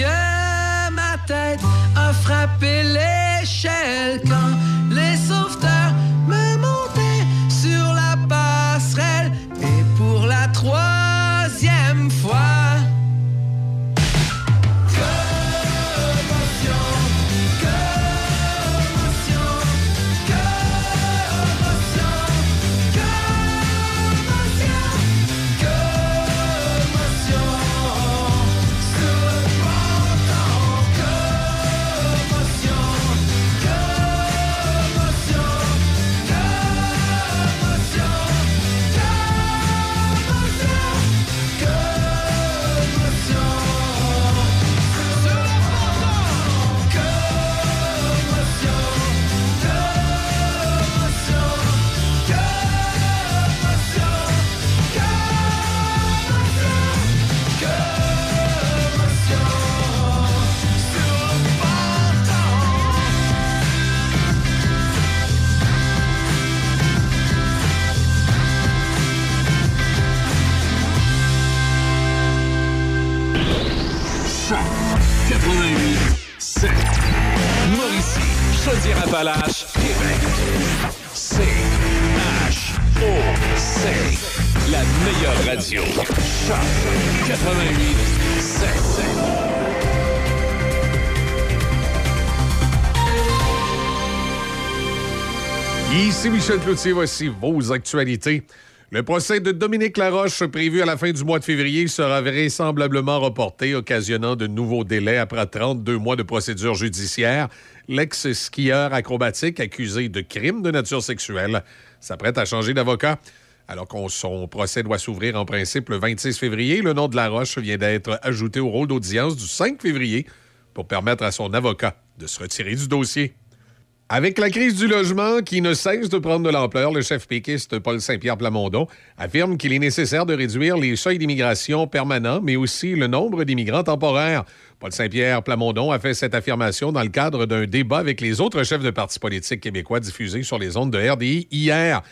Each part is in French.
que ma tête a frappé l'échelle Chaudière-Appalaches, Québec. C H O C la meilleure radio. Choc 88 7 Ici Michel Cloutier, voici vos actualités. Le procès de Dominique Laroche, prévu à la fin du mois de février, sera vraisemblablement reporté, occasionnant de nouveaux délais après 32 mois de procédure judiciaire. L'ex-skieur acrobatique accusé de crime de nature sexuelle s'apprête à changer d'avocat. Alors que son procès doit s'ouvrir en principe le 26 février, le nom de Laroche vient d'être ajouté au rôle d'audience du 5 février pour permettre à son avocat de se retirer du dossier. Avec la crise du logement qui ne cesse de prendre de l'ampleur, le chef péquiste Paul Saint-Pierre Plamondon affirme qu'il est nécessaire de réduire les seuils d'immigration permanents, mais aussi le nombre d'immigrants temporaires. Paul Saint-Pierre Plamondon a fait cette affirmation dans le cadre d'un débat avec les autres chefs de partis politiques québécois diffusés sur les ondes de RDI hier.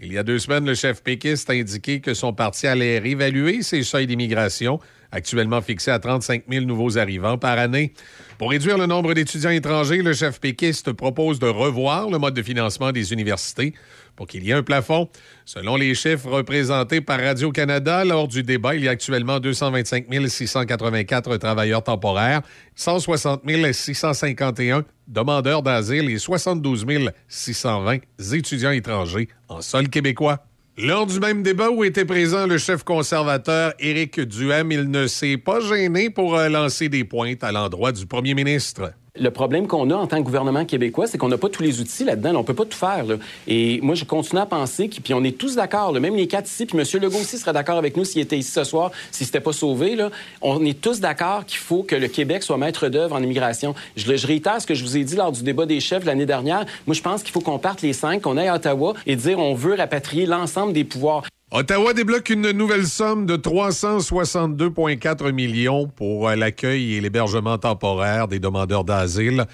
Il y a deux semaines, le chef péquiste a indiqué que son parti allait réévaluer ses seuils d'immigration, actuellement fixés à 35 000 nouveaux arrivants par année. Pour réduire le nombre d'étudiants étrangers, le chef péquiste propose de revoir le mode de financement des universités pour qu'il y ait un plafond. Selon les chiffres présentés par Radio-Canada lors du débat, il y a actuellement 225 684 travailleurs temporaires, 160 651 demandeurs d'asile et 72 620 étudiants étrangers en sol québécois. Lors du même débat où était présent le chef conservateur Éric Duhem, il ne s'est pas gêné pour euh, lancer des pointes à l'endroit du premier ministre. Le problème qu'on a en tant que gouvernement québécois, c'est qu'on n'a pas tous les outils là-dedans. là. On peut pas tout faire. Et moi, je continue à penser, que- puis on est tous d'accord, même les quatre ici, puis M. Legault aussi serait d'accord avec nous s'il était ici ce soir, s'il s'était pas sauvé. On est tous d'accord qu'il faut que le Québec soit maître d'œuvre en immigration. Je, je réitère ce que je vous ai dit lors du débat des chefs l'année dernière. Moi, je pense qu'il faut qu'on parte les cinq, qu'on aille à Ottawa et dire on veut rapatrier l'ensemble des pouvoirs. Ottawa débloque une nouvelle somme de 362,4 millions pour euh, l'accueil et l'hébergement temporaire des demandeurs d'asile,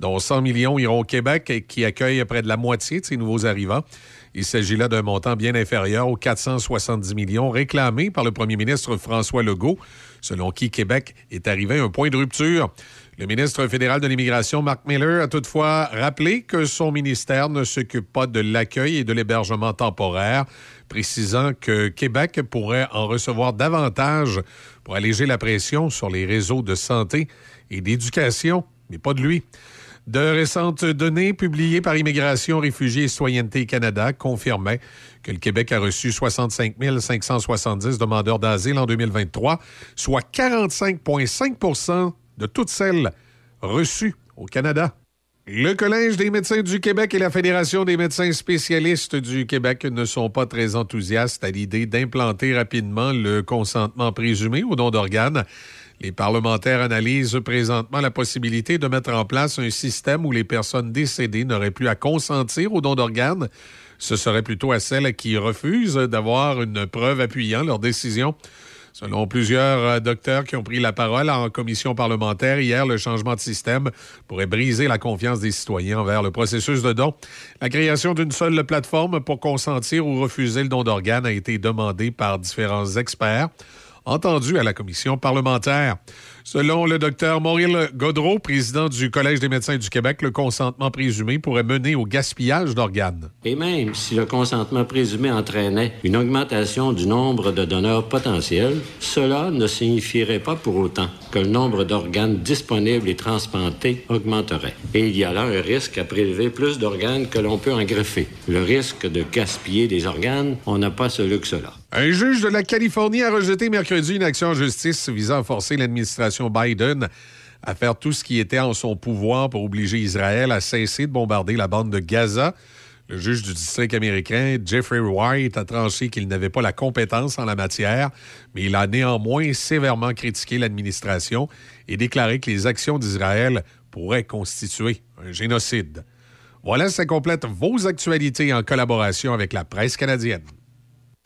dont 100 millions iront au Québec qui accueille près de la moitié de ces nouveaux arrivants. Il s'agit là d'un montant bien inférieur aux 470 millions réclamés par le premier ministre François Legault, selon qui Québec est arrivé à un point de rupture. Le ministre fédéral de l'Immigration, Mark Miller, a toutefois rappelé que son ministère ne s'occupe pas de l'accueil et de l'hébergement temporaire, précisant que Québec pourrait en recevoir davantage pour alléger la pression sur les réseaux de santé et d'éducation, mais pas de lui. De récentes données publiées par Immigration, Réfugiés et Citoyenneté Canada confirmaient que le Québec a reçu 65 570 demandeurs d'asile en 2023, soit 45,5% de toutes celles reçues au Canada. Le Collège des médecins du Québec et la Fédération des médecins spécialistes du Québec ne sont pas très enthousiastes à l'idée d'implanter rapidement le consentement présumé au don d'organes. Les parlementaires analysent présentement la possibilité de mettre en place un système où les personnes décédées n'auraient plus à consentir au don d'organes. Ce serait plutôt à celles qui refusent d'avoir une preuve appuyant leur décision. Selon plusieurs euh, docteurs qui ont pris la parole en commission parlementaire hier, le changement de système pourrait briser la confiance des citoyens envers le processus de don. La création d'une seule plateforme pour consentir ou refuser le don d'organes a été demandée par différents experts entendus à la commission parlementaire. Selon le docteur Maurice Godreau, président du Collège des médecins du Québec, le consentement présumé pourrait mener au gaspillage d'organes. Et même si le consentement présumé entraînait une augmentation du nombre de donneurs potentiels, cela ne signifierait pas pour autant que le nombre d'organes disponibles et transplantés augmenterait. Et il y a là un risque à prélever plus d'organes que l'on peut en greffer. Le risque de gaspiller des organes, on n'a pas ce luxe-là. Un juge de la Californie a rejeté mercredi une action en justice visant à forcer l'administration Biden à faire tout ce qui était en son pouvoir pour obliger Israël à cesser de bombarder la bande de Gaza. Le juge du district américain, Jeffrey White, a tranché qu'il n'avait pas la compétence en la matière, mais il a néanmoins sévèrement critiqué l'administration et déclaré que les actions d'Israël pourraient constituer un génocide. Voilà, ça complète vos actualités en collaboration avec la presse canadienne.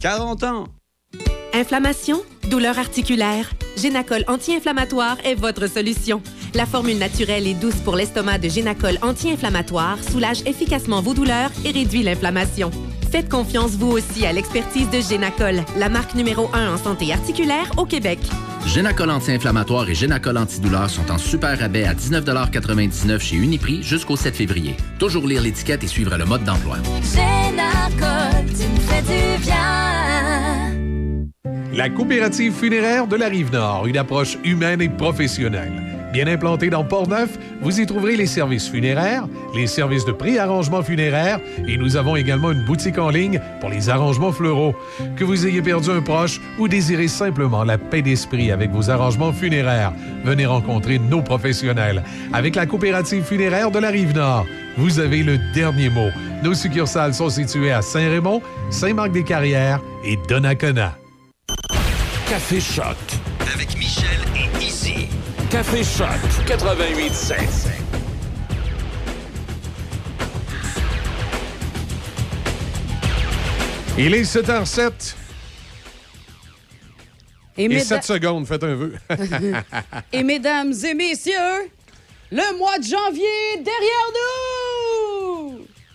40 ans. Inflammation, douleur articulaire, Génacol anti-inflammatoire est votre solution. La formule naturelle et douce pour l'estomac de Génacol anti-inflammatoire soulage efficacement vos douleurs et réduit l'inflammation. Faites confiance vous aussi à l'expertise de Génacol, la marque numéro 1 en santé articulaire au Québec. Génacol anti-inflammatoire et Génacol antidouleur sont en super rabais à 19,99 chez Uniprix jusqu'au 7 février. Toujours lire l'étiquette et suivre le mode d'emploi. Génacol, tu me fais du bien. La coopérative funéraire de la Rive-Nord, une approche humaine et professionnelle. Bien implantée dans Port-Neuf, vous y trouverez les services funéraires, les services de pré-arrangement funéraire et nous avons également une boutique en ligne pour les arrangements fleuraux. Que vous ayez perdu un proche ou désirez simplement la paix d'esprit avec vos arrangements funéraires, venez rencontrer nos professionnels. Avec la coopérative funéraire de la Rive-Nord, vous avez le dernier mot. Nos succursales sont situées à Saint-Raymond, Saint-Marc-des-Carrières et Donnacona. Café Choc. Café Choc 88.7. Il est 7h07 Et, et mesda- 7 secondes, faites un vœu. et mesdames et messieurs, le mois de janvier derrière nous!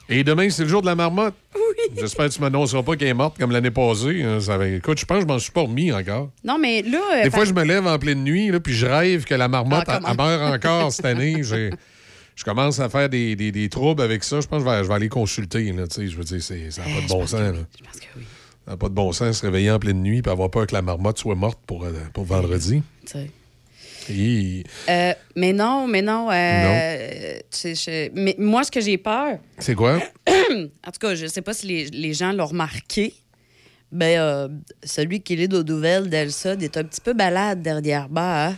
Et demain, c'est le jour de la marmotte. Oui. J'espère que tu m'annonceras pas qu'elle est morte comme l'année passée. hein. Ça Écoute, je pense que je m'en suis pas remis encore. Non, mais là... euh, Des fois, je me lève en pleine nuit, là, puis je rêve que la marmotte, Ah, elle- comment? elle meurt encore cette année. Je commence à faire des, des- des troubles avec ça. Je pense que je vais, je vais aller consulter. Là, je veux dire, ça n'a pas de bon sens. là. Je pense que oui. Ça n'a pas de bon sens se réveiller en pleine nuit et avoir peur que la marmotte soit morte pour, euh, pour vendredi. Tu sais. Et- Euh, mais non, mais non. euh, tu sais, je- mais moi, ce que j'ai peur, C'est quoi? en tout cas, je sais pas si les, les gens l'ont remarqué, ben, euh, celui qui lit aux nouvelles d'Elsod est un petit peu balade derrière bas. hein.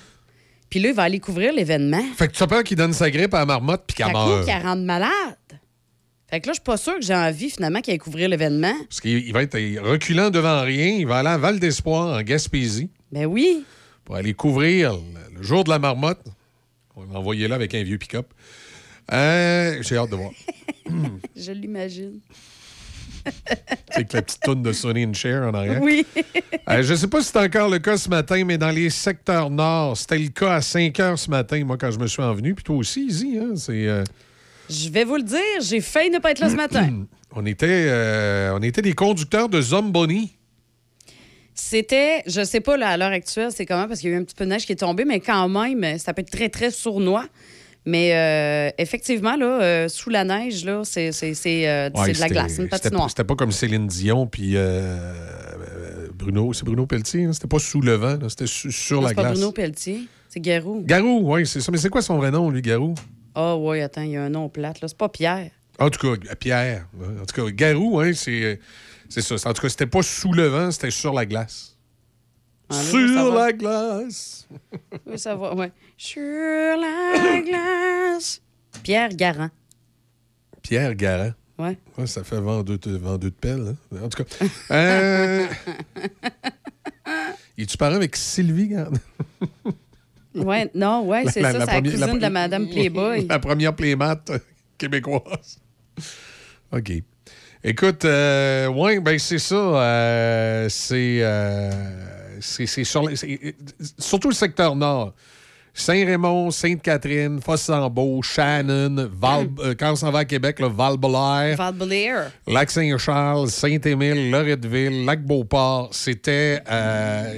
Puis là, il va aller couvrir l'événement. Fait que tu as peur qu'il donne sa grippe à la marmotte puis qu'elle meurt. qu'il rende malade. Fait que là, je suis pas sûre que j'ai envie, finalement, qu'il aille couvrir l'événement. Parce qu'il il va être reculant devant rien. Il va aller à Val d'Espoir, en Gaspésie, Ben oui. Pour aller couvrir le, jour de la marmotte. On va l'envoyer là avec un vieux pick-up. Euh, J'ai hâte de voir. Je l'imagine. C'est avec la petite toune de Sonny and Cher en arrière. Oui. Euh, je ne sais pas si c'est encore le cas ce matin, mais dans les secteurs nord, c'était le cas à 5 heures ce matin, moi, quand je me suis envenu. Puis toi aussi, Izzy, hein? C'est, euh, Je vais vous le dire, j'ai failli ne pas être là ce matin. on, était, euh, on était des conducteurs de Zomboni. C'était, je sais pas là, à l'heure actuelle, c'est comment, parce qu'il y a eu un petit peu de neige qui est tombée, mais quand même, ça peut être très, très sournois. Mais euh, effectivement, là, euh, sous la neige, là, c'est, c'est, c'est, euh, Ouais, c'est de la glace, une c'était- patinoire. C'était pas comme Céline Dion puis Bruno. C'est Bruno Pelletier. hein? C'était pas sous le vent, là, c'était su- sur Non, la c'est pas glace. Bruno Pelletier, c'est Garou. Garou, oui, c'est ça. Mais c'est quoi son vrai nom, lui, Garou? Ah oui, attends, il y a un nom plate, là. C'est pas Pierre. En tout cas, Pierre. En tout cas, Garou, hein, c'est c'est ça. En tout cas, c'était pas sous le vent, c'était sur la glace. Ah, sur la glace. Oui, ça va, ouais. Sur la glace. Pierre Garand. Pierre Garand. Ouais. Ouais, ça fait vendeuse de, vendeuse de pelle. hein. En tout cas. Euh... Es-tu parent avec Sylvie Garand? Ouais, non, ouais, La- c'est la- ça, la c'est la la cousine de pre- Madame Playboy. La première playmat euh, québécoise. OK. Écoute, euh, ouais, ben c'est ça. euh, c'est, euh, c'est, c'est sur les- surtout le secteur nord. Saint-Raymond, Sainte-Catherine, Fossambeau, Shannon, Val, euh, quand on s'en va à Québec, le Val-Belair, Val-Belair. Lac-Saint-Charles, Saint-Émile, Loretteville, Lac-Beauport. C'était.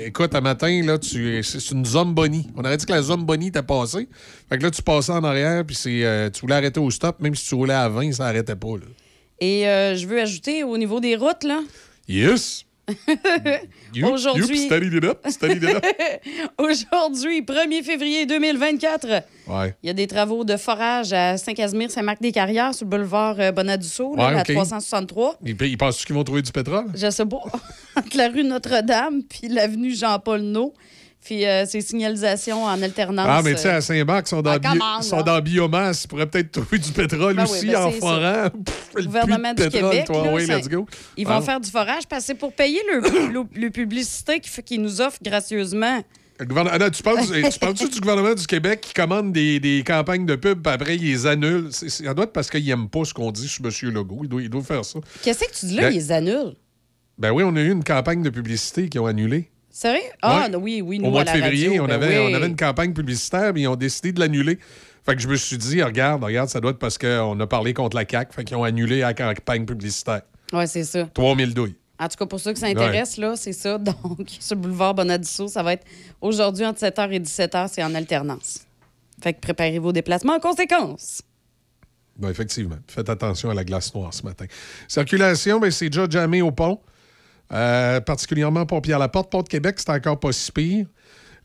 écoute, un matin, là, tu, c'est une Zombonie. On aurait dit que la Zombonie était passée. Fait que là, tu passais en arrière, puis c'est, tu voulais arrêter au stop, même si tu roulais à 20, ça n'arrêtait pas. Là. Et euh, je veux ajouter au niveau des routes, là. Yes! Aujourd'hui-. Aujourd'hui, 1er février 2024, Ouais. il y a des travaux de forage à Saint-Casimir-Saint-Marc-des-Carrières sur le boulevard euh, Bonadusseau, Ouais, la OK. 363. Ils, ils pensent qu'ils vont trouver du pétrole? Je sais pas, entre la rue Notre-Dame puis l'avenue Jean-Paul No. Puis euh, ces signalisations en alternance. Ah, mais tu sais, euh, à Saint-Marc, ils sont dans, bio- commande, sont dans biomasse. Ils pourraient peut-être trouver du pétrole Ben oui, aussi ben en forant. Pff, le gouvernement du pétrole, Québec, toi, là, oui, ça- let's go. Ils vont Ah. faire du forage parce que c'est pour payer le, le, le publicité qui qu'ils nous offrent gracieusement. Le gouvernement- Ah non, tu parles, tu du gouvernement du Québec qui commande des, des campagnes de pub, puis après, ils les c'est- Ça doit être parce qu'ils n'aiment pas ce qu'on dit sur M. Legault. Il doit, il doit faire ça. Qu'est-ce que tu dis là, Ben- ils les annulent? Ben oui, on a eu une campagne de publicité qu'ils ont annulée. Sérieux? Ah, Ouais. oui, oui, nous, Au mois à de la février, radio, on, ben avait, oui. on avait une campagne publicitaire, mais ils ont décidé de l'annuler. Fait que je me suis dit, regarde, regarde, ça doit être parce qu'on a parlé contre la CAQ. Fait qu'ils ont annulé la campagne publicitaire. Ouais, c'est ça. 3000 douilles. En tout cas, pour ceux qui s'intéressent, là, c'est ça. Donc, sur le boulevard Bonadisseau, ça va être aujourd'hui entre 7h et 17h, c'est en alternance. Fait que préparez vos déplacements en conséquence. Ben, effectivement. Faites attention à la glace noire ce matin. Circulation, ben, c'est déjà jamais au pont. Euh, particulièrement pour Pierre-Laporte. Pont de Québec, c'est encore pas si pire.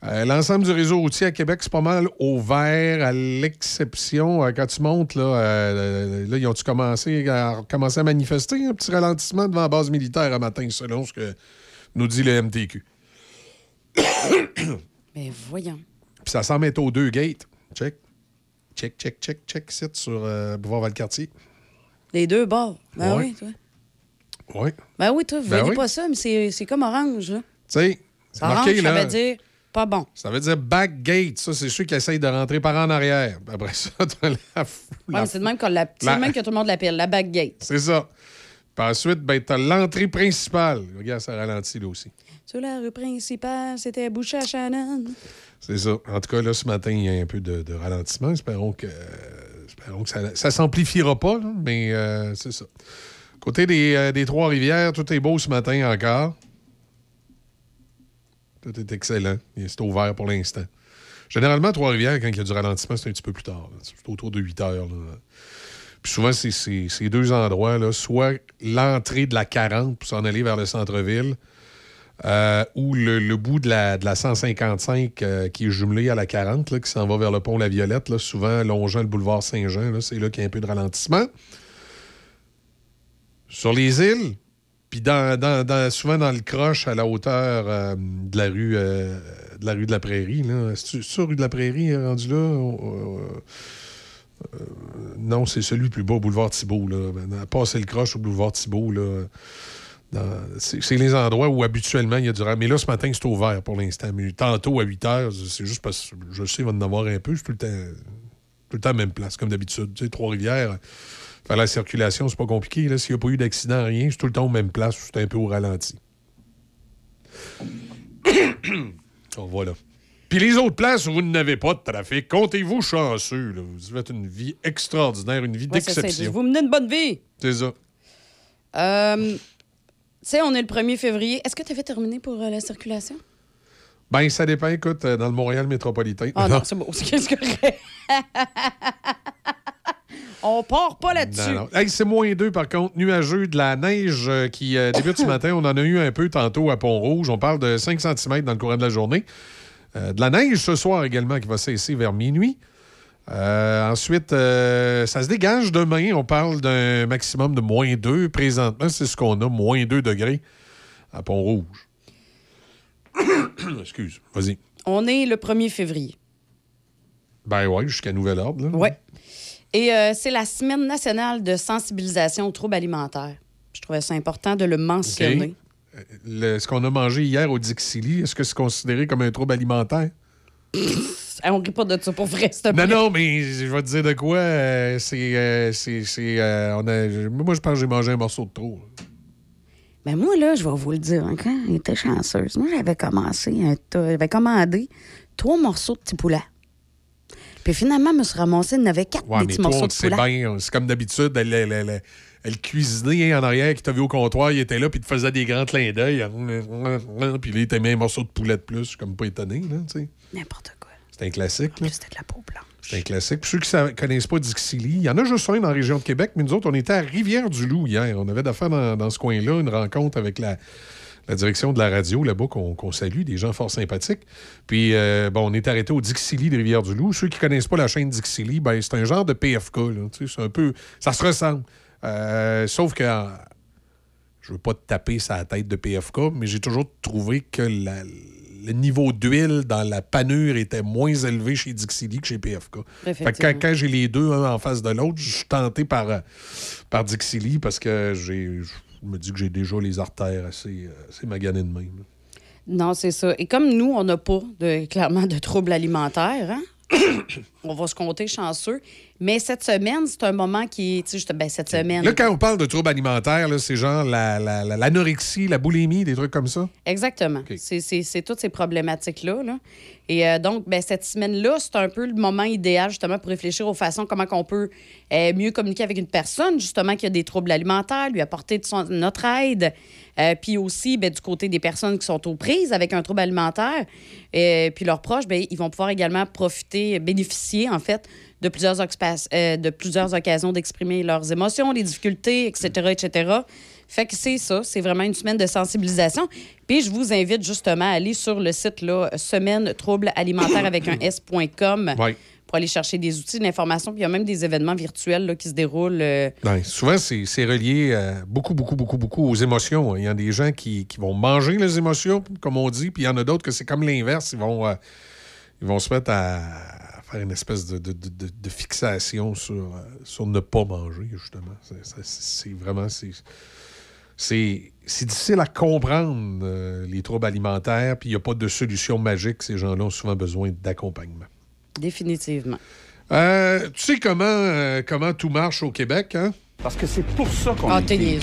Euh, L'ensemble du réseau routier à Québec, c'est pas mal au vert, à l'exception, euh, quand tu montes, là, euh, là ils ont-tu commencé à, manifester un petit ralentissement devant la base militaire à matin, selon ce que nous dit le MTQ. Mais voyons. Puis ça semble être aux deux gates. Check. Check, check, check, check, site sur Boulevard Valcartier. Les deux bords. Ben Ouais. oui, toi. Oui. Ben oui, toi, vous Ben voyez oui. pas ça, mais c'est comme orange, là. Tu sais, c'est Orange, marqué, ça là. veut dire pas bon. Ça veut dire back gate. Ça, c'est ceux qui essayent de rentrer par en arrière. Après ça, t'as la, fou- Ouais, c'est de même, qu'on l'a- la- même que tout le monde l'appelle, la back gate. C'est ça. Puis ensuite, ben, t'as l'entrée principale. Regarde, ça ralentit là aussi. Sur la rue principale, c'était bouché à Shannon. C'est ça. En tout cas, là, ce matin, il y a un peu de, de ralentissement. Espérons que, euh, espérons que ça ne s'amplifiera pas, là, mais euh, c'est ça. Côté des, euh, des Trois-Rivières, tout est beau ce matin encore. Tout est excellent. C'est ouvert pour l'instant. Généralement, Trois-Rivières, quand il y a du ralentissement, c'est un petit peu plus tard. C'est autour de 8 heures. Puis souvent, c'est ces deux endroits, soit l'entrée de la 40 pour s'en aller vers le centre-ville, euh, ou le, bout de la, de la 155 euh, qui est jumelé à la 40, là, qui s'en va vers le pont La Violette, souvent longeant le boulevard Saint-Jean. C'est là qu'il y a un peu de ralentissement. Sur les îles, puis dans, dans- souvent dans le croche à la hauteur euh, de, la rue, euh, de la rue de la Prairie. là. C'est-tu ça, rue de la Prairie, euh, rendu là? Euh, non, c'est celui plus bas, boulevard Thibault. Là. À passer le croche au boulevard Thibault, C'est c'est les endroits où habituellement il y a du rang. Mais là, ce matin, c'est ouvert pour l'instant. Mais tantôt, à 8 heures, c'est juste parce que je sais, il va en avoir un peu. C'est tout le temps, tout le temps même place, comme d'habitude. Tu sais, Trois-Rivières, la circulation, c'est pas compliqué. S'il n'y a pas eu d'accident, rien, c'est tout le temps aux mêmes places. C'est un peu au ralenti. Donc, voilà. Puis les autres places où vous n'avez pas de trafic, comptez-vous chanceux. là. Vous avez une vie extraordinaire, une vie Ouais, d'exception. Vous menez une bonne vie. C'est ça. Euh, tu sais, on est le 1er février. Est-ce que tu avais terminé pour euh, la circulation? Ben, ça dépend, écoute, euh, dans le Montréal métropolitain. Ah non, c'est beau. C'est correct. on part pas là-dessus. Hey, c'est moins deux, par contre. Nuageux, de la neige euh, qui euh, débute ce matin. On en a eu un peu tantôt à Pont-Rouge. On parle de 5 cm dans le courant de la journée. Euh, de la neige ce soir également qui va cesser vers minuit. Euh, ensuite, euh, ça se dégage demain. On parle d'un maximum de moins 2. Présentement, c'est ce qu'on a, moins 2 degrés à Pont-Rouge. Excuse, vas-y. On est le 1er février. Ben ouais, jusqu'à nouvel ordre. là. Oui. Et euh, c'est la semaine nationale de sensibilisation aux troubles alimentaires. Je trouvais ça important de le mentionner. Le- ce qu'on a mangé hier au Dixili, est-ce que c'est considéré comme un trouble alimentaire? On rit pas de ça pour vrai, s'il te Non, plaît. non, mais je vais te dire de quoi. euh, c'est. euh, c'est- c'est, euh, on a- moi, je pense que j'ai mangé un morceau de trop. Mais Ben, moi, là, je vais vous le dire, hein, quand j'étais chanceuse, moi, j'avais commencé, un tas- j'avais commandé trois morceaux de petit poulet. Puis finalement, y en avait quatre Ouais, des mais petits toi, on de bien. C'est comme d'habitude, elle, elle, elle- elle- elle cuisinait hein, en arrière qui t'a vu au comptoir, il était là, puis il te faisait des grands clins d'œil. Puis là, il t'a mis un morceau de poulet de plus. Je suis comme pas étonné, là, tu sais. N'importe quoi. C'est un classique, là. C'était de la peau blanche. C'est un classique. Pour ceux qui ne connaissent pas Dixili, il y en a juste un dans la région de Québec, mais nous autres, on était à Rivière-du-Loup hier. On avait d'affaires dans, dans ce coin-là, une rencontre avec la, la direction de la radio là-bas qu'on salue, des gens fort sympathiques. Puis, euh, bon, on est arrêté au Dixili de Rivière-du-Loup. Ceux qui connaissent pas la chaîne Dixili, ben, c'est un genre de PFK. Là, tu sais, c'est un peu... Ça se ressemble. Euh, sauf que... je veux pas te taper sa tête de PFK, mais j'ai toujours trouvé que la- le niveau d'huile dans la panure était moins élevé chez Dixili que chez PFK. Fait que quand, j'ai les deux, un en face de l'autre, je suis tenté par, par Dixili parce que j'ai, je me dis que j'ai déjà les artères assez, euh, assez maganées de même. Non, c'est ça. Et comme nous, on n'a pas de, clairement de troubles alimentaires, hein? on va se compter chanceux. Mais cette semaine, c'est un moment qui est. Tu sais, juste- ben, cette semaine. Là, quand on parle de troubles alimentaires, c'est genre la- la- la- l'anorexie, la, boulimie, des trucs comme ça? Exactement. C'est- C'est c'est toutes ces problématiques-là. là. Et euh, donc, ben, cette semaine-là, c'est un peu le moment idéal justement pour réfléchir aux façons comment on peut euh, mieux communiquer avec une personne justement qui a des troubles alimentaires, lui apporter de son- notre aide. Euh, puis aussi, ben, du côté des personnes qui sont aux prises avec un trouble alimentaire, euh, puis leurs proches, ben, ils vont pouvoir également profiter, bénéficier en fait de plusieurs, euh, de plusieurs occasions d'exprimer leurs émotions, les difficultés, etc., etc. Fait que c'est ça, c'est vraiment une semaine de sensibilisation. Puis je vous invite justement à aller sur le site là, semaine troubles alimentaires avec un s.com Ouais. Pour aller chercher des outils, de l'information. Puis il y a même des événements virtuels là, qui se déroulent. euh, Ouais, souvent, c'est relié euh, beaucoup, beaucoup, beaucoup, beaucoup aux émotions. Il y a des gens qui, qui vont manger les émotions, comme on dit, puis il y en a d'autres que c'est comme l'inverse. Ils vont, euh, ils vont se mettre à faire une espèce de, de- de- fixation sur, sur ne pas manger, justement. C'est- vraiment... c'est- difficile à comprendre, les troubles alimentaires, puis il n'y a pas de solution magique. Ces gens-là ont souvent besoin d'accompagnement. Définitivement. Euh, tu sais comment, euh, comment tout marche au Québec, hein? Parce que c'est pour ça qu'on Ah, niaiseux.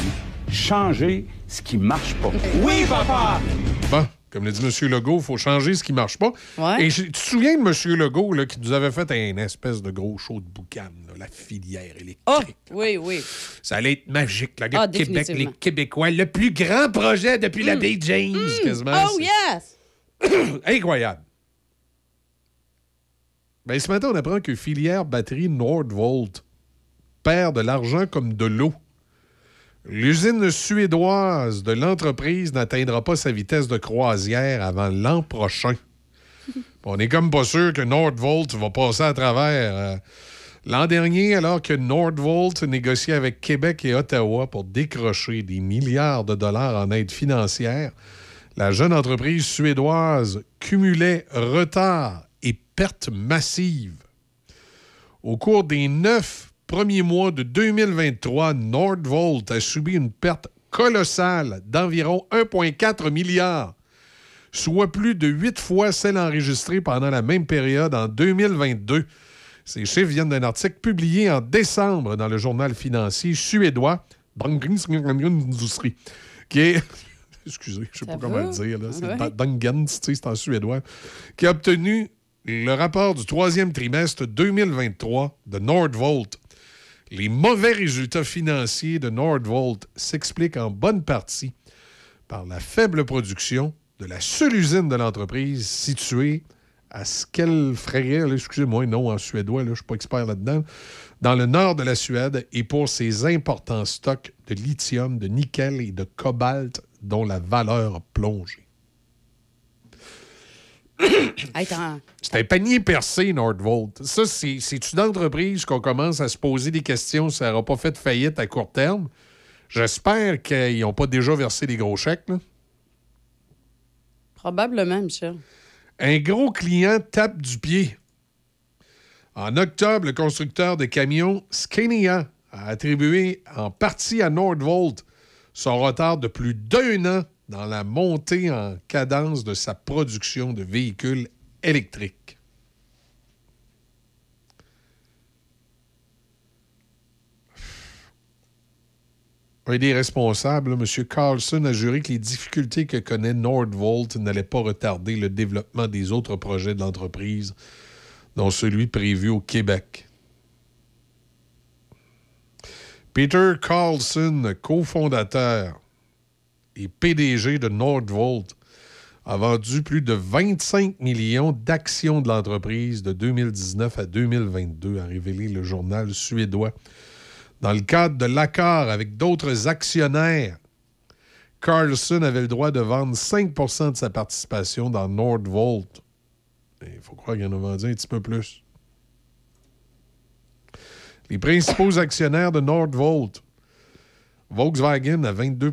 Changer ce qui marche pas. Oui, papa! Bon, comme le dit M. Legault, il faut changer ce qui marche pas. Ouais. Et je- tu te souviens de M. Legault là, qui nous avait fait un espèce de gros show de boucan, là, la filière électrique. Oh, oui, oui. Ça allait être magique. Le Ah, Québec, les. Québécois, le plus grand projet depuis la Bay James, quasiment. Oh, yes! Incroyable. Ben, ce matin, on apprend que filière batterie Nordvolt perd de l'argent comme de l'eau. L'usine suédoise de l'entreprise n'atteindra pas sa vitesse de croisière avant l'an prochain. On n'est comme pas sûr que Nordvolt va passer à travers. euh, L'an dernier, alors que Nordvolt négociait avec Québec et Ottawa pour décrocher des milliards de dollars en aide financière, la jeune entreprise suédoise cumulait retard et pertes massives. Au cours des neuf premiers mois de 2023, Nordvolt a subi une perte colossale d'environ 1,4 milliard, soit plus de huit fois celle enregistrée pendant la même période en 2022. Ces chiffres viennent d'un article publié en décembre dans le journal financier suédois Dagens Industri, qui est excusez, je sais Ça pas comment le dire, là. c'est Ouais. Sais, c'est en suédois, qui a obtenu le rapport du troisième trimestre 2023 de Nordvolt. Les mauvais résultats financiers de Nordvolt s'expliquent en bonne partie par la faible production de la seule usine de l'entreprise située à là, excusez-moi, non en suédois, je ne suis pas expert là-dedans, dans le nord de la Suède et pour ses importants stocks de lithium, de nickel et de cobalt dont la valeur a plongé. Hey, C'est un panier percé, Nordvolt. Ça, c'est- une entreprise qu'on commence à se poser des questions si elle n'aura pas fait faillite à court terme. J'espère qu'ils n'ont pas déjà versé des gros chèques. là. Probablement, Michel. Un gros client tape du pied. En octobre, le constructeur de camions Scania a attribué en partie à Nordvolt son retard de plus d'un an dans la montée en cadence de sa production de véhicules électriques. Un des responsables, M. Carlson, a juré que les difficultés que connaît Nordvolt n'allaient pas retarder le développement des autres projets de l'entreprise, dont celui prévu au Québec. Peter Carlson, cofondateur et PDG de Nordvolt, a vendu plus de 25 millions d'actions de l'entreprise de 2019 à 2022, a révélé le journal suédois. Dans le cadre de l'accord avec d'autres actionnaires, Carlson avait le droit de vendre 5% de sa participation dans Nordvolt. Il faut croire qu'il en a vendu un petit peu plus. Les principaux actionnaires de Nordvolt, Volkswagen à 22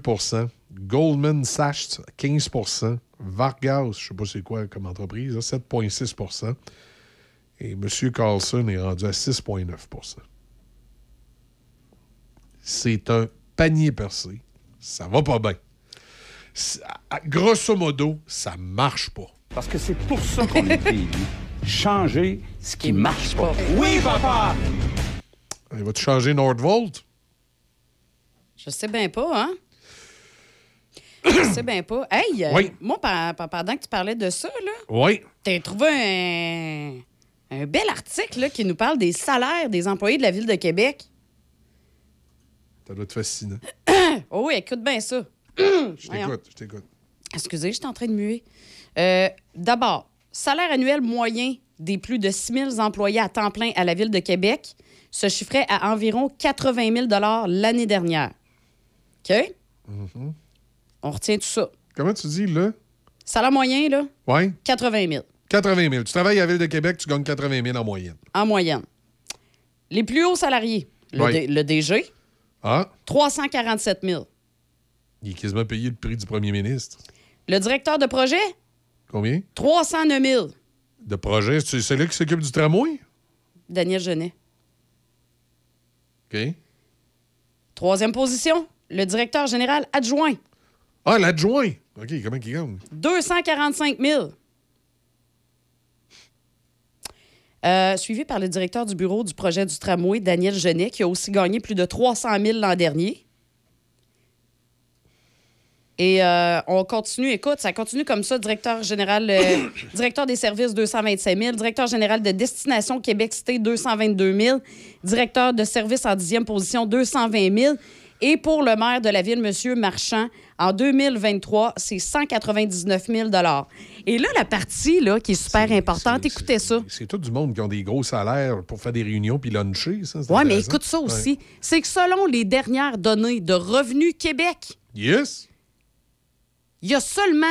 Goldman Sachs à 15% Vargas, je ne sais pas c'est quoi comme entreprise, là, 7,6% et M. Carlson est rendu à 6,9% C'est un panier percé. Ça va pas bien. Grosso modo, ça marche pas. Parce que c'est pour ça qu'on est élu. Changer ce qui marche pas. Oui, papa! Il va-tu changer Nordvolt? Je sais bien pas, hein? Je sais bien pas. Hey, euh, Oui. moi, pendant que tu parlais de ça, là, Oui. t'as trouvé un, un bel article là, qui nous parle des salaires des employés de la Ville de Québec. Ça doit être fascinant. Oh oui, écoute bien ça. Je t'écoute, je t'écoute. Excusez, j'étais en train de muer. Euh, D'abord, salaire annuel moyen des plus de 6 000 employés à temps plein à la Ville de Québec se chiffrait à environ 80 000 l'année dernière. OK? Mhm. On retient tout ça. Comment tu dis, là? Salaire moyen, là, Oui? 80 000 80 000. Tu travailles à la Ville de Québec, tu gagnes 80 000 en moyenne. en moyenne. Les plus hauts salariés, le. D- le DG, Ah, 347 000 il est quasiment payé le prix du premier ministre. Le directeur de projet, Combien? 309 000 De projet, c'est celui qui s'occupe du tramway? Daniel Genet. OK. Troisième position, le directeur général adjoint, Ah, l'adjoint. OK, comment il gagne? 245 000 Euh, suivi par le directeur du bureau du projet du tramway, Daniel Genet, qui a aussi gagné plus de 300 000 l'an dernier. Et euh, on continue, écoute, ça continue comme ça. Directeur général, euh, directeur des services, 225 000. Directeur général de Destination Québec Cité, 222 000. Directeur de service en dixième position, 220 000. Et pour le maire de la ville, M. Marchand, en 2023, c'est 199 000 Et là, la partie là, qui est super importante, écoutez ça. C'est tout du monde qui ont des gros salaires pour faire des réunions puis luncher, Oui, mais écoute ça aussi. Ouais. C'est que selon les dernières données de Revenu Québec, Yes? il y a seulement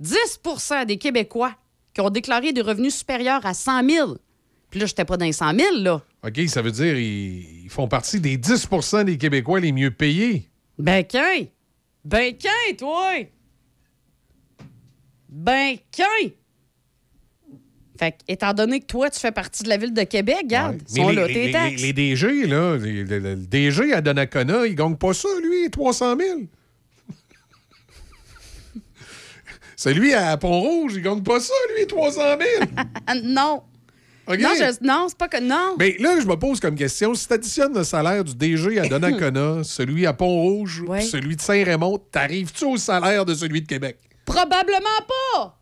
10% des Québécois qui ont déclaré des revenus supérieurs à 100 000. Puis là, je n'étais pas dans les 100 000, là. OK, ça veut dire ils, ils font partie des 10% des Québécois les mieux payés. Ben, qu'un! Ben, qu'un, toi! Ben, qu'un! Fait que, étant donné que toi, tu fais partie de la ville de Québec, regarde, ils sont là, les, tes les- taxes. les- les DG, là, le DG à Donnacona, il gagne pas ça, lui, 300 000. Celui à Pont-Rouge, il gagne pas ça, lui, 300 000. Ah, non! Non, je- non, c'est pas que. Non! Mais là, je me pose comme question, si tu additionnes le salaire du DG à Donnacona, celui à Pont-Rouge, Ouais. celui de Saint-Raymond, t'arrives-tu au salaire de celui de Québec? Probablement pas!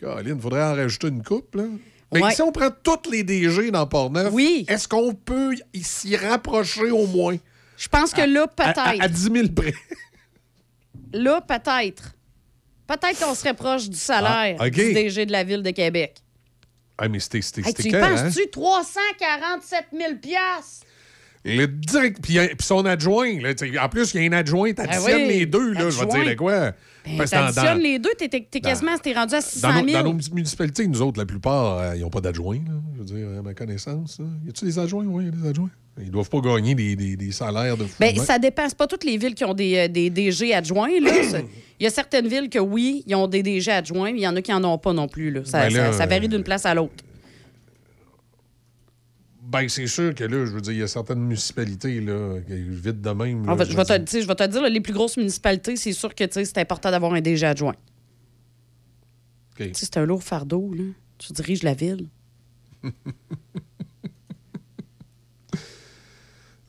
Caroline, il faudrait en rajouter une coupe, là. Mais Ouais. si on prend toutes les DG dans Port-Neuf, Oui. est-ce qu'on peut s'y rapprocher au moins? Je pense que là, À, à- peut-être. à 10 000 près. Là, peut-être. Peut-être qu'on serait proche du salaire Ah, du DG de la ville de Québec. Ah, mais c'était Hey, tu clair, hein? penses-tu? 347 000 piastres. Le direct, puis, puis son adjoint, là, en plus, il y a un adjoint, t'additionnes Ah oui, les deux, là, je vais te dire de quoi. Ben, dans- t'additionnes dans- les deux, t'es, t'es quasiment t'es rendu à 600 Dans 000. nos, dans nos municipalités, nous autres, la plupart, euh, ils n'ont pas d'adjoints, je veux dire, à ma connaissance. là. Y a-tu des adjoints? Oui, y a des adjoints. Ils doivent pas gagner des, des- des salaires de fou. Ben, ça dépend. Pas toutes les villes qui ont des, euh, des DG adjoints. là. Il y a certaines villes que oui, ils ont des DG adjoints, mais il y en a qui en ont pas non plus. Là. Ça, Ben là, ça- ça varie euh, d'une place à l'autre. Ben, c'est sûr que là, je veux dire, il y a certaines municipalités, là, qui vite de même. là, En fait, je, vais te, dire- tu sais, je vais te dire, là, les plus grosses municipalités, c'est sûr que c'est important d'avoir un DG adjoint. C'est un lourd fardeau. Là. Tu diriges la ville.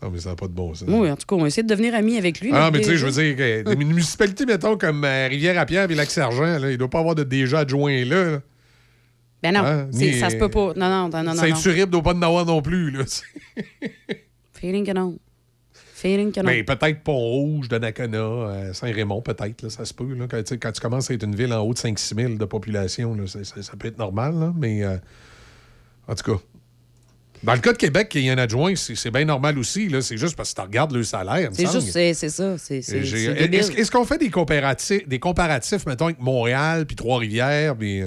Ah, mais ça n'a pas de bon sens. Oui, en tout cas, on va essayer de devenir amis avec lui. Ah, mais tu sais, je veux dire, que des municipalités, mettons, comme euh, Rivière-à-Pierre et Lac-Sergent, il ne doit pas avoir de déjà adjoint là. Ben non, Hein, ni- ça se peut pas. Non, non, non, non. ne doit pas en avoir non plus. Là. Feeling que non. Feeling que non. Mais peut-être Pont-Rouge, Donnacona, euh, Saint-Raymond, peut-être, ça se peut. Là, quand, tu sais, quand tu commences à être une ville en haut de 5-6 000 de population, là, ça, peut être normal, là, mais euh, en tout cas. Dans le cas de Québec, il y a un adjoint, c'est bien normal aussi. C'est juste parce que tu regardes le salaire. C'est juste, c'est ça. Est-ce est-ce qu'on fait des comparatifs, des comparatifs, mettons, avec Montréal puis Trois-Rivières? Puis...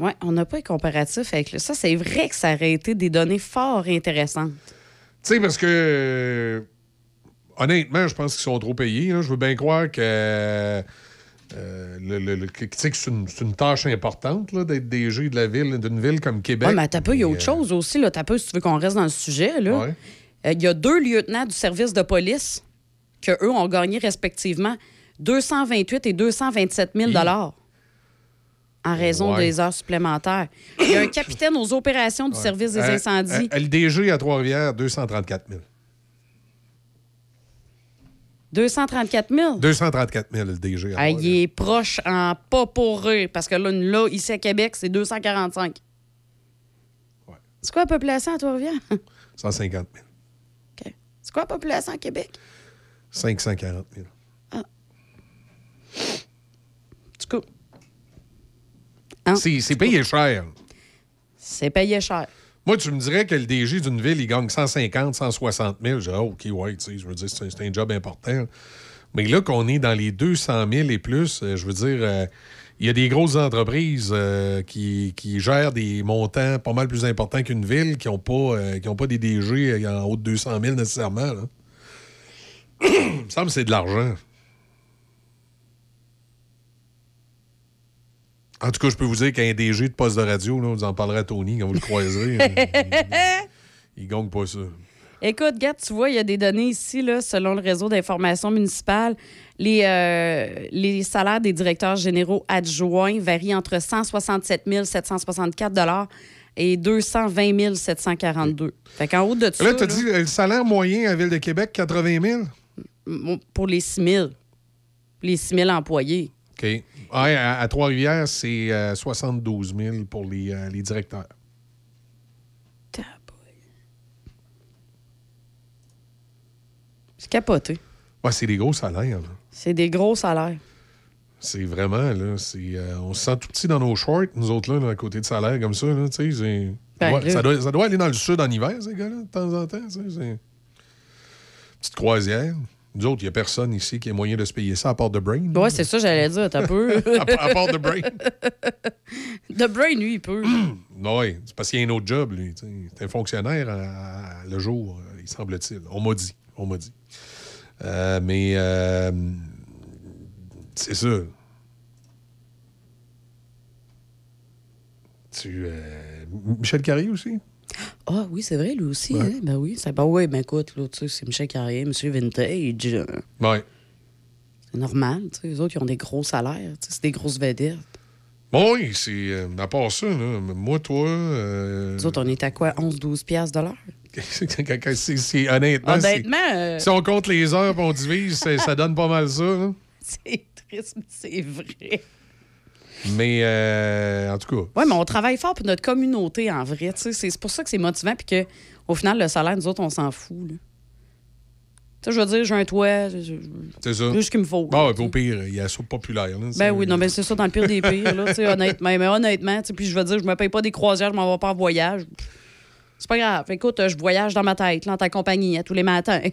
Oui, on n'a pas un comparatif avec le... Ça, c'est vrai que ça aurait été des données fort intéressantes. Tu sais, parce que honnêtement, je pense qu'ils sont trop payés. là. Je veux bien croire que, euh, le- le- le- que- tu sais que c'est une, tâche importante d'être DG de la ville, d'une ville comme Québec. Oui, mais t'as peu, il y a autre euh, chose aussi. Là. T'as peu, si tu veux qu'on reste dans le sujet. là. Ouais. Euh, Il y a deux lieutenants du service de police que eux ont gagné respectivement 228 et 227 000 en raison Ouais. des heures supplémentaires. Il y a un capitaine aux opérations du service des Euh, incendies. euh, LDG à Trois-Rivières, 234 000. 234 000. 234 000, le DG. à Ah, il est proche en pas pour eux, parce que là, là, ici à Québec, c'est 245. Ouais. C'est quoi la population à Trois-Rivières? 150 000. OK. C'est quoi la population à Québec? 540 000. Du coup, Hein? C'est payé cher. c'est payé cher. Moi, tu me dirais que le DG d'une ville, il gagne 150, 160 000. Je dis, ah, OK, ouais, tu sais, je veux dire, c'est un- job important. Mais là, qu'on est dans les 200 000 et plus, euh, je veux dire, euh, il y a des grosses entreprises euh, qui, qui gèrent des montants pas mal plus importants qu'une ville, qui n'ont pas, euh, qui ont pas des DG en haut de 200 000 nécessairement. là. Il me semble que c'est de l'argent. En tout cas, je peux vous dire qu'un DG de poste de radio, là, vous en parlerez à Tony quand vous le croiserez. il, il gagne pas ça. Écoute, Gat, tu vois, il y a des données ici, là, selon le réseau d'information municipale. Les, euh, les salaires des directeurs généraux adjoints varient entre 167 764 et 220 742. Fait qu'en haut de ça, Là, tu as dit euh, le salaire moyen à la Ville de Québec, 80 000? m- pour les 6 000, les 6 000 employés. OK. Ouais, à, à Trois-Rivières, c'est euh, 72 000 pour les, euh, les directeurs. C'est capoté. Ouais, c'est des gros salaires. C'est des gros salaires. C'est vraiment, là, c'est, euh, on se sent tout petit dans nos shorts, nous autres, là, à côté de salaire comme ça, là, tu sais, c'est- Ben, Ouais, là- ça, doit, ça doit aller dans le sud en hiver, ces gars-là, de temps en temps, tu sais, c'est... Petite croisière. Nous autres, il n'y a personne ici qui a moyen de se payer ça à part de Brain. Ouais, c'est ça, j'allais dire, t'as peu. à, à part de Brain. The Brain, lui, il peut. Oui, c'est parce qu'il y a un autre job, lui. C'est un fonctionnaire à- à- le jour, euh, il semble-t-il. On m'a dit. On m'a dit. Euh, mais euh, c'est ça. Tu. euh, Michel Carrier aussi? Ah oui, c'est vrai, lui aussi. Ouais. hein? Ben oui, c'est ben oui, ben écoute, là, tu sais, c'est Michel Carrier, Monsieur Vintage. euh, Oui. C'est normal, tu sais. Les autres, ils ont des gros salaires, tu sais, c'est des grosses vedettes. Bon, oui, c'est. euh, à part ça, là, moi, toi. euh, Les autres, on est à quoi? 11-12 piastres de l'heure? c'est- honnêtement, Honnêtement, euh, si on compte les heures et on divise, ça donne pas mal ça. là. c'est triste, mais c'est vrai. Mais euh, en tout cas. Oui, mais on travaille fort pour notre communauté, en vrai. tu. C'est pour ça que c'est motivant, puis qu'au final, le salaire, nous autres, on s'en fout. là. sais, je veux dire, j'ai un toit, c'est C'est ça. juste ce qu'il me faut. Bon, au pire, il y a ça populaire. là, Ben oui, non, ben c'est ça, dans le pire des pires, là, tu honnêtement. Mais honnêtement, tu sais, puis je veux dire, je me paye pas des croisières, je m'en vais pas en voyage. C'est pas grave. Écoute, je voyage dans ma tête, là, en ta compagnie, à tous les matins.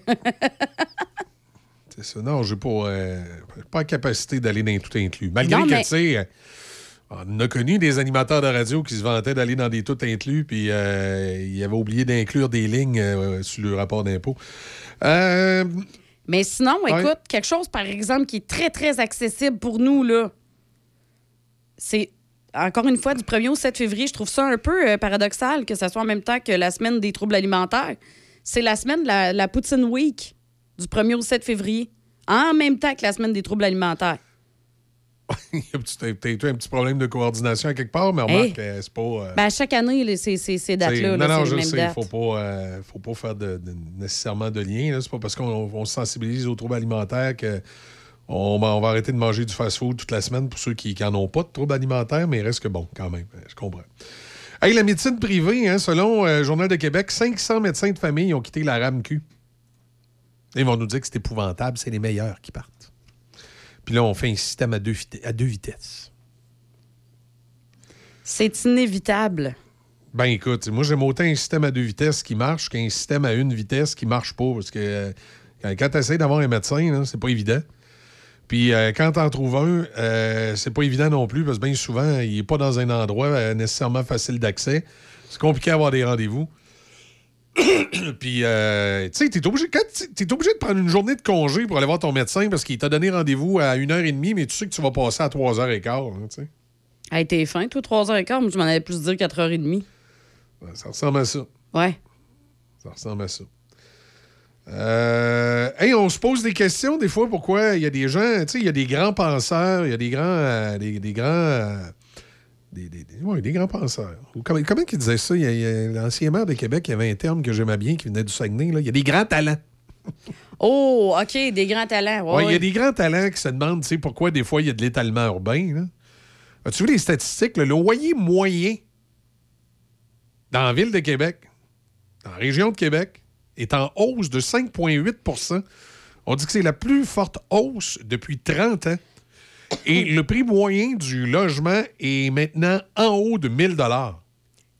C'est ça. Non, j'ai pas, euh, pas la capacité d'aller dans tout inclus. Malgré Non, que, mais- tu sais, on a connu des animateurs de radio qui se vantaient d'aller dans des tout inclus, puis euh, ils avaient oublié d'inclure des lignes euh, sur le rapport d'impôt. Euh, Mais sinon, Ouais. écoute, quelque chose, par exemple, qui est très, très accessible pour nous, là, c'est, encore une fois, du 1er au 7 février, je trouve ça un peu paradoxal que ça soit en même temps que la semaine des troubles alimentaires. C'est la semaine de la, la Poutine Week, du 1er au 7 février, en même temps que la semaine des troubles alimentaires. il y a peut-être peut-être eu un petit problème de coordination à quelque part, mais Hey. remarque, euh, c'est pas. euh, Ben, chaque année, c'est ces dates-là, là, non, non, je sais, il dates. faut pas, euh, faut pas faire de, de- nécessairement de lien. C'est pas parce qu'on on se sensibilise aux troubles alimentaires que on, va- on va arrêter de manger du fast-food toute la semaine pour ceux qui n'en ont pas de troubles alimentaires, mais il reste que bon, quand même. Je comprends. Hey, la médecine privée, hein, selon euh, Journal de Québec, 500 médecins de famille ont quitté la RAMQ. Ils vont nous dire que c'est épouvantable, c'est les meilleurs qui partent. Puis là, on fait un système à deux, à deux vitesses. C'est inévitable. Ben écoute, moi j'aime autant un système à deux vitesses qui marche qu'un système à une vitesse qui marche pas. Parce que euh, quand, tu essaies d'avoir un médecin, c'est pas évident. Puis euh, quand t'en trouves un, euh, c'est pas évident non plus parce que bien souvent, il est pas dans un endroit euh, nécessairement facile d'accès. C'est compliqué d'avoir des rendez-vous. Puis, euh, tu sais, t'es obligé, quand t'es- t'es obligé de prendre une journée de congé pour aller voir ton médecin parce qu'il t'a donné rendez-vous à 1h30, mais tu sais que tu vas passer à 3h15. hein, tu sais. Hey, t'es fin, toi, 3h15, moi, tu m'en avais plus dire 4h30. Ouais, Ça ressemble à ça. Ouais. Ça ressemble à ça. Euh, hey, on se pose des questions des fois pourquoi il y a des gens, tu sais, il y a des grands penseurs, il y a des grands. euh, des, des grands. Des, des- des- ouais, des grands penseurs. Comment, comment il disait ça? L'ancien maire de Québec, il y avait un terme que j'aimais bien qui venait du Saguenay. là. Il y a des grands talents. Oh, OK, des grands talents. Ouais, Ouais, il y a des grands talents qui se demandent pourquoi des fois il y a de l'étalement urbain. là. As-tu vu les statistiques? là? Le loyer moyen dans la ville de Québec, dans la région de Québec, est en hausse de 5,8% On dit que c'est la plus forte hausse depuis 30 ans. Et le prix moyen du logement est maintenant en haut de 1000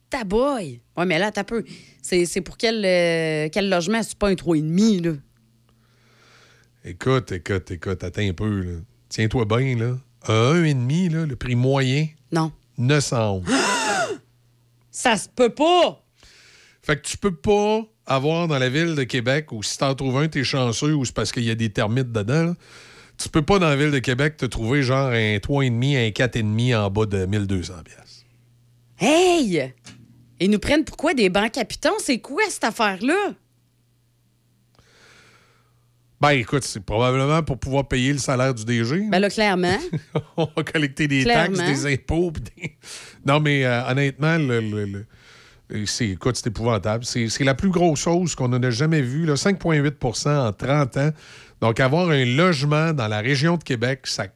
Ta boy. Ouais, mais là, t'as peu. C'est pour quel, euh, quel logement? C'est pas un 3,5, là? Écoute, écoute, écoute, attends un peu. là. Tiens-toi bien, là. Un 1,5, là, le prix moyen, Non. 911. Ça se peut pas! Fait que tu peux pas avoir dans la ville de Québec, ou si t'en trouves un, t'es chanceux, ou c'est parce qu'il y a des termites dedans, là. Tu peux pas dans la ville de Québec te trouver genre un 3,5, un 4,5 en bas de 1200 pièces. Hey! Ils nous prennent pourquoi des bancs capitaux? C'est quoi cette affaire-là? Ben écoute, c'est probablement pour pouvoir payer le salaire du DG. Ben là, clairement. On va collecter des Clairement. taxes, des impôts. des- Non, mais euh, honnêtement, le, le- le- c'est, écoute, c'est épouvantable. C'est, c'est la plus grosse hausse qu'on n'a jamais vue, là, 5,8% en 30 ans. Donc, avoir un logement dans la région de Québec, ça,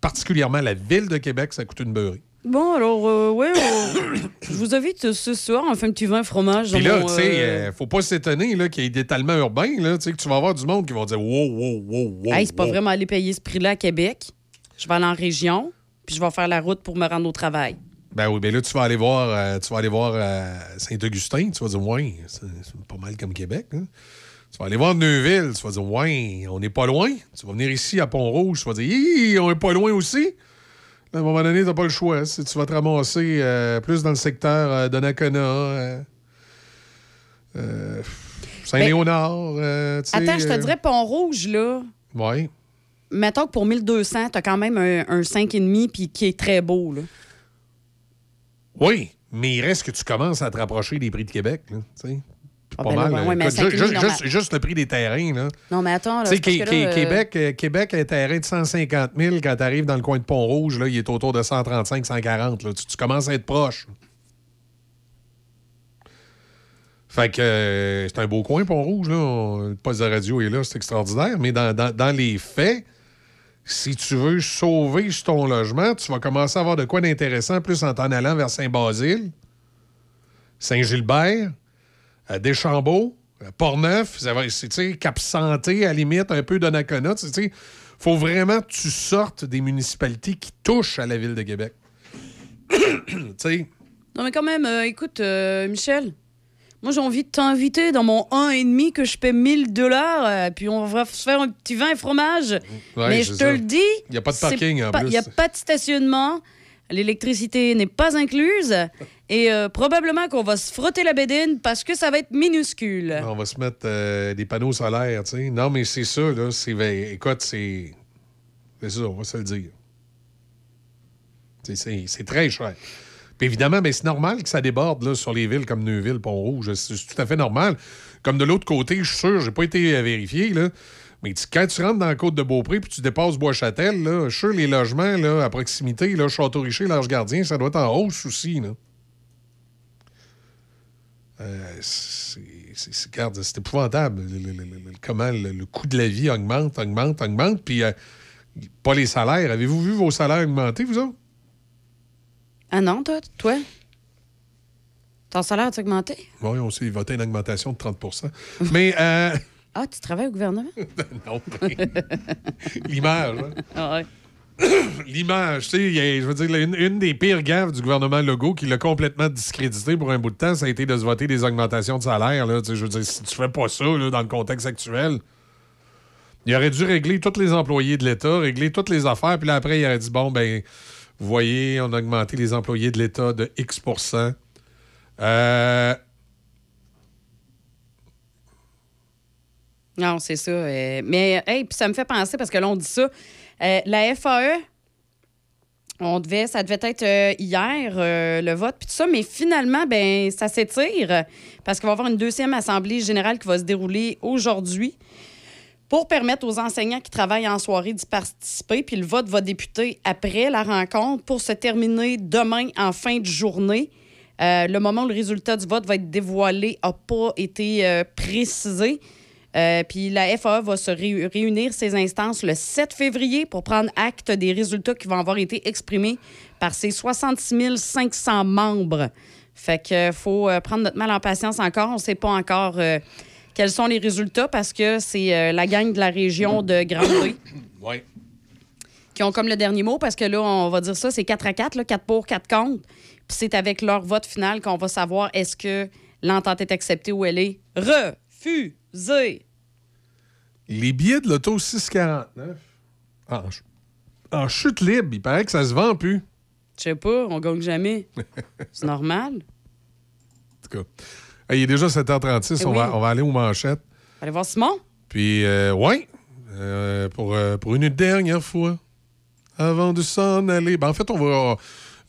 particulièrement la ville de Québec, ça coûte une beurrée. Bon, alors, euh, ouais, euh, je vous invite ce soir un petit vin fromage. Puis là, tu sais, euh, euh, faut pas s'étonner là, qu'il y ait urbain, là, tu sais, que tu vas avoir du monde qui va dire wow, wow, wow, wow. hey, c'est pas wow. vraiment aller payer ce prix-là à Québec. Je vais aller en région, puis je vais faire la route pour me rendre au travail. Ben oui, ben là, tu vas aller voir, euh, tu vas aller voir euh, Saint-Augustin, tu vas dire, ouais, c'est c'est pas mal comme Québec. hein. Tu vas aller voir Neuville, tu vas dire, ouais, on n'est pas loin. Tu vas venir ici à Pont-Rouge, tu vas dire, Hi, on est pas loin aussi. À un moment donné, t'as pas le choix. Si tu vas te ramasser euh, plus dans le secteur euh, de Nakona, euh, euh, Saint-Léonard, tu Attends, je te dirais Pont-Rouge, là. Ouais. Mettons que pour 1200, t'as quand même un, un 5,5 puis qui est très beau, là. Oui, mais il reste que tu commences à te rapprocher des prix de Québec, là, tu Ah, pas ben mal. ouais, là. ouais, mais Écoute, à ju- 5,5, juste, non, juste- mais- juste le prix des terrains, là. Non, mais attends, là. Là, euh, Québec, Québec, un terrain de 150 000, quand tu arrives dans le coin de Pont-Rouge, il est autour de 135, 140. Là. Tu, tu commences à être proche. Fait que euh, c'est un beau coin, Pont-Rouge. Le poste de radio est là, c'est extraordinaire. Mais dans, dans- dans les faits, si tu veux sauver ton logement, tu vas commencer à avoir de quoi d'intéressant plus en t'en allant vers Saint-Basile, Saint-Gilbert, Deschambault, euh, Portneuf, Cap Santé, à la limite, un peu d'Anacona. Tu sais, faut vraiment que tu sortes des municipalités qui touchent à la ville de Québec. tu sais, Non, mais quand même, euh, écoute, euh, Michel, moi, j'ai envie de t'inviter dans mon 1,5 que je paie 1000 dollars, euh, puis on va se faire un petit vin et fromage. Ouais, mais je te le dis. Il y a pas de parking, en pas- plus. Il n'y a pas de stationnement. L'électricité n'est pas incluse. Et euh, probablement qu'on va se frotter la bédine parce que ça va être minuscule. on va se mettre euh, des panneaux solaires, tu sais. Non, mais c'est ça, là. C'est, écoute, c'est. C'est ça, on va se le dire. C'est- très cher. Puis évidemment, ben, c'est normal que ça déborde là, sur les villes comme Neuville, Pont-Rouge. C'est tout à fait normal. Comme de l'autre côté, je suis sûr, j'ai pas été euh, vérifié, là. Mais quand tu rentres dans la côte de Beaupré puis tu dépasses Bois-Châtel, là, je suis sûr, les logements là, à proximité, là, Château-Richer, Large-Gardien, ça doit être en hausse aussi. Là. Euh, c'est épouvantable. le- le- le- le- comment le, le coût de la vie augmente, augmente, augmente. Puis euh, pas les salaires. Avez-vous vu vos salaires augmenter, vous autres? Ah non, toi? Toi? Ton salaire a augmenté? Oui, on s'est voté une augmentation de 30 Mais, euh, Ah, tu travailles au gouvernement? non, mais l'image, hein? Ah ouais. L'image, tu sais, je veux dire, une, des pires gaffes du gouvernement Legault qui l'a complètement discrédité pour un bout de temps, ça a été de se voter des augmentations de salaire. Là, je veux dire, si tu fais pas ça là, dans le contexte actuel, il aurait dû régler tous les employés de l'État, régler toutes les affaires, puis là, après, il aurait dit bon, ben, vous voyez, on a augmenté les employés de l'État de X Euh, Non, c'est ça. euh, mais, hey, puis ça me fait penser, parce que là, on dit ça. Euh, la FAE, on devait, ça devait être euh, hier, euh, le vote, puis tout ça, mais finalement, ben, ça s'étire parce qu'il va y avoir une deuxième assemblée générale qui va se dérouler aujourd'hui pour permettre aux enseignants qui travaillent en soirée d'y participer. Puis le vote va débuter après la rencontre pour se terminer demain en fin de journée. Le moment où le résultat du vote va être dévoilé n'a pas été précisé. Euh, puis la FAA va se ré- réunir ses instances le 7 février pour prendre acte des résultats qui vont avoir été exprimés par ses 66 500 membres. Fait que faut euh, prendre notre mal en patience encore. On ne sait pas encore euh, quels sont les résultats parce que c'est euh, la gang de la région de Grande-Bay ouais. qui ont comme le dernier mot parce que là, on va dire ça, c'est 4 à 4, là, 4 pour, 4 contre. Puis c'est avec leur vote final qu'on va savoir est-ce que l'entente est acceptée ou elle est refusée. Les billets de l'auto 649 en, en chute libre, il paraît que ça se vend plus. Je sais pas, on gagne jamais. C'est normal. En tout cas, il est déjà 7h36, Eh on, oui. va, on va aller aux manchettes. Allez voir Simon? Puis, euh, ouais, euh, pour, euh, pour une dernière fois, avant de s'en aller. Ben, en fait, on va,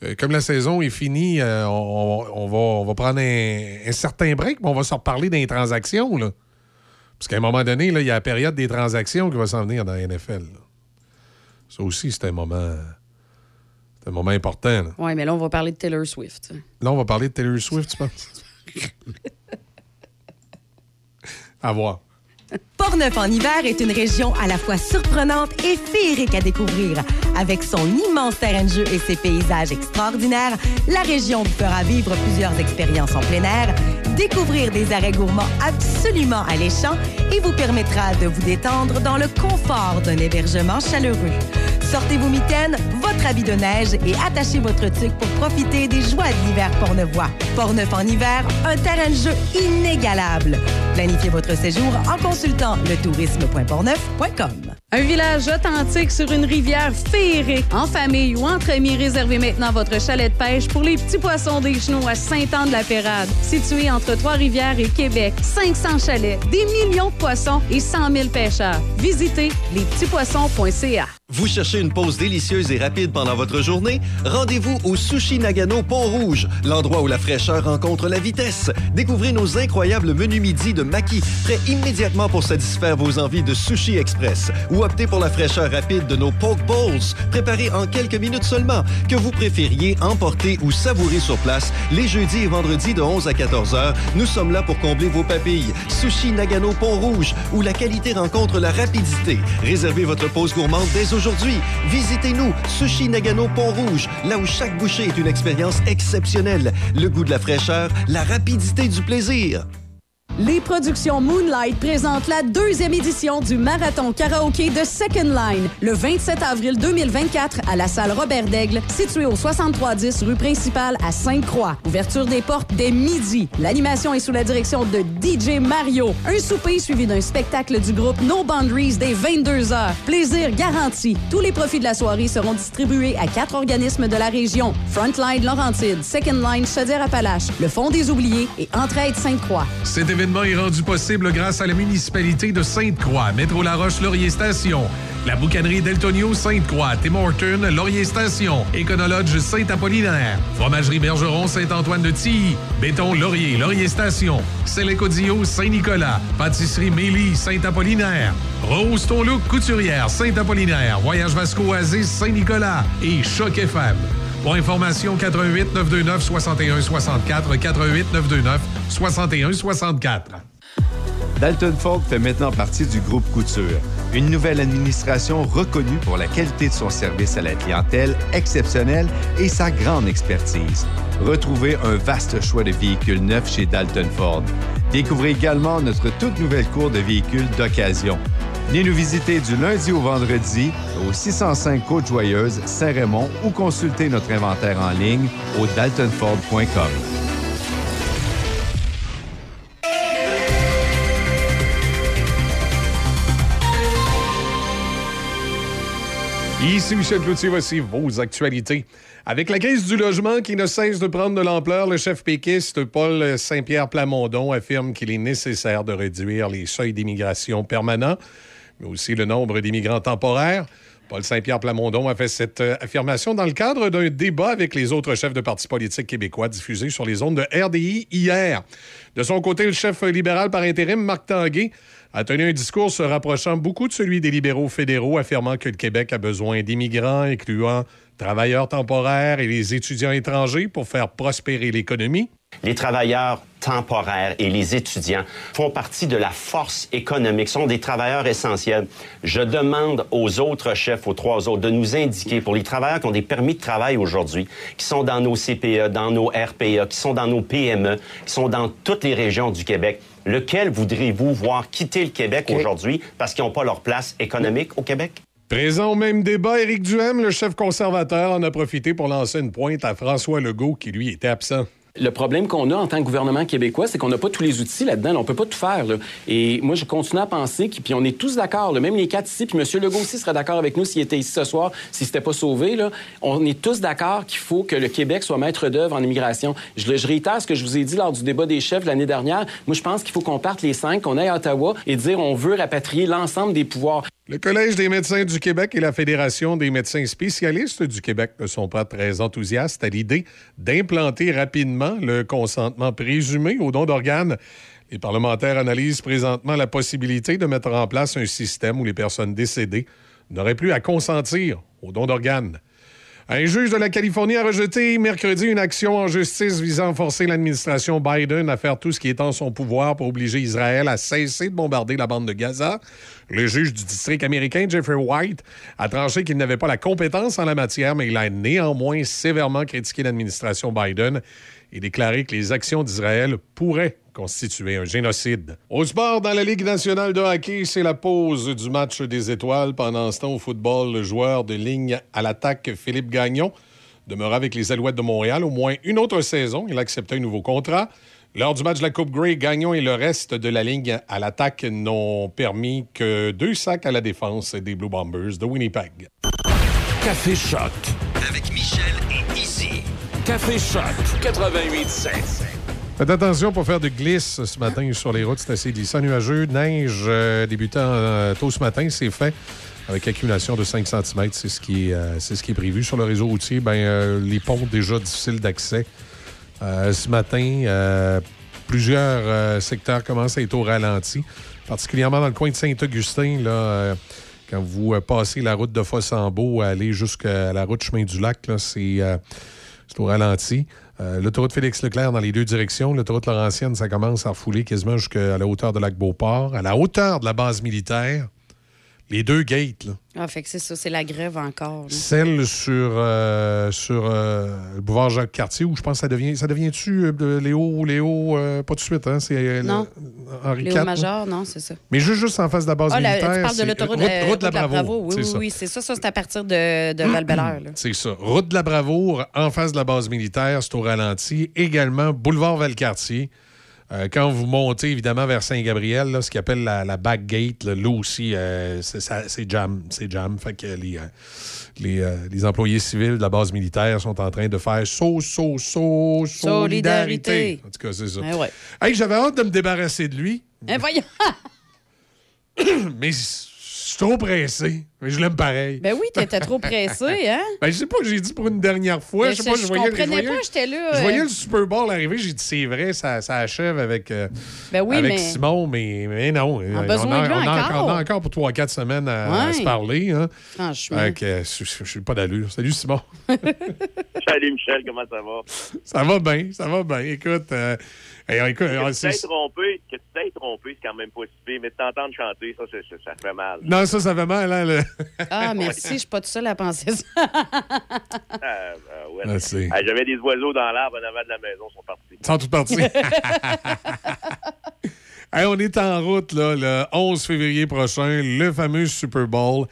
euh, comme la saison est finie, on, on va, on va prendre un, un certain break, mais on va se reparler des transactions. Là. Parce qu'à un moment donné, il y a la période des transactions qui va s'en venir dans la NFL. là. Ça aussi, c'est un moment, c'est un moment important. Oui, mais là, on va parler de Taylor Swift. Là, on va parler de Taylor Swift, tu penses? à voir. Portneuf en hiver est une région à la fois surprenante et féerique à découvrir. Avec son immense terrain de jeu et ses paysages extraordinaires, la région vous fera vivre plusieurs expériences en plein air, découvrir des arrêts gourmands absolument alléchants et vous permettra de vous détendre dans le confort d'un hébergement chaleureux. Sortez vos mitaines, votre habit de neige et attachez votre tuque pour profiter des joies de l'hiver portnevois. Portneuf en hiver, un terrain de jeu inégalable. Planifiez votre séjour en consultant le tourisme.portneuf.com. Un village authentique sur une rivière féerique, en famille ou entre amis, réservez maintenant votre chalet de pêche pour les petits poissons des genoux à Saint-Anne-de-la-Pérade. Situé entre Trois-Rivières et Québec, 500 chalets, des millions de poissons et 100 000 pêcheurs. Visitez lespetitspoissons.ca. Vous cherchez une pause délicieuse et rapide pendant votre journée? Rendez-vous au Sushi Nagano Pont-Rouge, l'endroit où la fraîcheur rencontre la vitesse. Découvrez nos incroyables menus midi de Maki, prêts immédiatement pour satisfaire vos envies de sushi express. Optez pour la fraîcheur rapide de nos poke bowls, préparés en quelques minutes seulement, que vous préfériez emporter ou savourer sur place. Les jeudis et vendredis de 11 à 14 heures, nous sommes là pour combler vos papilles. Sushi Nagano Pont-Rouge, où la qualité rencontre la rapidité. Réservez votre pause gourmande dès aujourd'hui. Visitez-nous, Sushi Nagano Pont-Rouge, là où chaque bouchée est une expérience exceptionnelle. Le goût de la fraîcheur, la rapidité du plaisir. Les productions Moonlight présentent la deuxième édition du Marathon Karaoké de Second Line, le 27 avril 2024 à la salle Robert Daigle, située au 6310 rue principale à Sainte-Croix. Ouverture des portes dès midi. L'animation est sous la direction de DJ Mario. Un souper suivi d'un spectacle du groupe No Boundaries dès 22h. Plaisir garanti. Tous les profits de la soirée seront distribués à quatre organismes de la région. Frontline Laurentide, Second Line Chaudière-Appalaches, le Fonds des Oubliés et Entraide Sainte-Croix. Est rendu possible grâce à la municipalité de Sainte-Croix, Métro La Roche Laurier Station, la boucanerie Deltonio Sainte-Croix, Tim Horton Laurier Station, Éconologe Saint-Apollinaire, Fromagerie Bergeron Saint-Antoine de Tilly, Béton Laurier Laurier Station, Célécodio Saint-Nicolas, Pâtisserie Mélie Saint-Apollinaire, Rose Ton Look Couturière Saint-Apollinaire, Voyage Vasco Oasis Saint-Nicolas et Choc FM. Pour information, 88 929 61 64 88 929 61 64. Dalton Ford fait maintenant partie du groupe Couture, une nouvelle administration reconnue pour la qualité de son service à la clientèle exceptionnelle et sa grande expertise. Retrouvez un vaste choix de véhicules neufs chez Dalton Ford. Découvrez également notre toute nouvelle cour de véhicules d'occasion. Venez nous visiter du lundi au vendredi au 605 Côte-Joyeuse, Saint-Raymond ou consultez notre inventaire en ligne au daltonford.com. Ici Michel Cloutier, voici vos actualités. Avec la crise du logement qui ne cesse de prendre de l'ampleur, le chef péquiste Paul Saint-Pierre Plamondon affirme qu'il est nécessaire de réduire les seuils d'immigration permanents, mais aussi le nombre d'immigrants temporaires. Paul Saint-Pierre Plamondon a fait cette euh, affirmation dans le cadre d'un débat avec les autres chefs de partis politiques québécois diffusé sur les ondes de RDI hier. De son côté, le chef libéral par intérim, Marc Tanguay, a tenu un discours se rapprochant beaucoup de celui des libéraux fédéraux, affirmant que le Québec a besoin d'immigrants, incluant travailleurs temporaires et les étudiants étrangers pour faire prospérer l'économie. Les travailleurs temporaires et les étudiants font partie de la force économique, sont des travailleurs essentiels. Je demande aux autres chefs, aux trois autres, de nous indiquer pour les travailleurs qui ont des permis de travail aujourd'hui, qui sont dans nos CPE, dans nos RPA, qui sont dans nos PME, qui sont dans toutes les régions du Québec, lequel voudriez-vous voir quitter le Québec aujourd'hui parce qu'ils n'ont pas leur place économique au Québec? Présent au même débat, Éric Duhem, le chef conservateur, en a profité pour lancer une pointe à François Legault, qui lui était absent. Le problème qu'on a en tant que gouvernement québécois, c'est qu'on n'a pas tous les outils là-dedans. On peut pas tout faire. Et moi, je continue à penser, puis on est tous d'accord, même les quatre ici, puis M. Legault aussi serait d'accord avec nous s'il était ici ce soir, s'il s'était pas sauvé. On est tous d'accord qu'il faut que le Québec soit maître d'œuvre en immigration. Je, je réitère ce que je vous ai dit lors du débat des chefs l'année dernière. Moi, je pense qu'il faut qu'on parte les cinq, qu'on aille à Ottawa et dire on veut rapatrier l'ensemble des pouvoirs. Le Collège des médecins du Québec et la Fédération des médecins spécialistes du Québec ne sont pas très enthousiastes à l'idée d'implanter rapidement le consentement présumé aux dons d'organes. Les parlementaires analysent présentement la possibilité de mettre en place un système où les personnes décédées n'auraient plus à consentir aux dons d'organes. Un juge de la Californie a rejeté mercredi une action en justice visant à forcer l'administration Biden à faire tout ce qui est en son pouvoir pour obliger Israël à cesser de bombarder la bande de Gaza. Le juge du district américain, Jeffrey White, a tranché qu'il n'avait pas la compétence en la matière, mais il a néanmoins sévèrement critiqué l'administration Biden et déclaré que les actions d'Israël pourraient constituer un génocide. Au sport, dans la Ligue nationale de hockey, c'est la pause du match des étoiles. Pendant ce temps, au football, le joueur de ligne à l'attaque, Philippe Gagnon, demeura avec les Alouettes de Montréal au moins une autre saison. Il a accepté un nouveau contrat. Lors du match de la Coupe Grey, Gagnon et le reste de la ligne à l'attaque n'ont permis que deux sacs à la défense des Blue Bombers de Winnipeg. Café Choc. Avec Michel. Café Choc 88.7. Faites attention pour faire de glisse ce matin sur les routes. C'est assez glissant, nuageux. Neige euh, débutant euh, tôt ce matin, c'est fait avec accumulation de 5 cm. C'est ce, qui est, euh, ce qui est prévu. Sur le réseau routier, ben, les ponts déjà difficiles d'accès. Ce matin, plusieurs secteurs commencent à être au ralenti, particulièrement dans le coin de Saint-Augustin. Quand vous passez la route de Fossambeau, aller jusqu'à la route Chemin du Lac, c'est au ralenti. Euh, L'autoroute Félix-Leclerc dans les deux directions. L'autoroute Laurentienne, ça commence à refouler quasiment jusqu'à la hauteur de Lac-Beauport, à la hauteur de la base militaire. Les deux gates, là. Ah, fait que c'est ça, c'est la grève encore. là. Celle sur, euh, sur euh, le boulevard Jacques-Cartier, où je pense que ça devient. Ça devient-tu euh, de Léo, Léo, euh, pas tout de suite, hein? C'est euh, Non. le- Henri Léo IV. Major, non, c'est ça. Mais juste, juste en face de la base Ah, la- militaire. tu parles de c'est- l'autoroute route, euh, route de la Bravo. Oui, c'est oui, ça. oui, c'est ça. Ça, c'est à partir de, de val là. C'est ça. Route de la Bravoure, en face de la base militaire, c'est au ralenti. Également, boulevard Valcartier. Euh, quand vous montez, évidemment, vers Saint-Gabriel, là, ce qu'on appelle la, la back gate, là, là aussi, euh, c'est ça- c'est jam. C'est jam. Fait que les, euh, les, les employés civils de la base militaire sont en train de faire so, so, so, solidarité. Solidarité. En tout cas, c'est ça. Eh ouais. Hey, J'avais hâte de me débarrasser de lui, Eh, voyons. mais suis trop pressé. Mais je l'aime pareil. Ben oui, t'étais trop pressé, hein? Ben, je sais pas, j'ai dit pour une dernière fois. Ben, je sais pas, je- je je voyais, comprenais voyais- pas, j'étais là, Je voyais euh. le Super Bowl arriver, j'ai dit c'est vrai, ça, ça achève avec, euh, Ben oui, avec mais- Simon, mais, mais non. On besoin a, de lui on a encore. on a encore pour 3-4 semaines à, se parler. Hein. Franchement. Fait que, euh, je je- je suis pas d'allure. Salut Simon. Salut Michel, comment ça va? ça va bien, ça va bien. Écoute, euh, hey, écoute, Que euh, tu t'es trompé, que tu t'es trompé, c'est quand même pas si pire, mais de t'entendre chanter, ça, c'est- c'est- ça fait mal. non, ça, ça fait mal. Hein, le- Ah, merci, je suis pas toute seule à penser ça. Ah, ben, ouais. C'est- Ah, J'avais des oiseaux dans l'arbre en avant de la maison, ils sont partis. Ils sont tous partis. Hey, on est en route là, le 11 février prochain, le fameux Super Bowl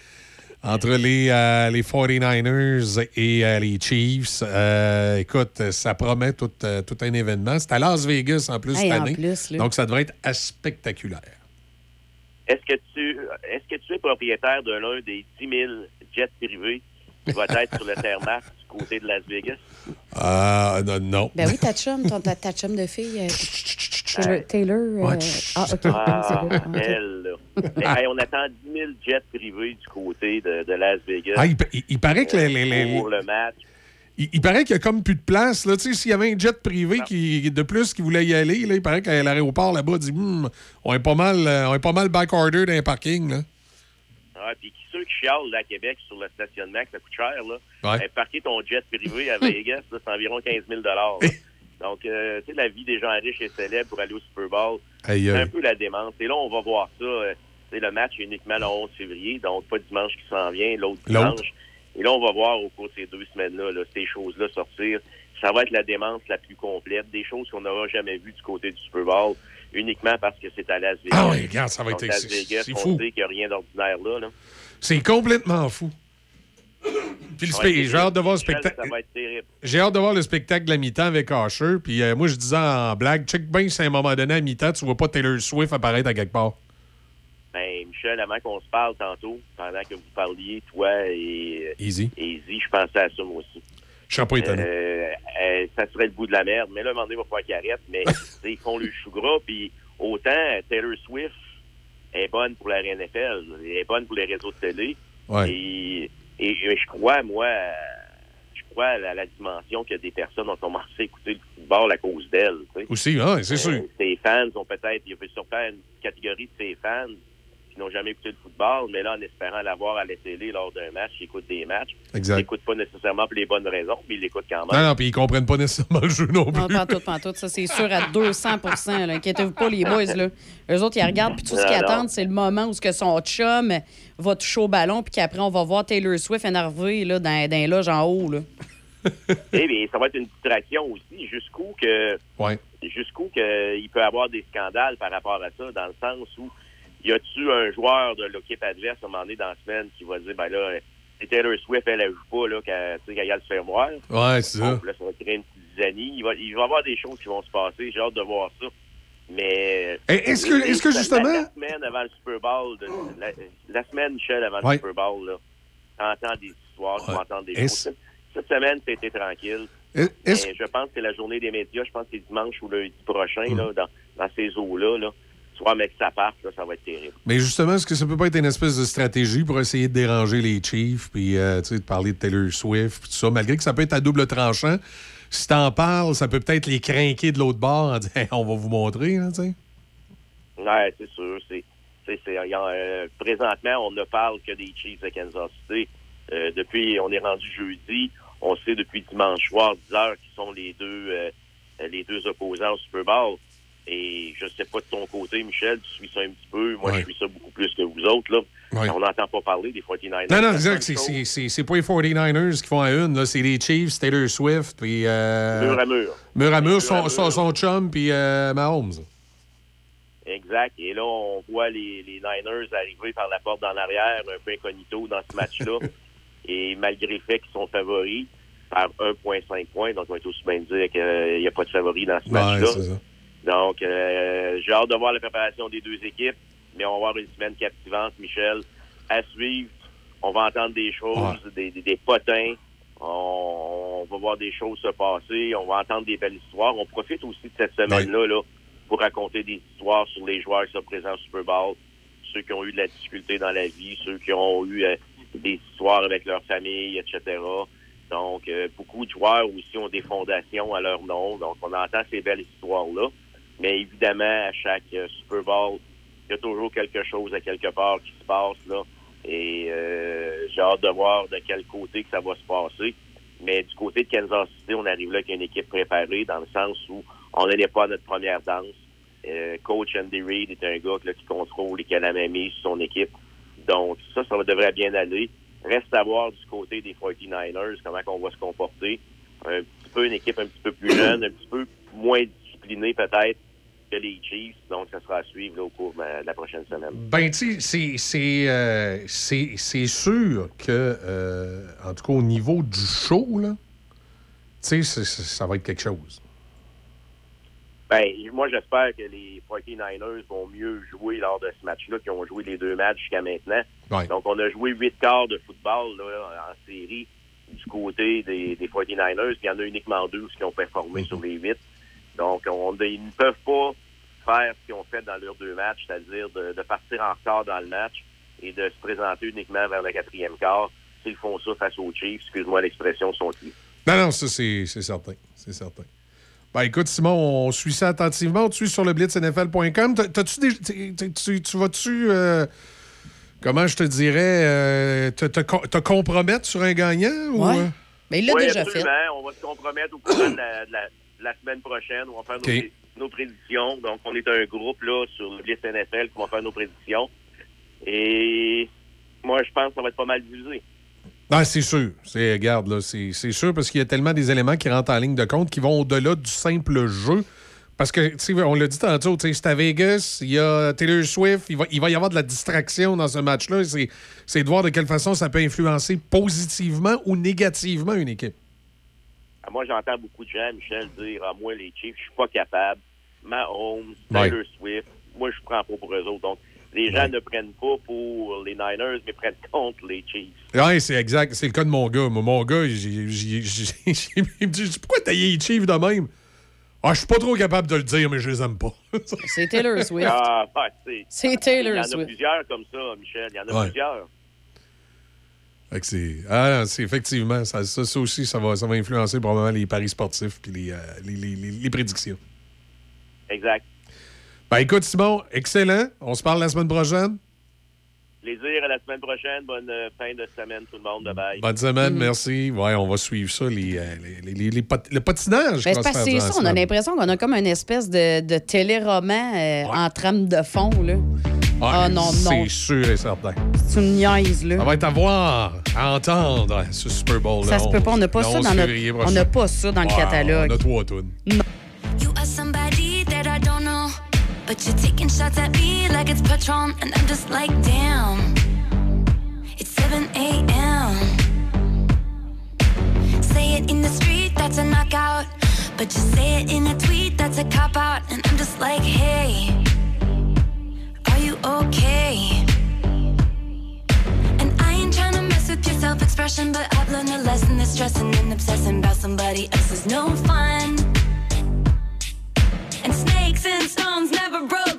entre les, euh, les 49ers et euh, les Chiefs. Euh, écoute, ça promet tout, euh, tout un événement. C'est à Las Vegas en plus Hey, cette en année. plus. Donc, ça devrait être spectaculaire. Est-ce que tu est-ce que tu es propriétaire de l'un des 10 000 jets privés qui va être sur le du côté de Las Vegas? Euh, non, non. Ben oui, ta chum, ton, ta, ta chum de fille, euh, Taylor. Euh. Ah, OK. Ah. Ah, elle, là. Mais, hey, on attend 10 000 jets privés du côté de, de Las Vegas. Ah, il, pa- il- il paraît que les, les- les- pour le match. il, il paraît qu'il y a comme plus de place. Là. Tu sais, S'il y avait un jet privé qui, de plus qui voulait y aller, là, il paraît qu'à l'aéroport là-bas dit Hum, on est pas mal euh, on est pas mal backorder dans les parkings. Là. Ah, puis qui- ceux qui chialent là, à Québec sur le stationnement, que ça coûte cher, là, Ouais. ben, parquer ton jet privé à Vegas, c'est environ 15 000 là. Donc, euh, tu sais, la vie des gens riches et célèbres pour aller au Super Bowl, c'est un peu la démence. Et là, on va voir ça. euh, tu sais, le match est uniquement le 11 février, donc pas dimanche qui s'en vient, l'autre dimanche. Et là, on va voir au cours de ces deux semaines-là, là, ces choses-là sortir. Ça va être la démence la plus complète, des choses qu'on n'aura jamais vues du côté du Super Bowl, uniquement parce que c'est à Las Vegas. Ah oui, regarde, ça va Donc, être- Las c'est- Vegas, c'est on fou. sait qu'il n'y a rien d'ordinaire là. là. C'est complètement fou. Puis j'ai hâte de voir le spectacle. J'ai hâte de voir le spectacle de la mi-temps avec Asher. Puis euh, moi, je disais en blague, check bien si à un moment donné, à mi-temps, tu vois pas Taylor Swift apparaître à quelque part. Ben, Michel, avant qu'on se parle tantôt, pendant que vous parliez, toi et, Easy. et Izzy, je pensais à ça moi aussi. Je serais pas étonné. Euh, euh, ça serait le bout de la merde. Mais là, à un moment donné, il va falloir qu'il arrête. Mais ils font le chou gras. Puis autant Taylor Swift est bonne pour la NFL, elle est bonne pour les réseaux de télé. Ouais. Et, et, et je crois, moi, je crois à la, dimension que des personnes ont commencé à écouter le football à cause d'elle. tu sais. Aussi, c'est sûr. Euh, ses fans ont peut-être, il peut sûrement une catégorie de ses fans qui n'ont jamais écouté le football, mais là, en espérant l'avoir à la télé lors d'un match, ils écoutent des matchs. Exact. Ils l'écoutent pas nécessairement pour les bonnes raisons, mais ils l'écoutent quand Non, même. non, puis ils comprennent pas nécessairement le jeu non plus. Non, pas tout, pas tout. Ça, c'est sûr à 200 là. Inquiétez-vous pas, les boys. Là. Eux autres, ils regardent, puis tout ce Non, qu'ils non. attendent, c'est le moment où ce que son chum va toucher au ballon, puis qu'après, on va voir Taylor Swift énervé là, dans, dans les loges en haut. Là. Eh bien, ça va être une distraction aussi, jusqu'où que Ouais. jusqu'où que il peut y avoir des scandales par rapport à ça, dans le sens où y a-tu un joueur de l'équipe adverse à un moment donné dans la semaine qui va dire ben là, c'est Taylor Swift, elle, elle joue pas là, qu'elle tu a le faire voir? Ouais, c'est ça. Là, ça va créer une petite zanie. Il va, il va y avoir des choses qui vont se passer. J'ai hâte de voir ça. Mais. Eh, est-ce que- est-ce que justement- La, semaine avant le Super Bowl, de- la, la semaine, Michel, avant Ouais. le Super Bowl, là, t'entends des histoires, tu Ouais. entends des choses. Cette semaine, c'était tranquille. Est- Mais je pense que c'est la journée des médias. Je pense que c'est dimanche ou lundi prochain, Mm. là, dans, dans ces eaux-là. Là. Soit, mais que ça parte, là, ça va être terrible. Mais justement, est-ce que ça peut pas être une espèce de stratégie pour essayer de déranger les Chiefs, puis euh, de parler de Taylor Swift, puis tout ça, malgré que ça peut être à double tranchant. Si t'en parles, ça peut peut-être les craquer de l'autre bord en disant Hey, on va vous montrer, là, tu sais? Ouais, c'est sûr. C'est, c'est, c'est- euh, présentement, on ne parle que des Chiefs de Kansas City. Euh, depuis, on est rendu jeudi. On sait depuis dimanche soir, 10 heures, qui sont les deux, les deux opposants au Super Bowl. Et je sais pas de ton côté, Michel, tu suis ça un petit peu. Moi, Ouais. je suis ça beaucoup plus que vous autres. Là. Ouais. On n'entend pas parler des 49ers. Non, non, exact. C'est- pas les 49ers qui font à une. là. C'est les Chiefs, Taylor Swift, puis. Euh, Mur à mur. Mur à mur, Mur à son, mur. son, son chum, puis euh, Mahomes. Exact. Et là, on voit les, les Niners arriver par la porte d'en arrière, un peu incognito dans ce match-là. Et malgré le fait qu'ils sont favoris par 1,5 points, donc on va aussi bien dire qu'il n'y a pas de favori dans ce match-là. c'est ça. Donc, euh, j'ai hâte de voir la préparation des deux équipes, mais on va avoir une semaine captivante, Michel, à suivre. On va entendre des choses, des, des, des potins. On, on va voir des choses se passer. On va entendre des belles histoires. On profite aussi de cette semaine-là là, pour raconter des histoires sur les joueurs qui sont présents au Super Bowl, ceux qui ont eu de la difficulté dans la vie, ceux qui ont eu euh, des histoires avec leur famille, etc. Donc, euh, beaucoup de joueurs aussi ont des fondations à leur nom. Donc, on entend ces belles histoires-là. Mais évidemment, à chaque euh, Super Bowl, il y a toujours quelque chose à quelque part qui se passe là. Et euh, j'ai hâte de voir de quel côté que ça va se passer. Mais du côté de Kansas City, on arrive là avec une équipe préparée dans le sens où on n'allait pas à notre première danse. Euh, coach Andy Reid est un gars qui contrôle même mise sur son équipe. Donc ça, ça devrait bien aller. Reste à voir du côté des 49ers comment on va se comporter. Un petit peu une équipe un petit peu plus jeune, un petit peu moins disciplinée peut-être que les Chiefs. Donc ça sera à suivre là, au cours de la- prochaine semaine. Ben, tu sais, c'est- euh, sûr que, euh, en tout cas, au niveau du show, là, tu sais, ça va être quelque chose. Ben, moi, j'espère que les 49ers vont mieux jouer lors de ce match-là qu'ils ont joué les deux matchs jusqu'à maintenant. Ouais. Donc, on a joué huit quarts de football là, en série du côté des, des 49ers. Puis il y en a uniquement deux qui ont performé sur les huit. Donc, on, ils ne peuvent pas faire ce qu'ils ont fait dans leurs deux matchs, c'est-à-dire de, de partir en retard dans le match et de se présenter uniquement vers le quatrième quart. S'ils font ça face aux Chiefs, excuse-moi l'expression, sont ils. Non, non, ça, c'est certain. C'est certain. Ben, écoute, Simon, on suit ça attentivement. Tu es sur le blitznfl.com. T'as- T'as-tu des. Tu, tu vas-tu. euh, comment je te dirais. euh, te, te co- te compromettre sur un gagnant? Ou, Ouais. euh? Mais il l'a Oui, déjà absolument. fait. On va se compromettre au courant de la, de la- de la semaine prochaine. On va faire nos, prédictions. Donc, on est un groupe là sur le Blitz NFL qui va faire nos prédictions. Et moi, je pense que ça va être pas mal divisé. Non, c'est sûr. C'est, regarde, là, c'est, c'est sûr parce qu'il y a tellement des éléments qui rentrent en ligne de compte qui vont au-delà du simple jeu. Parce que, on l'a dit tantôt, c'est à Vegas, il y a Taylor Swift, il va, il va y avoir de la distraction dans ce match-là. C'est, c'est de voir de quelle façon ça peut influencer positivement ou négativement une équipe. Ah, Moi, j'entends beaucoup de gens, Michel, dire Ah, moi, les Chiefs, je suis pas capable. Mahomes, Ouais. Taylor Swift, moi, je prends pas pour eux autres. Donc, les gens ne prennent pas pour les Niners, mais prennent contre les Chiefs. Oui, c'est exact. C'est le cas de mon gars. Moi, mon gars, j'ai, j'ai- j'ai- j'ai- il me dit Pourquoi t'as les Chiefs de même Ah, je suis pas trop capable de le dire, mais je les aime pas. C'est Taylor Swift. Ah, c'est C'est Taylor Il y en a Swift. plusieurs comme ça, Michel. Il y en a Ouais. plusieurs. C'est. Ah, c'est effectivement, ça, ça, ça aussi, ça va, ça va influencer probablement les paris sportifs puis les, euh, les, les- les- les prédictions. Exact. Ben écoute, Simon, excellent. On se parle la semaine prochaine. Plaisir à la semaine prochaine. Bonne euh, fin de semaine, tout le monde. Bye bye. Bonne semaine, Mm. merci. Ouais, on va suivre ça, les, euh, les, les- les pot- le patinage. Ben, c'est ça, on a l'impression qu'on a comme une espèce de, de téléroman euh, en trame de fond. Là. Ah non, non. C'est sûr et certain. C'est une niaise. Là. Ça va être à voir, à entendre, ce Super Bowl. Ça se peut pas, on n'a pas, ça dans notre- on n'a pas ça dans le catalogue. On a trois tunes. You are somebody that I don't know, but you're taking shots at me like it's Patron, and I'm just like, damn. It's 7 a.m. Say it in the street, that's a knockout. But you say it in a tweet, that's a cop out. And I'm just like, hey, okay? And I ain't trying to mess with your self expression, but I've learned a lesson that stressing and obsessing about somebody else is no fun. And snakes and stones never broke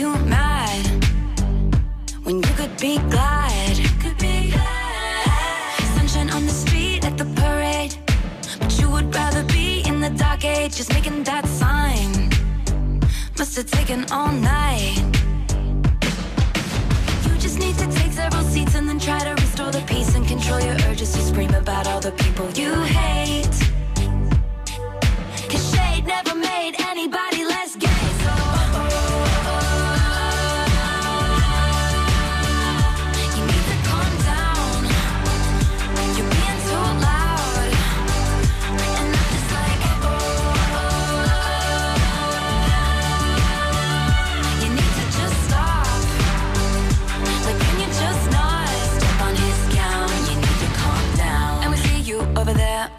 you mad when you could be glad. Could be glad. Sunshine on the street at the parade, but you would rather be in the dark age, just making that sign. Must have taken all night. You just need to take several seats and then try to restore the peace and control your urges to scream about all the people you hate.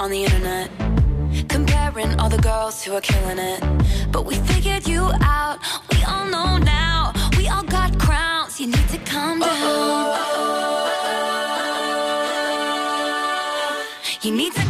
on the internet Comparing all the girls who are killing it. But we figured you out, we all know now. We all got crowns, you need to calm down. Uh -oh. You need to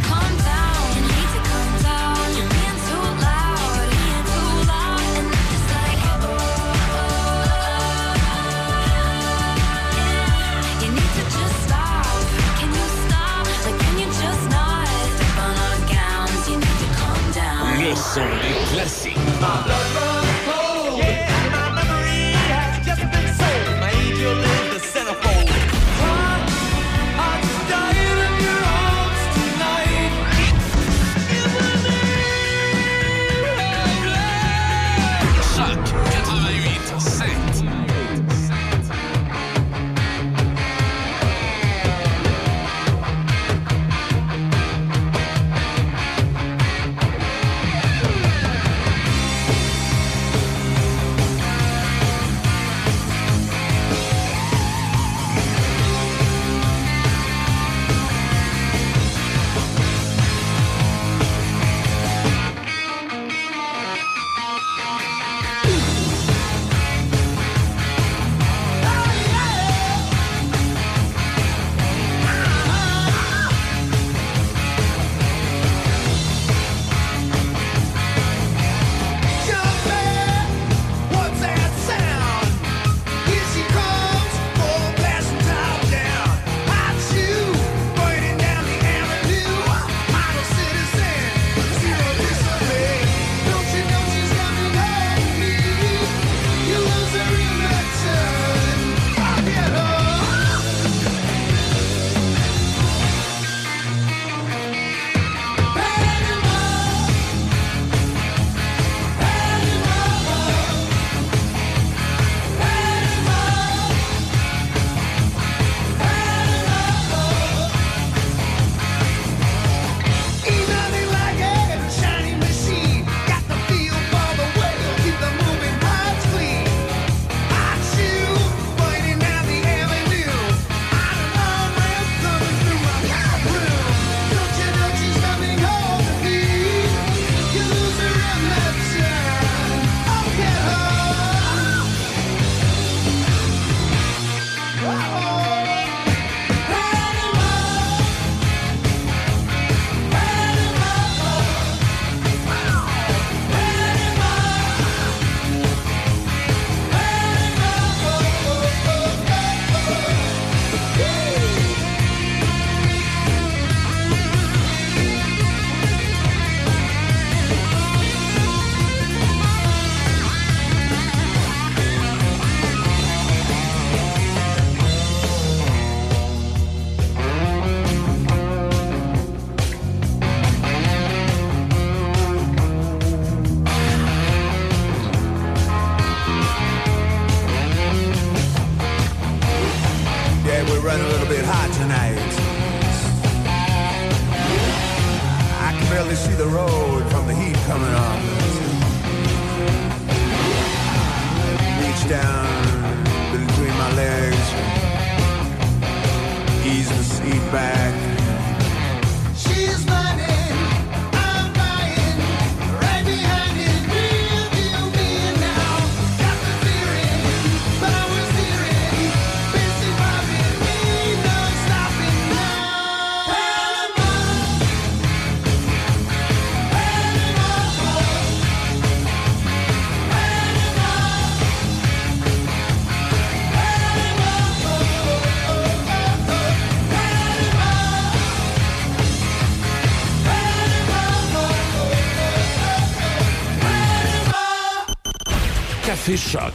Choc.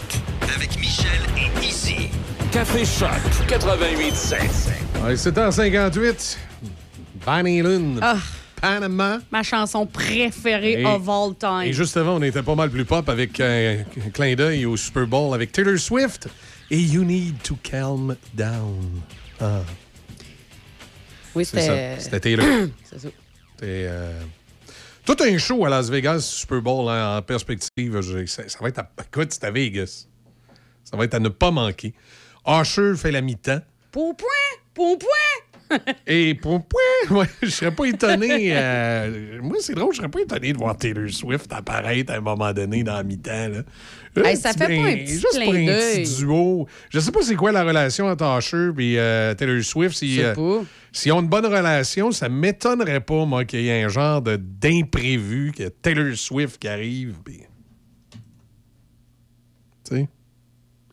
Avec Michel et Izzy. Café Choc 88.7. Ouais, C'était en 58. Bonnie Lynn. Ah. Panama. Ma chanson préférée Et- of all time. Et juste avant, on était pas mal plus pop avec un un clin d'œil au Super Bowl avec Taylor Swift et You Need to Calm Down. Ah, oui, c'était. C'était Taylor. C'est ça. C'était, euh, Tout un show à Las Vegas, Super Bowl, hein, en perspective. ça va être à... Écoute, c'est à Vegas. Ça va être à ne pas manquer. Usher fait la mi-temps. Pour point, pour point. Et pour ouais, je serais pas étonné. euh, moi, c'est drôle, je serais pas étonné de voir Taylor Swift apparaître à un moment donné dans la mi-temps. là. Hey, ça fait pas un petit Juste clin pour un d'œil. petit duo. Je sais pas c'est quoi la relation entre Usher et euh, Taylor Swift. Si, euh. S'ils ont une bonne relation, ça m'étonnerait pas, moi, qu'il y ait un genre de- d'imprévu, a Taylor Swift qui arrive. Tu sais.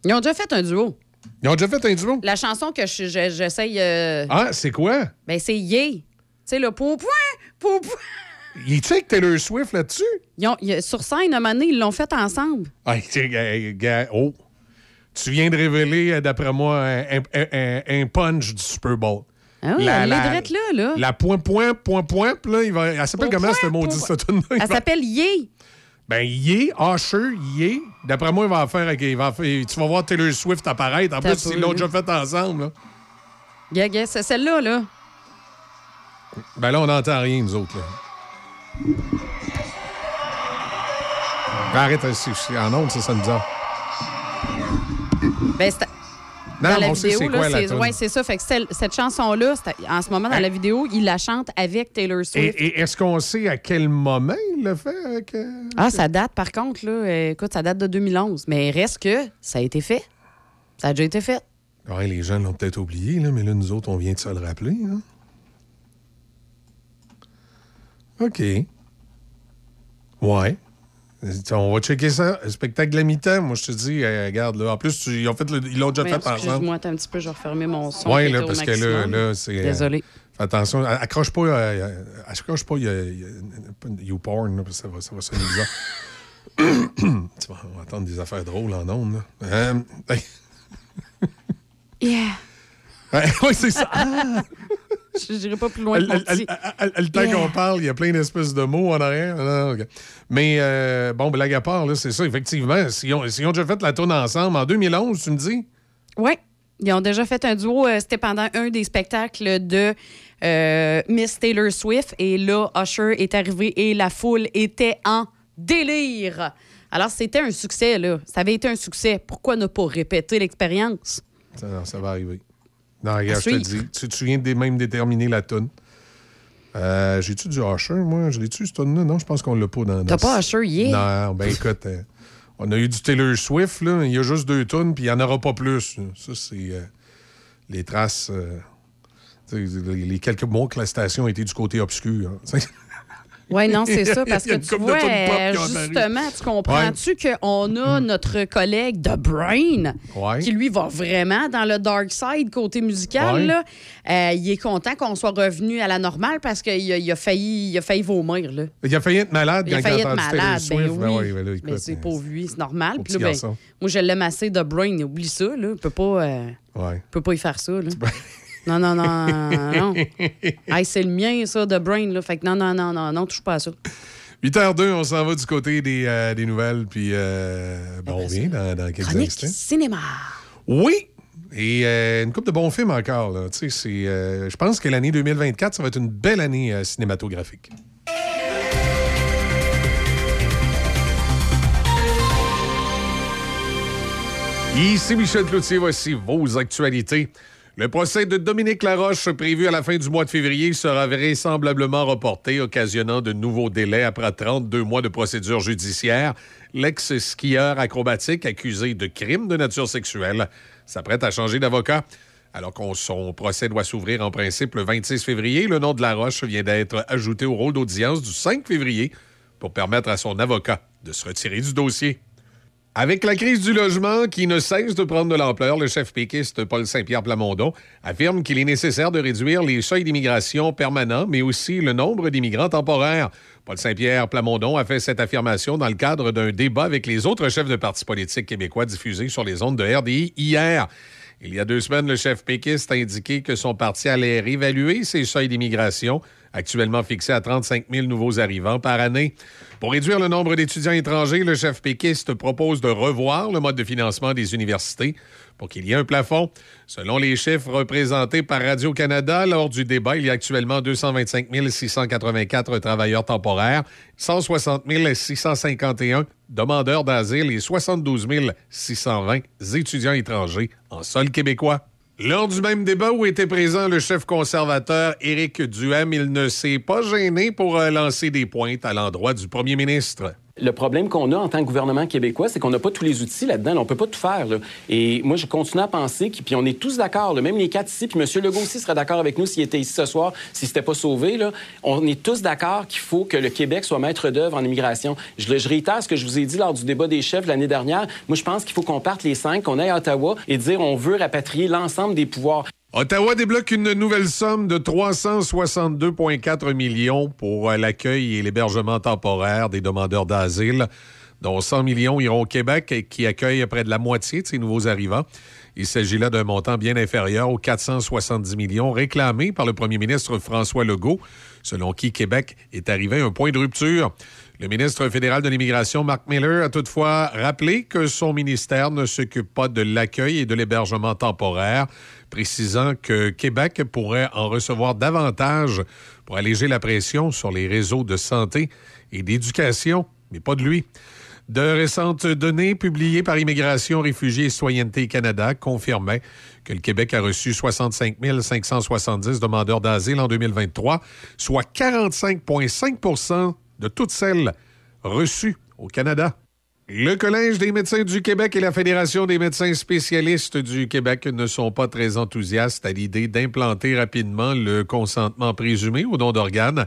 Ils ont déjà fait un duo. Ils ont déjà fait un duo? La chanson que je- je- j'essaye. euh, Ah, c'est quoi? Ben, c'est Yay. Tu sais, le pour point, pour point. Il est avec Taylor Swift là-dessus? Sur scène, un moment donné, ils l'ont fait ensemble. Ah, tu sais, gars, gars, oh. Tu viens de révéler, euh, d'après moi, un, un- un- un punch du Super Bowl. Ah oui, elle est drette là, là. La point, point, point, point, là, il va. Elle s'appelle comment, cette maudite Elle s'appelle Yay. Ben, Yé, Usher, Yé. D'après moi, il va en faire. avec- il va en faire- tu vas voir Taylor Swift apparaître. En T'as plus, pas ils l'ont déjà fait ensemble. Là. C'est celle-là, là. Ben là, on n'entend rien, nous autres. Là. Ben, arrête, c'est c'est en ondes, ça sonne bizarre. Ben, c'est- Non, dans la vidéo, c'est ouais, c'est ça. Fait que cette chanson-là, en ce moment, dans Hein? la vidéo, il la chante avec Taylor Swift. Et, et est-ce qu'on sait à quel moment il l'a fait avec. euh, Ah, ça date, par contre, là. euh, écoute, ça date de 2011. Mais reste que ça a été fait. Ça a déjà été fait. Ouais, les gens l'ont peut-être oublié, là, mais là, nous autres, on vient de se le rappeler. hein. OK. Ouais. On va checker ça. Spectacle de la mi-temps, moi, je te dis, euh, regarde, là. En plus, tu- ils ont fait le- ils l'ont déjà Mais fait ensemble. Excuse-moi, attends un petit peu, je vais refermer mon son. Oui, qui là, était au parce que là, là c'est. euh, Désolé. fais attention, accroche pas. euh, euh, accroche pas, YouPorn, là, parce que ça va, ça va sonner bizarre. tu vas, on va entendre des affaires drôles en ondes, là. Euh. Yeah. Ouais, c'est ça. Ah! Je n'irai pas plus loin que Le- temps qu'on parle, il y a plein d'espèces de mots en arrière. Ok. Mais euh, bon, blague à part, là, c'est ça, effectivement. S'ils ont, s'ils ont déjà fait la tourne ensemble en 2011, tu me dis? Oui. Ils ont déjà fait un duo. euh, C'était pendant un des spectacles de euh, Miss Taylor Swift. Et là, Usher est arrivé et la foule était en délire. Alors, c'était un succès, là. Ça avait été un succès. Pourquoi ne pas répéter l'expérience? Ça, ça va arriver. Non, regarde, je te dis. Tu, tu viens de même déterminer la toune? Euh, J'ai-tu du Usher, moi? Je l'ai-tu, cette toune-là? Non, je pense qu'on l'a pas dans... T'as pas Usher, yeah. Non, ben écoute, euh, on a eu du Taylor Swift, là. Il y a juste deux tonnes, puis il n'y en aura pas plus. Ça, c'est euh, les traces... euh, les, quelques mois que la station était du côté obscur. hein. Oui, non, c'est ça, parce que tu de vois, euh, justement, tu comprends-tu qu'on a notre collègue The Brain, Ouais. qui lui va vraiment dans le dark side côté musical. Ouais. là. Euh, il est content qu'on soit revenu à la normale parce qu'il a, il a failli, il a failli vomir. Là. Il a failli être malade Il a failli il a être malade, ben oui. Ben oui, ben là, Mais c'est euh, pour lui, c'est normal. Puis là, ben, moi, je l'aime assez, The Brain, oublie ça. Là. Il peut pas, euh, peut pas y faire ça. Là. Non, non, non, non. Hey, c'est le mien, ça, The Brain. Là. Fait que non, non, non, non, non, touche pas à ça. 8h02, on s'en va du côté des, euh, des nouvelles, puis euh, ben, on revient dans, dans quelques Chronique instants. cinéma. Oui! Et euh, une couple de bons films encore. Là. Tu sais, je pense que l'année 2024, ça va être une belle année cinématographique. Ici Michel Cloutier, voici vos actualités. Le procès de Dominique Laroche, prévu à la fin du mois de février, sera vraisemblablement reporté, occasionnant de nouveaux délais après 32 mois de procédure judiciaire. L'ex-skieur acrobatique accusé de crime de nature sexuelle s'apprête à changer d'avocat. Alors que son procès doit s'ouvrir en principe le 26 février, le nom de Laroche vient d'être ajouté au rôle d'audience du 5 février pour permettre à son avocat de se retirer du dossier. Avec la crise du logement qui ne cesse de prendre de l'ampleur, le chef péquiste Paul Saint-Pierre Plamondon affirme qu'il est nécessaire de réduire les seuils d'immigration permanents, mais aussi le nombre d'immigrants temporaires. Paul Saint-Pierre Plamondon a fait cette affirmation dans le cadre d'un débat avec les autres chefs de partis politiques québécois diffusés sur les ondes de RDI hier. Il y a deux semaines, le chef péquiste a indiqué que son parti allait réévaluer ses seuils d'immigration, actuellement fixés à 35 000 nouveaux arrivants par année. Pour réduire le nombre d'étudiants étrangers, le chef péquiste propose de revoir le mode de financement des universités pour qu'il y ait un plafond. Selon les chiffres présentés par Radio-Canada lors du débat, il y a actuellement 225 684 travailleurs temporaires, 160 651 demandeurs d'asile et 72 620 étudiants étrangers en sol québécois. Lors du même débat où était présent le chef conservateur Éric Duhem, il ne s'est pas gêné pour euh, lancer des pointes à l'endroit du premier ministre. Le problème qu'on a en tant que gouvernement québécois, c'est qu'on n'a pas tous les outils là-dedans. On peut pas tout faire. là. Et moi, je continue à penser, que- puis on est tous d'accord, là, même les quatre ici, puis M. Legault aussi serait d'accord avec nous s'il était ici ce soir, s'il s'était pas sauvé. Là. On est tous d'accord qu'il faut que le Québec soit maître d'œuvre en immigration. Je réitère ce que je vous ai dit lors du débat des chefs l'année dernière. Moi, je pense qu'il faut qu'on parte les cinq, qu'on aille à Ottawa et dire on veut rapatrier l'ensemble des pouvoirs. Ottawa débloque une nouvelle somme de 362,4 millions pour euh, l'accueil et l'hébergement temporaire des demandeurs d'asile, dont 100 millions iront au Québec, qui accueille près de la moitié de ces nouveaux arrivants. Il s'agit là d'un montant bien inférieur aux 470 millions réclamés par le premier ministre François Legault, selon qui Québec est arrivé à un point de rupture. Le ministre fédéral de l'Immigration, Mark Miller, a toutefois rappelé que son ministère ne s'occupe pas de l'accueil et de l'hébergement temporaire, précisant que Québec pourrait en recevoir davantage pour alléger la pression sur les réseaux de santé et d'éducation, mais pas de lui. De récentes données publiées par Immigration, Réfugiés et Citoyenneté Canada confirmaient que le Québec a reçu 65 570 demandeurs d'asile en 2023, soit 45,5 de toutes celles reçues au Canada. Le Collège des médecins du Québec et la Fédération des médecins spécialistes du Québec ne sont pas très enthousiastes à l'idée d'implanter rapidement le consentement présumé au don d'organes.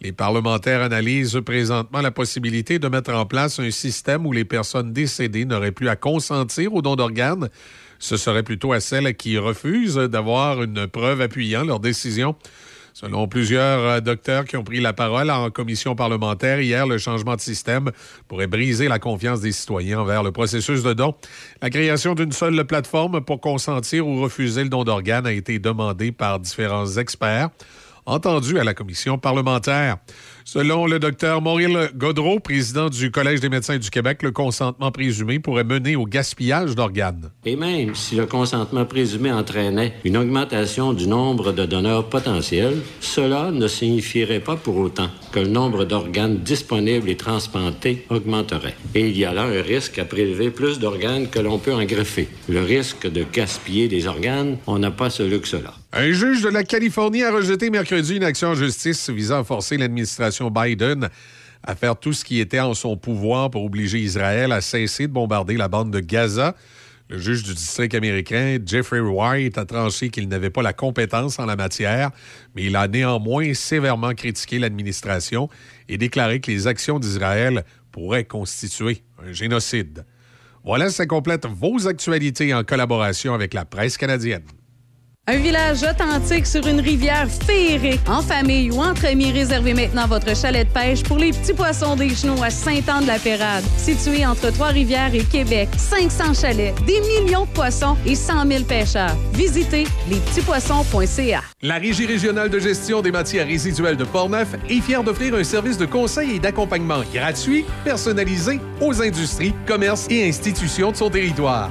Les parlementaires analysent présentement la possibilité de mettre en place un système où les personnes décédées n'auraient plus à consentir au don d'organes. Ce serait plutôt à celles qui refusent d'avoir une preuve appuyant leur décision. Selon plusieurs euh, docteurs qui ont pris la parole en commission parlementaire hier, le changement de système pourrait briser la confiance des citoyens envers le processus de don. La création d'une seule plateforme pour consentir ou refuser le don d'organes a été demandée par différents experts entendus à la commission parlementaire. Selon le docteur Maurice Godreau, président du Collège des médecins du Québec, le consentement présumé pourrait mener au gaspillage d'organes. Et même si le consentement présumé entraînait une augmentation du nombre de donneurs potentiels, cela ne signifierait pas pour autant que le nombre d'organes disponibles et transplantés augmenterait. Et il y a là un risque à prélever plus d'organes que l'on peut en greffer. Le risque de gaspiller des organes, on n'a pas ce luxe-là. Un juge de la Californie a rejeté mercredi une action en justice visant à forcer l'administration Biden à faire tout ce qui était en son pouvoir pour obliger Israël à cesser de bombarder la bande de Gaza. Le juge du district américain, Jeffrey White, a tranché qu'il n'avait pas la compétence en la matière, mais il a néanmoins sévèrement critiqué l'administration et déclaré que les actions d'Israël pourraient constituer un génocide. Voilà, ça complète vos actualités en collaboration avec la presse canadienne. Un village authentique sur une rivière féerique, en famille ou entre amis, réservez maintenant votre chalet de pêche pour les petits poissons des genoux à Saint-Anne-de-la-Pérade. Situé entre Trois-Rivières et Québec, 500 chalets, des millions de poissons et 100 000 pêcheurs. Visitez lespetitspoissons.ca. La Régie régionale de gestion des matières résiduelles de Portneuf est fière d'offrir un service de conseil et d'accompagnement gratuit, personnalisé aux industries, commerces et institutions de son territoire.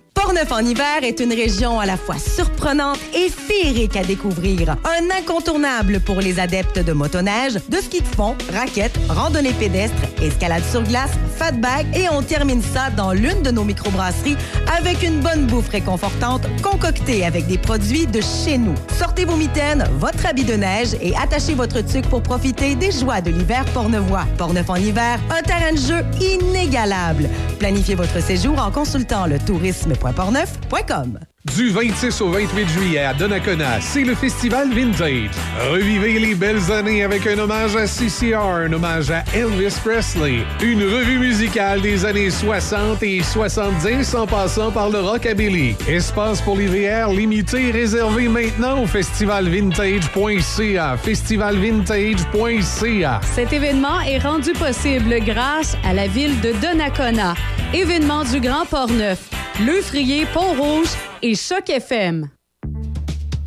Portneuf en hiver est une région à la fois surprenante et féerique à découvrir. Un incontournable pour les adeptes de motoneige, de ski de fond, raquettes, randonnée pédestre, escalade sur glace, fatback et on termine ça dans l'une de nos microbrasseries avec une bonne bouffe réconfortante concoctée avec des produits de chez nous. Sortez vos mitaines, votre habit de neige et attachez votre tuque pour profiter des joies de l'hiver portnevois. Portneuf en hiver, un terrain de jeu inégalable. Planifiez votre séjour en consultant le tourisme.portneuf.com. Du 26 au 28 juillet à Donnacona, c'est le festival Vintage. Revivez les belles années avec un hommage à CCR, un hommage à Elvis Presley, une revue musicale des années 60 et 70 en passant par le rockabilly. Espace pour les VR limité réservé maintenant au festivalvintage.ca. Festivalvintage.ca. Cet événement est rendu possible grâce à la ville de Donnacona. Événement du Grand Port-Neuf, Le Frier, Pont-Rouge et Choc FM.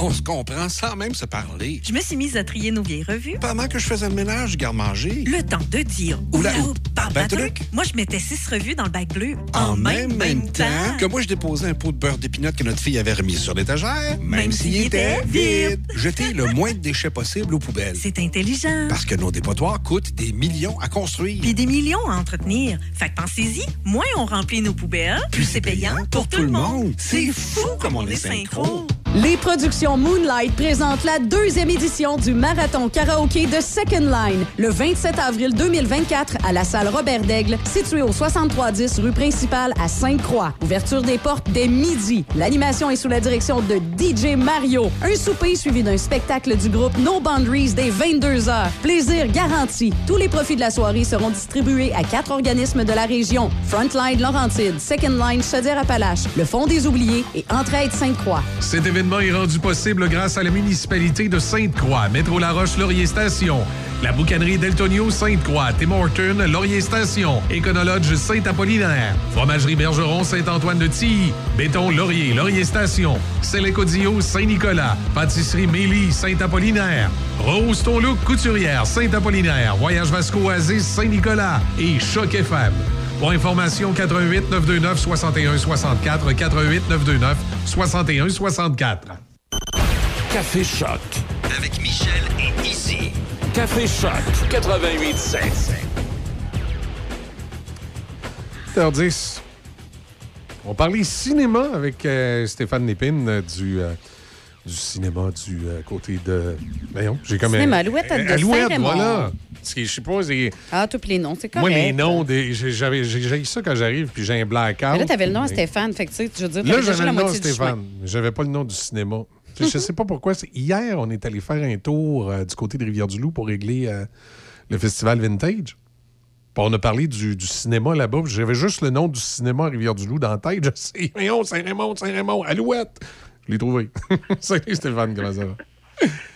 On se comprend sans même se parler. Je me suis mise à trier nos vieilles revues. Pendant que je faisais le ménage garde-manger. Le temps de dire Oula, oula, ou, par ben, truc. Moi, je mettais six revues dans le bac bleu. En même, même temps que moi, je déposais un pot de beurre d'épinot que notre fille avait remis sur l'étagère, même, Même s'il était vide. Jeter le moins de déchets possible aux poubelles. C'est intelligent. Parce que nos dépotoirs coûtent des millions à construire. Puis des millions à entretenir. Fait que pensez-y, moins on remplit nos poubelles, plus c'est payant pour tout le monde. C'est fou comme on est synchro. Les productions Moonlight présentent la deuxième édition du Marathon Karaoké de Second Line, le 27 avril 2024 à la salle Robert Daigle, située au 6310 rue principale à Sainte-Croix. Ouverture des portes dès midi. L'animation est sous la direction de DJ Mario. Un souper suivi d'un spectacle du groupe No Boundaries dès 22h. Plaisir garanti. Tous les profits de la soirée seront distribués à quatre organismes de la région. Frontline Laurentide, Second Line Chaudière-Appalaches, le Fonds des Oubliés et Entraide Sainte-Croix. Est rendu possible grâce à la municipalité de Sainte-Croix, Métro La Roche Laurier Station, la boucanerie Deltonio Sainte-Croix, Tim Horton Laurier Station, Éconologe Saint-Apollinaire, Fromagerie Bergeron Saint-Antoine de Tilly, Béton Laurier Laurier Station, Célécodio Saint-Nicolas, Pâtisserie Mélie Saint-Apollinaire, Rose Ton Look Couturière Saint-Apollinaire, Voyage Vasco Oasis Saint-Nicolas et Choc FM. Pour information, 88 929 61 64 88 929 61 64. Café Choc. Avec Michel et Izzy. Café Choc 88.7. 10 On parlait cinéma avec euh, Stéphane Lépine euh, du, euh, du cinéma du euh, côté de. Voyons, j'ai comme Cinéma un- Alouette de Alouette, voilà. Ce qui, je sais pas, c'est- Ah, tous les noms, c'est correct. moi, mes noms, des- j'ai ça quand j'arrive, puis j'ai un blackout. Mais là, t'avais le nom à Stéphane. Fait que, tu sais, je veux dire, Là, j'avais le nom à Stéphane. J'avais pas le nom du cinéma. Je je sais pas pourquoi. Hier, on est allé faire un tour euh, du côté de Rivière-du-Loup pour régler euh, le festival Vintage. Puis on a parlé du, du cinéma là-bas. J'avais juste le nom du cinéma à Rivière-du-Loup dans la tête. Je sais. Voyons, Saint-Raymond, Saint-Raymond, Alouette. Je l'ai trouvé. Salut Stéphane, comment ça va?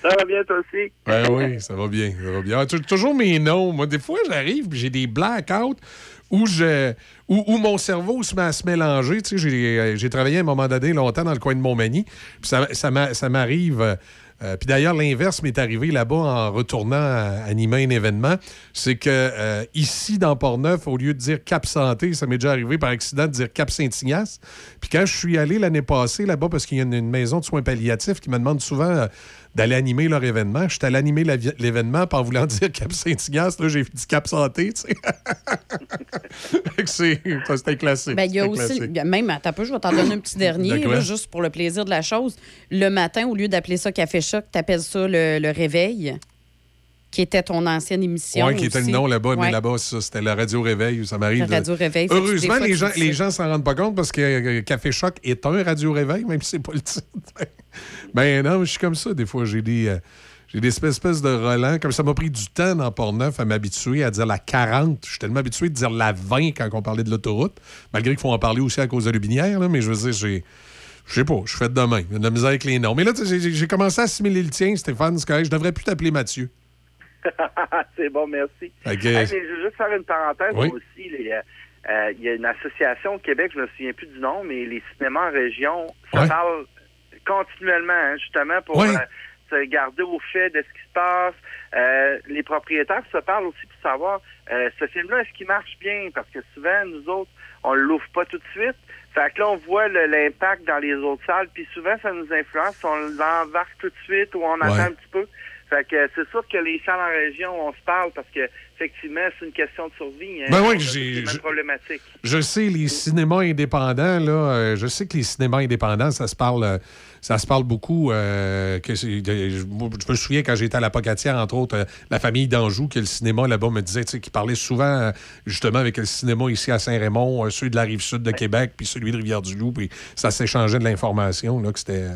Ça va bien, toi aussi? Ben oui, ça va bien, ça va bien. Ah, tou- toujours mes noms. Moi, des fois, j'arrive puis j'ai des blackouts où, je, où, où mon cerveau se met à se mélanger. Tu sais, j'ai, euh, travaillé à un moment donné longtemps dans le coin de Montmagny. Puis ça, ça, m'a- ça m'arrive. Euh, puis d'ailleurs, l'inverse m'est arrivé là-bas en retournant à animer un événement. C'est que euh, ici, dans Port-Neuf, au lieu de dire Cap Santé, ça m'est déjà arrivé par accident de dire Cap Saint-Ignace. Puis quand je suis allé l'année passée là-bas, parce qu'il y a une, une maison de soins palliatifs qui me demande souvent euh, d'aller animer leur événement, je suis allé animer l'événement par voulant dire Cap Saint-Ignace. Là, j'ai dit Cap Santé, tu sais. C'était classique. Ben, il y a aussi, classique. même, attends un peu, je vais t'en donner un petit dernier, là, juste pour le plaisir de la chose. Le matin, au lieu d'appeler ça Café Choc, t'appelles ça le, le réveil, qui était ton ancienne émission. Oui, qui était le nom là-bas, mais là-bas, c'était la radio réveil où ça m'arrive. La radio réveil. Heureusement, les gens, les gens s'en rendent pas compte parce que euh, Café Choc est un radio réveil, même si c'est pas le titre. ben non, je suis comme ça. Des fois, j'ai des. euh, j'ai des espèces, de relents. Comme ça m'a pris du temps dans Port-Neuf à m'habituer à dire la 40. Je suis tellement habitué de dire la 20 quand on parlait de l'autoroute. Malgré qu'il faut en parler aussi à cause de l'Ubinière, là, mais je veux dire, j'ai. Je sais pas, je fais de demain. Il y a de la misère avec les noms. Mais là, j'ai commencé à assimiler le tien, Stéphane. Je devrais plus t'appeler Mathieu. c'est bon, merci. Hey, mais je veux juste faire une parenthèse Oui. aussi. euh, euh, Il y a une association au Québec, je me souviens plus du nom, mais les cinémas en région se Ouais. parlent continuellement, hein, justement, pour Ouais. euh, se garder au fait de ce qui se passe. Euh, les propriétaires se parlent aussi pour savoir ce film-là, est-ce qu'il marche bien? Parce que souvent, nous autres, on l'ouvre pas tout de suite. Fait que là, on voit l'impact dans les autres salles, puis souvent, ça nous influence. On l'embarque tout de suite ou on attend un petit peu. Fait que c'est sûr que les salles en région, on se parle parce que effectivement, c'est une question de survie. hein. Ben oui, j'ai- mêmes je- sais, les cinémas indépendants, là, euh, je sais que les cinémas indépendants, ça se parle, euh, ça se parle beaucoup. euh, que je, me souviens quand j'étais à la Pocatière, entre autres, la famille d'Anjou, que le cinéma là-bas me disait, tu sais, qu'ils parlaient souvent, justement, avec le cinéma ici à Saint-Raymond, ceux de la rive sud de Québec, puis celui de Rivière-du-Loup, puis ça s'échangeait de l'information, là, que c'était,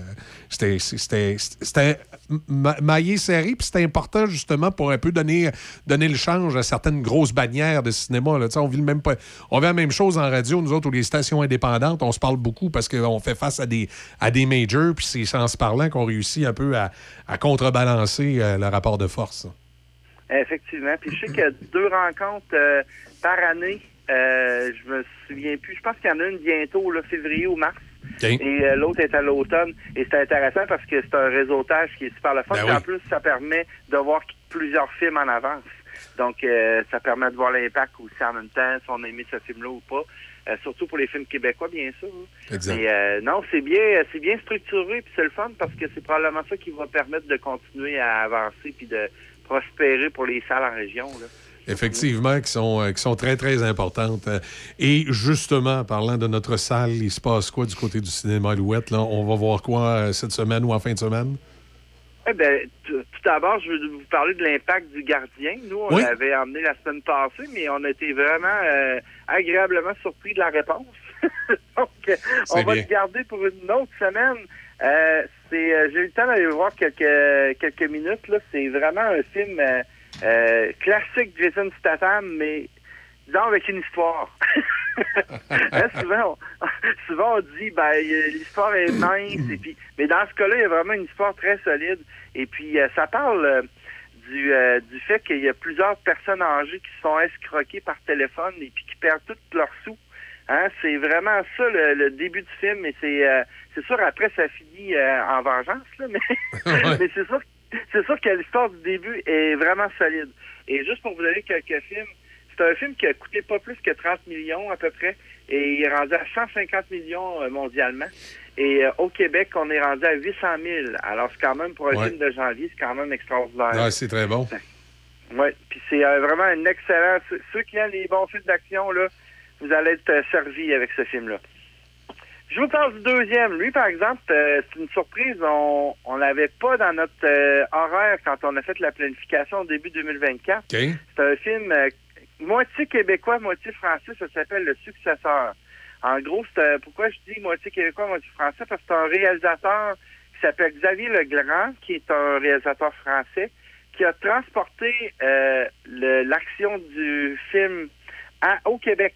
maillé serré, puis c'était important, justement, pour un peu donner, donner le change à certaines grosses bannières de cinéma, là. On vit le même on vit la même chose en radio, nous autres, ou les stations indépendantes, on se parle beaucoup parce qu'on fait face à des, à des majors, puis c'est en se parlant qu'on réussit un peu à, à contrebalancer euh, le rapport de force. Effectivement. Puis je sais qu'il y a deux rencontres euh, par année. Euh, je me souviens plus. Je pense qu'il y en a une bientôt, là, février ou mars. Et euh, l'autre est à l'automne. Et c'est intéressant parce que c'est un réseautage qui est super le fun. Ben oui. En plus, ça permet de voir plusieurs films en avance. Donc, euh, ça permet de voir l'impact aussi en même temps, si on a aimé ce film-là ou pas. Euh, surtout pour les films québécois, bien sûr. hein. Exact. Mais euh, non, c'est bien, c'est bien structuré, puis c'est le fun parce que c'est probablement ça qui va permettre de continuer à avancer puis de prospérer pour les salles en région. Là. Effectivement, qui sont, euh, qui sont très, très importantes. Euh, Et justement, parlant de notre salle, il se passe quoi du côté du cinéma Alouette? Là? On va voir quoi euh, cette semaine ou en fin de semaine? Eh ben, tout d'abord, je veux vous parler de l'impact du gardien. Nous, on Oui. l'avait emmené la semaine passée, mais on a été vraiment euh, agréablement surpris de la réponse. Donc, on va bien. le garder pour une autre semaine. Euh, c'est, euh, j'ai eu le temps d'aller voir quelques quelques minutes. Là, c'est vraiment un film euh, classique Jason Statham, mais disons avec une histoire. Souvent, on, souvent on dit ben l'histoire est mince et puis mais dans ce cas-là il y a vraiment une histoire très solide et puis euh, ça parle euh, du euh, du fait qu'il y a plusieurs personnes âgées qui se sont escroquées par téléphone et puis qui perdent tous leurs sous. Hein, c'est vraiment ça le, le début du film et c'est euh, c'est sûr après ça finit euh, en vengeance là, mais mais c'est sûr c'est sûr que l'histoire du début est vraiment solide. Et juste pour vous donner quelques films, c'est un film qui a coûté pas plus que 30 millions à peu près et il est rendu à 150 millions euh, mondialement. Et euh, au Québec, on est rendu à 800 000. Alors c'est quand même pour un Ouais. film de janvier, c'est quand même extraordinaire. Ah, c'est très bon. Oui, puis c'est euh, vraiment un excellent. ceux- qui aiment les bons films d'action, là, vous allez être servis avec ce film-là. Je vous parle du deuxième. Lui, par exemple, euh, c'est une surprise. On on l'avait pas dans notre euh, horaire quand on a fait la planification au début 2024. OK. C'est un film euh, moitié québécois, moitié français. Ça s'appelle Le Successeur. En gros, c'est euh, pourquoi je dis moitié québécois, moitié français? Parce que c'est un réalisateur qui s'appelle Xavier Legrand, qui est un réalisateur français, qui a transporté euh, le- l'action du film à- au Québec.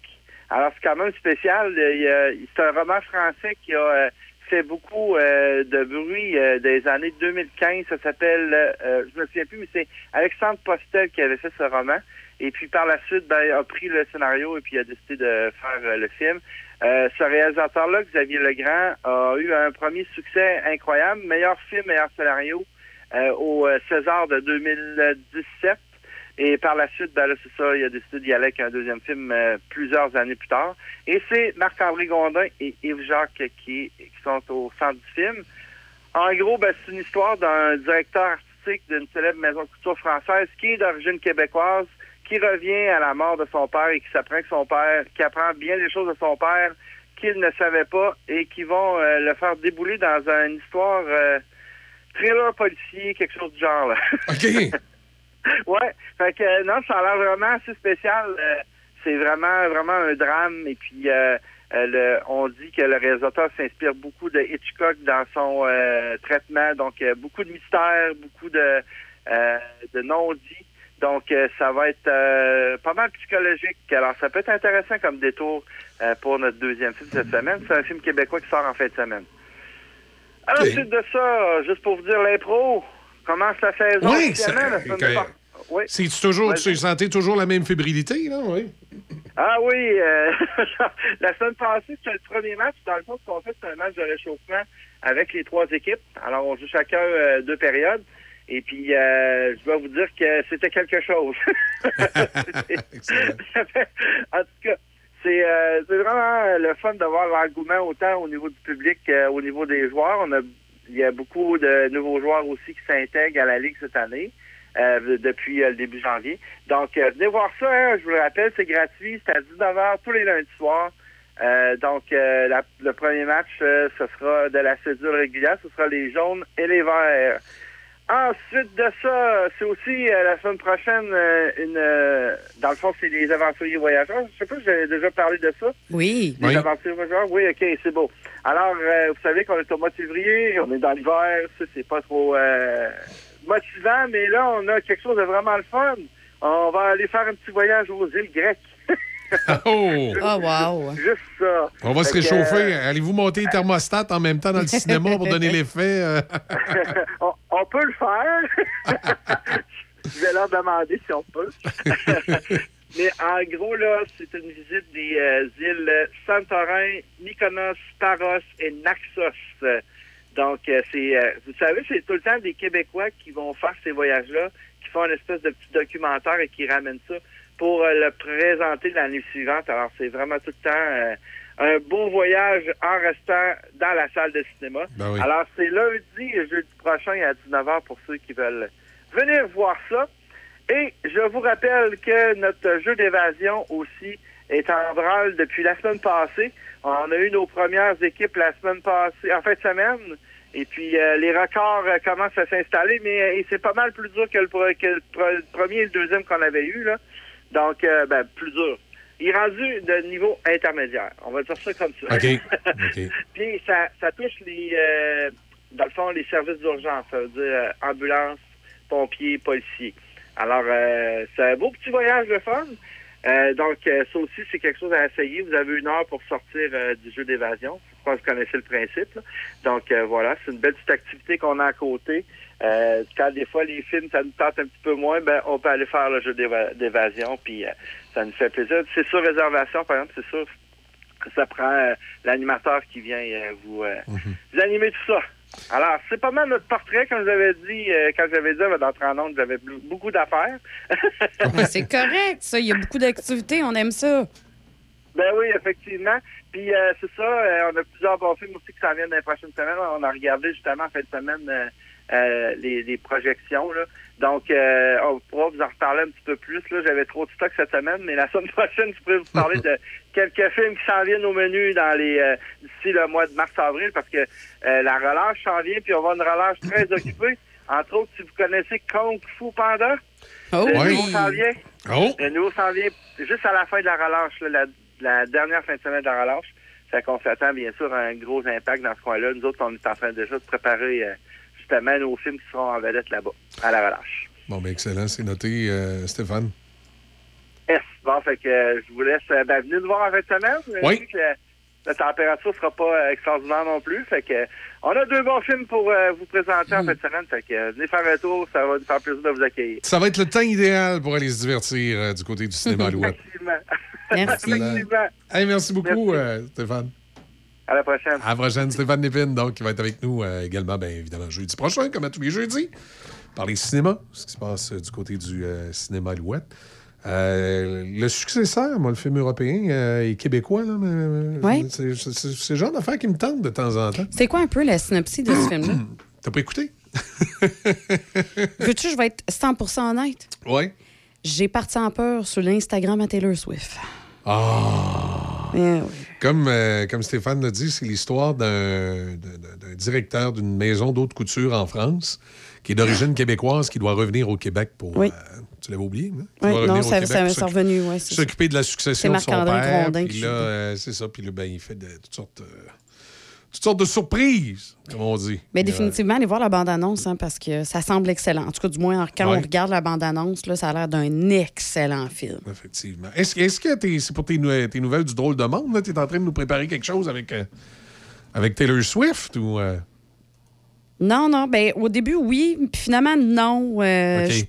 Alors, c'est quand même spécial. Il C'est un roman français qui a euh, fait beaucoup euh, de bruit euh, des années 2015. Ça s'appelle, euh, je me souviens plus, mais c'est Alexandre Postel qui avait fait ce roman. Et puis, par la suite, ben, a pris le scénario et puis a décidé de faire le film. Ce réalisateur-là, Xavier Legrand, a eu un premier succès incroyable. Meilleur film, meilleur scénario au César de 2017. Et par la suite, ben là, c'est ça, il a décidé d'y aller avec un deuxième film euh, plusieurs années plus tard. Et c'est Marc-André Gondin et Yves Jacques qui, qui sont au centre du film. En gros, ben, c'est une histoire d'un directeur artistique d'une célèbre maison de couture française qui est d'origine québécoise, qui revient à la mort de son père et qui s'apprend que son père, qui apprend bien les choses de son père qu'il ne savait pas et qui vont euh, le faire débouler dans une histoire euh, thriller policier, quelque chose du genre. Là. OK. ouais. Fait que euh, non, ça a l'air vraiment assez spécial. Euh, c'est vraiment, vraiment un drame. Et puis euh, le- on dit que le réalisateur s'inspire beaucoup de Hitchcock dans son traitement. Donc beaucoup de mystères, beaucoup de, de non-dits. Donc euh, ça va être euh, pas mal psychologique. Alors ça peut être intéressant comme détour euh, pour notre deuxième film cette semaine. C'est un film québécois qui sort en fin de semaine. À la suite de ça, juste pour vous dire l'impro, commence la saison Oui, ça- la semaine Oui. C'est toujours, tu sentais toujours la même fébrilité, là, oui? Ah oui, euh, la semaine passée, c'était le premier match. Dans le fond, ce qu'on fait, c'est un match de réchauffement avec les trois équipes. Alors, on joue chacun euh, deux périodes. Et puis, euh, je dois vous dire que c'était quelque chose. en tout cas, c'est vraiment le fun de voir l'engouement autant au niveau du public qu'au niveau des joueurs. On a il y a beaucoup de nouveaux joueurs aussi qui s'intègrent à la Ligue cette année. Euh, depuis euh, le début janvier. Donc, euh, venez voir ça, hein, je vous le rappelle, c'est gratuit, c'est à 19h tous les lundis soirs. Euh, donc, euh, la- le premier match, euh, ce sera de la cédule régulière, ce sera les jaunes et les verts. Ensuite de ça, c'est aussi euh, la semaine prochaine, euh, une euh, dans le fond, c'est les aventuriers voyageurs. Je sais pas si j'avais déjà parlé de ça. Oui. Les aventuriers voyageurs, oui, ok, c'est beau. Alors, euh, vous savez qu'on est au mois de février, on est dans l'hiver, ça, c'est pas trop euh, motivant, mais là, on a quelque chose de vraiment le fun. On va aller faire un petit voyage aux îles grecques. Oh! Oh, wow. Juste ça. On va se Fait réchauffer. euh, Allez-vous monter les thermostats en même temps dans le cinéma pour donner l'effet? euh? on, on peut le faire. Je vais leur demander si on peut. Mais en gros, là, c'est une visite des euh, îles Santorin, Mykonos, Paros et Naxos. Donc, euh, c'est, euh, vous savez, c'est tout le temps des Québécois qui vont faire ces voyages-là, qui font une espèce de petit documentaire et qui ramènent ça pour euh, le présenter l'année suivante. Alors, c'est vraiment tout le temps un beau voyage en restant dans la salle de cinéma. Ben oui. Alors, c'est lundi et jeudi prochain à 19h pour ceux qui veulent venir voir ça. Et je vous rappelle que notre jeu d'évasion aussi est en branle depuis la semaine passée. On a eu nos premières équipes la semaine passée, en fin de semaine. Et puis, euh, les records euh, commencent à s'installer, mais euh, c'est pas mal plus dur que le, que premier et le deuxième qu'on avait eu. Là. Donc, euh, ben, plus dur. Il est rendu de niveau intermédiaire. On va dire ça comme ça. OK. OK. Puis ça, ça touche les, euh, dans le fond, les services d'urgence, ça veut dire euh, ambulance, pompiers, policiers. Alors, euh, c'est un beau petit voyage de fun. Euh, donc, euh, ça aussi, c'est quelque chose à essayer. Vous avez une heure pour sortir euh, du jeu d'évasion. Je crois que vous connaissez le principe. là. Donc, euh, voilà, c'est une belle petite activité qu'on a à côté. Euh, quand des fois, les films, ça nous tente un petit peu moins, ben, on peut aller faire le jeu d'éva- d'évasion, puis euh, ça nous fait plaisir. C'est sur réservation, par exemple, c'est sûr que ça prend l'animateur qui vient vous, euh, vous animer tout ça. Alors, c'est pas mal notre portrait, comme j'avais dit, euh, quand j'avais dit avant d'entrer en onde, j'avais beaucoup d'affaires. C'est correct, ça. Il y a beaucoup d'activités. On aime ça. Ben oui, effectivement. Puis euh, c'est ça, euh, on a plusieurs bons films aussi qui s'en viennent dans les prochaines semaines. On a regardé justement en fin de semaine euh, euh, les, les projections. Là. Donc, euh, on pourra vous en reparler un petit peu plus. Là, j'avais trop de stock cette semaine, mais la semaine prochaine, je pourrais vous parler de quelques films qui s'en viennent au menu dans les euh, d'ici le mois de mars-avril, parce que euh, la relâche s'en vient, puis on va avoir une relâche très occupée. Entre autres, si vous connaissez Kung Fu Panda, Oh le oui. nouveau s'en vient. Oh! Le nouveau s'en vient juste à la fin de la relâche, là, la, la dernière fin de semaine de la relâche. Fait qu'on s'attend bien sûr à un gros impact dans ce coin-là. Nous autres, on est en train déjà de préparer euh, justement nos films qui seront en vedette là-bas, à la relâche. Bon, ben excellent. C'est noté, euh, Stéphane. Yes. Bon, fait que euh, je vous laisse. euh, ben, venez nous voir en fin de semaine. Oui. que la, la température sera pas extraordinaire non plus. Fait que on a deux bons films pour euh, vous présenter en fin de semaine. Fait que euh, venez faire un tour. Ça va nous faire plaisir de vous accueillir. Ça va être le temps idéal pour aller se divertir euh, du côté du cinéma Alouette. Effectivement. Merci. Effectivement. Hey, merci beaucoup, Merci. euh, Stéphane. À la prochaine. À la prochaine, Stéphane Lépine, donc, qui va être avec nous euh, également, bien évidemment, jeudi prochain, comme à tous les jeudis, parler cinéma, ce qui se passe euh, du côté du euh, cinéma Alouette. Euh, le successeur, moi, le film européen euh, est québécois, là, mais, Ouais. c'est c'est- c'est- c'est le genre d'affaire qui me tente de temps en temps. C'est quoi un peu la synopsis de ce film-là? T'as pas écouté? Veux-tu, je vais être 100% honnête? Oui. J'ai parti en peur sur l'Instagram à Taylor Swift. Ah! Eh oui. Comme, euh, comme Stéphane l'a dit, c'est l'histoire d'un directeur d'une maison d'haute couture en France qui est d'origine québécoise, qui doit revenir au Québec pour... Oui. euh, tu l'avais oublié, hein? Qui Oui, doit non, ça, c'est s'occuper- revenu. C'est ça. s'occuper de la succession C'est de son Marc-André père. Grondin Puis là, euh, c'est ça. Puis là, ben, il fait de, toutes sortes... toutes sortes de surprises, comme on dit. Mais définitivement, allez voir la bande-annonce hein, parce que ça semble excellent. En tout cas, du moins, quand Ouais. on regarde la bande-annonce, ça a l'air d'un excellent film. Effectivement. Est-ce que c'est pour tes, nou- tes nouvelles du drôle de monde? Tu es en train de nous préparer quelque chose avec, euh, avec Taylor Swift ou... euh, Non, non, ben au début, oui, puis finalement, non. Euh, je,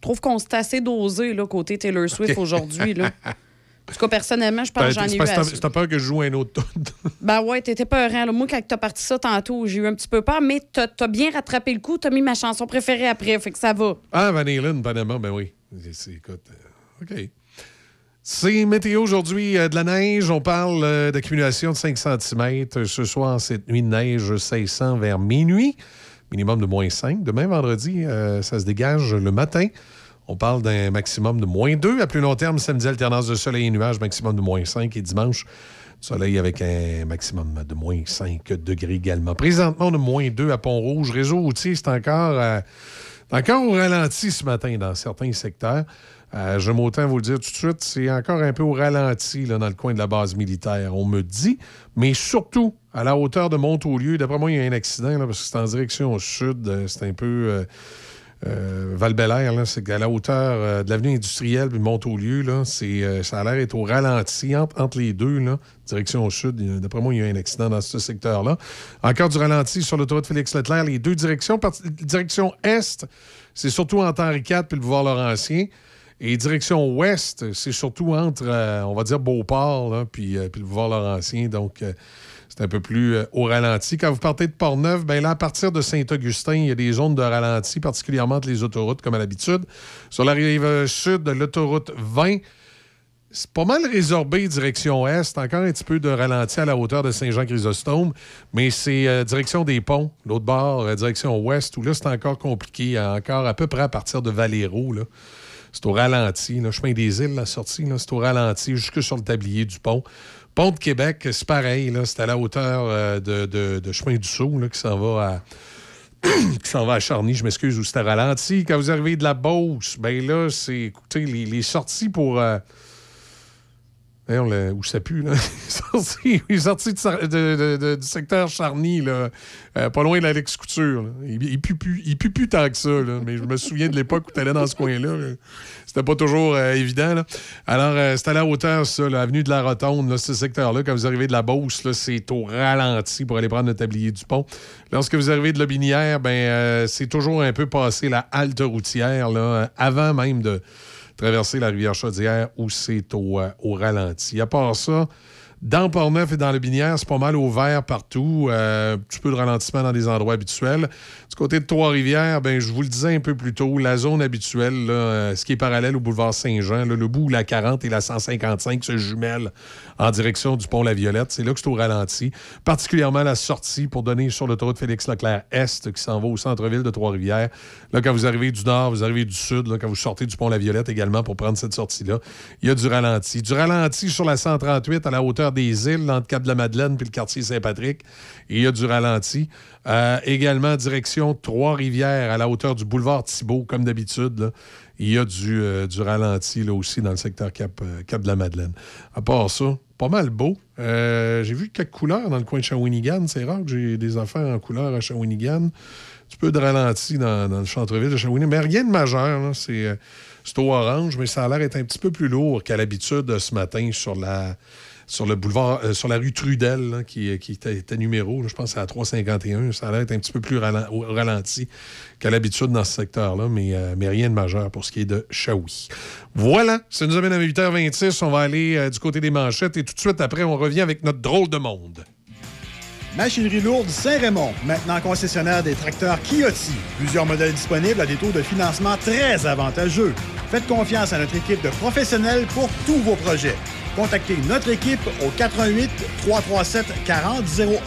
trouve qu'on s'est assez dosé, là, côté Taylor Swift aujourd'hui. En tout cas, personnellement, je pense que Ben, j'en ai eu que peur que je joue un autre. Ben ouais, t'étais peurant. là. Moi, quand t'as parti ça tantôt, j'ai eu un petit peu peur, mais t'as as bien rattrapé le coup. T'as mis ma chanson préférée après, fait que ça va. Ah, Van Halen, Panama, ben oui. Écoute, euh, OK. C'est météo aujourd'hui euh, de la neige. On parle euh, d'accumulation de 5 cm ce soir, cette nuit de neige 1600 vers minuit. Minimum de moins 5. Demain, vendredi, euh, ça se dégage le matin. On parle d'un maximum de moins 2. À plus long terme, samedi, alternance de soleil et nuages, maximum de moins 5. Et dimanche, soleil avec un maximum de moins 5 degrés également. Présentement, de moins 2 à Pont-Rouge. Réseau routier, c'est encore, euh, encore au ralenti ce matin dans certains secteurs. Euh, J'aime autant vous le dire tout de suite, c'est encore un peu au ralenti là, dans le coin de la base militaire, on me dit, mais surtout à la hauteur de Montaulieu. D'après moi, il y a un accident là, parce que c'est en direction sud, euh, c'est un peu euh, euh, Val-Bélair, là, c'est à la hauteur euh, de l'avenue industrielle puis Montaulieu, là, euh, ça a l'air d'être au ralenti entre, entre les deux, là, direction sud. Il y a- D'après moi, il y a un accident dans ce secteur-là. Encore du ralenti sur l'autoroute Félix-Leclerc, les deux directions. Direction est, c'est surtout entre Henri IV puis le boulevard Laurentien. Et direction ouest, c'est surtout entre, euh, on va dire, Beauport, là, puis, puis le boulevard Laurentien. Donc, c'est un peu plus euh, au ralenti. Quand vous partez de Portneuf, ben là, à partir de Saint-Augustin, il y a des zones de ralenti, particulièrement entre les autoroutes, comme à l'habitude. Sur la rive sud de l'autoroute 20, c'est pas mal résorbé direction est. Encore un petit peu de ralenti à la hauteur de Saint-Jean-Chrysostome, mais c'est euh, direction des ponts, l'autre bord, euh, direction ouest, où là, c'est encore compliqué, encore à peu près à partir de Valero. C'est au ralenti. Là. Chemin des îles, la sortie, c'est au ralenti jusque sur le tablier du pont. Pont de Québec, c'est pareil. C'est à la hauteur euh, de, de- de Chemin du Sault là, qui s'en va à qui s'en va à Charny, je m'excuse, où c'était ralenti. Quand vous arrivez de la Beauce, ben là, c'est, écoutez, les, les sorties pour... euh, où ça pue, là? De- de- de- du secteur Charny, là, euh, pas loin de l'Alex Couture. Il, il pue plus, il tant que ça, mais je me souviens de l'époque où tu allais dans ce coin-là. là. C'était pas toujours euh, évident. là. Alors, euh, c'est à la hauteur, ça, là, avenue de la Rotonde, ce secteur-là. Quand vous arrivez de la Beauce, c'est au ralenti pour aller prendre le tablier du pont. Lorsque vous arrivez de Lobinière, ben, c'est toujours un peu passé la halte routière, là, avant même de traverser la rivière Chaudière où c'est au, euh, au ralenti. À part ça, dans Port-Neuf et dans le Binière, c'est pas mal au vert partout. Euh, un petit peu de ralentissement dans des endroits habituels. Du côté de Trois-Rivières, ben, je vous le disais un peu plus tôt, la zone habituelle, euh, ce qui est parallèle au boulevard Saint-Jean, le bout où la 40 et la 155 se jumellent en direction du pont La Violette, c'est là que c'est au ralenti. Particulièrement la sortie pour donner sur l'autoroute Félix-Leclerc-Est qui s'en va au centre-ville de Trois-Rivières. Là, quand vous arrivez du nord, vous arrivez du sud, là, quand vous sortez du pont La Violette également pour prendre cette sortie-là, il y a du ralenti. Du ralenti sur la 138 à la hauteur des îles, entre Cap-de-la-Madeleine puis le quartier Saint-Patrick. Il y a du ralenti. Euh, également, direction Trois-Rivières, à la hauteur du boulevard Thibault, comme d'habitude. Il y a du, euh, du ralenti là aussi dans le secteur Cap, euh, Cap-de-la-Madeleine. À part ça, pas mal beau. J'ai vu quelques couleurs dans le coin de Shawinigan. C'est rare que j'ai des affaires en couleur à Shawinigan. Un petit peu de ralenti dans, dans le centre-ville de Shawinigan, mais rien de majeur. C'est au orange, mais ça a l'air d'être un petit peu plus lourd qu'à l'habitude ce matin sur la sur le boulevard, euh, sur la rue Trudel, là, qui, était, numéro, je pense à 351. Ça a l'air un petit peu plus ralenti qu'à l'habitude dans ce secteur-là, mais, euh, mais rien de majeur pour ce qui est de Shawi. Voilà, ça nous amène à 8h26. On va aller euh, du côté des manchettes et tout de suite après, on revient avec notre drôle de monde. Machinerie lourde Saint-Raymond, maintenant concessionnaire des tracteurs Kioti. Plusieurs modèles disponibles à des taux de financement très avantageux. Faites confiance à notre équipe de professionnels pour tous vos projets. Contactez notre équipe au 88 337 4001.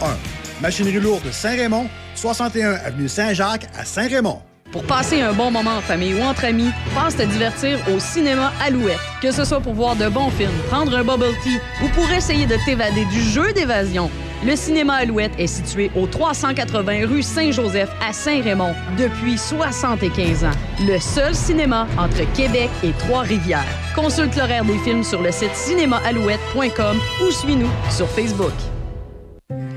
Machinerie lourde Saint-Raymond, 61 avenue Saint-Jacques à Saint-Raymond. Pour passer un bon moment en famille ou entre amis, pense te divertir au cinéma Alouette. Que ce soit pour voir de bons films, prendre un bubble tea ou pour essayer de t'évader du jeu d'évasion, le cinéma Alouette est situé au 380 rue Saint-Joseph à Saint-Raymond depuis 75 ans. Le seul cinéma entre Québec et Trois-Rivières. Consulte l'horaire des films sur le site cinémaalouette.com ou suis-nous sur Facebook.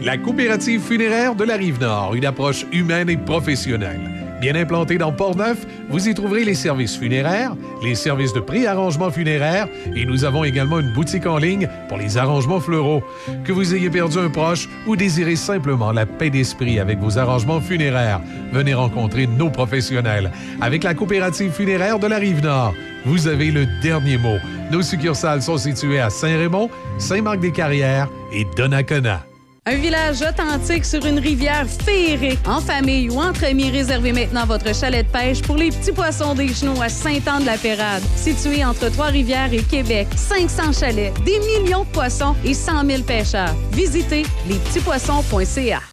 La coopérative funéraire de la Rive-Nord, une approche humaine et professionnelle. Bien implantée dans Port-Neuf, vous y trouverez les services funéraires, les services de pré-arrangement funéraire et nous avons également une boutique en ligne pour les arrangements fleuraux. Que vous ayez perdu un proche ou désirez simplement la paix d'esprit avec vos arrangements funéraires, venez rencontrer nos professionnels. Avec la coopérative funéraire de la Rive-Nord, vous avez le dernier mot. Nos succursales sont situées à Saint-Raymond, Saint-Marc-des-Carrières et Donnacona. Un village authentique sur une rivière féerique. En famille ou entre amis, réservez maintenant votre chalet de pêche pour les petits poissons des genoux à Saint-Anne-de-la-Pérade. Situé entre Trois-Rivières et Québec, 500 chalets, des millions de poissons et 100 000 pêcheurs. Visitez lespetitspoissons.ca.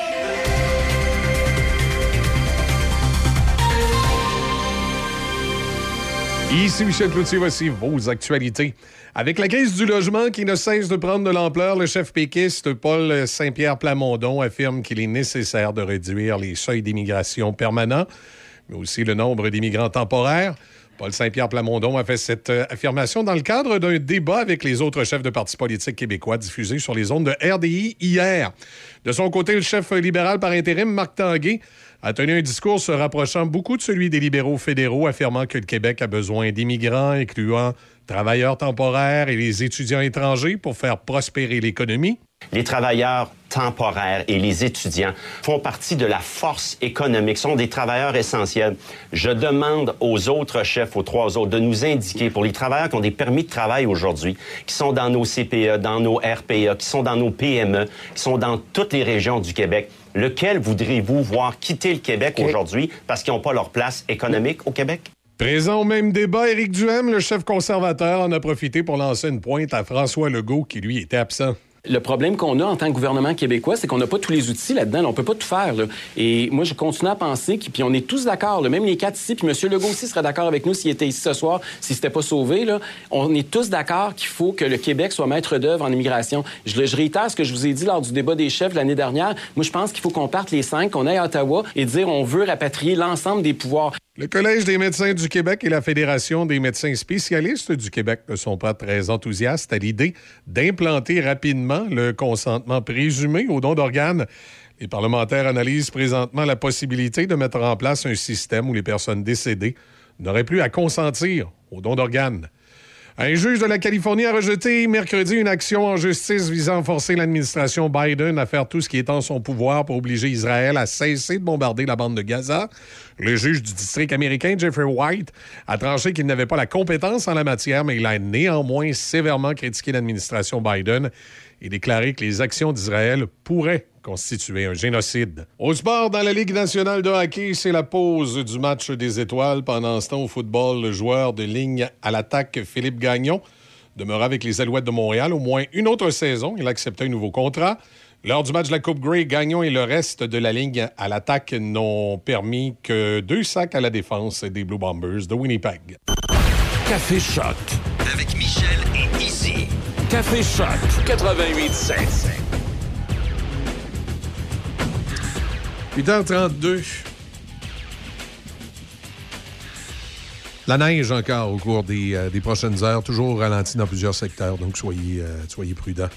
Ici Michel Cloutier, voici vos actualités. Avec la crise du logement qui ne cesse de prendre de l'ampleur, le chef péquiste Paul Saint-Pierre Plamondon affirme qu'il est nécessaire de réduire les seuils d'immigration permanents, mais aussi le nombre d'immigrants temporaires. Paul Saint-Pierre Plamondon a fait cette euh, affirmation dans le cadre d'un débat avec les autres chefs de partis politiques québécois diffusé sur les ondes de RDI hier. De son côté, le chef libéral par intérim, Marc Tanguay, a tenu un discours se rapprochant beaucoup de celui des libéraux fédéraux, affirmant que le Québec a besoin d'immigrants, incluant travailleurs temporaires et les étudiants étrangers, pour faire prospérer l'économie. Les travailleurs temporaires et les étudiants font partie de la force économique, sont des travailleurs essentiels. Je demande aux autres chefs, aux trois autres, de nous indiquer pour les travailleurs qui ont des permis de travail aujourd'hui, qui sont dans nos CPE, dans nos RPA, qui sont dans nos PME, qui sont dans toutes les régions du Québec, lequel voudriez-vous voir quitter le Québec aujourd'hui parce qu'ils n'ont pas leur place économique au Québec? Présent au même débat, Éric Duhem, le chef conservateur, en a profité pour lancer une pointe à François Legault, qui lui était absent. Le problème qu'on a en tant que gouvernement québécois, c'est qu'on n'a pas tous les outils là-dedans. On peut pas tout faire. là. Et moi, je continue à penser, que- puis on est tous d'accord, là, même les quatre ici, puis M. Legault aussi serait d'accord avec nous s'il était ici ce soir, s'il s'était pas sauvé. Là. On est tous d'accord qu'il faut que le Québec soit maître d'œuvre en immigration. Je réitère ce que je vous ai dit lors du débat des chefs l'année dernière. Moi, je pense qu'il faut qu'on parte les cinq, qu'on aille à Ottawa et dire on veut rapatrier l'ensemble des pouvoirs. Le Collège des médecins du Québec et la Fédération des médecins spécialistes du Québec ne sont pas très enthousiastes à l'idée d'implanter rapidement le consentement présumé au don d'organes. Les parlementaires analysent présentement la possibilité de mettre en place un système où les personnes décédées n'auraient plus à consentir au don d'organes. Un juge de la Californie a rejeté mercredi une action en justice visant à forcer l'administration Biden à faire tout ce qui est en son pouvoir pour obliger Israël à cesser de bombarder la bande de Gaza. Le juge du district américain, Jeffrey White, a tranché qu'il n'avait pas la compétence en la matière, mais il a néanmoins sévèrement critiqué l'administration Biden et déclaré que les actions d'Israël pourraient constituer un génocide. Au sport, dans la Ligue nationale de hockey, c'est la pause du match des étoiles. Pendant ce temps, au football, le joueur de ligne à l'attaque, Philippe Gagnon, demeura avec les Alouettes de Montréal au moins une autre saison. Il a accepté un nouveau contrat. Lors du match de la Coupe Grey, Gagnon et le reste de la ligne à l'attaque n'ont permis que deux sacs à la défense des Blue Bombers de Winnipeg. Café Choc. Avec Michel. Café Choc 88.7. 8h32. La neige encore au cours des, euh, des prochaines heures, toujours ralenti dans plusieurs secteurs, donc soyez, euh, soyez prudents.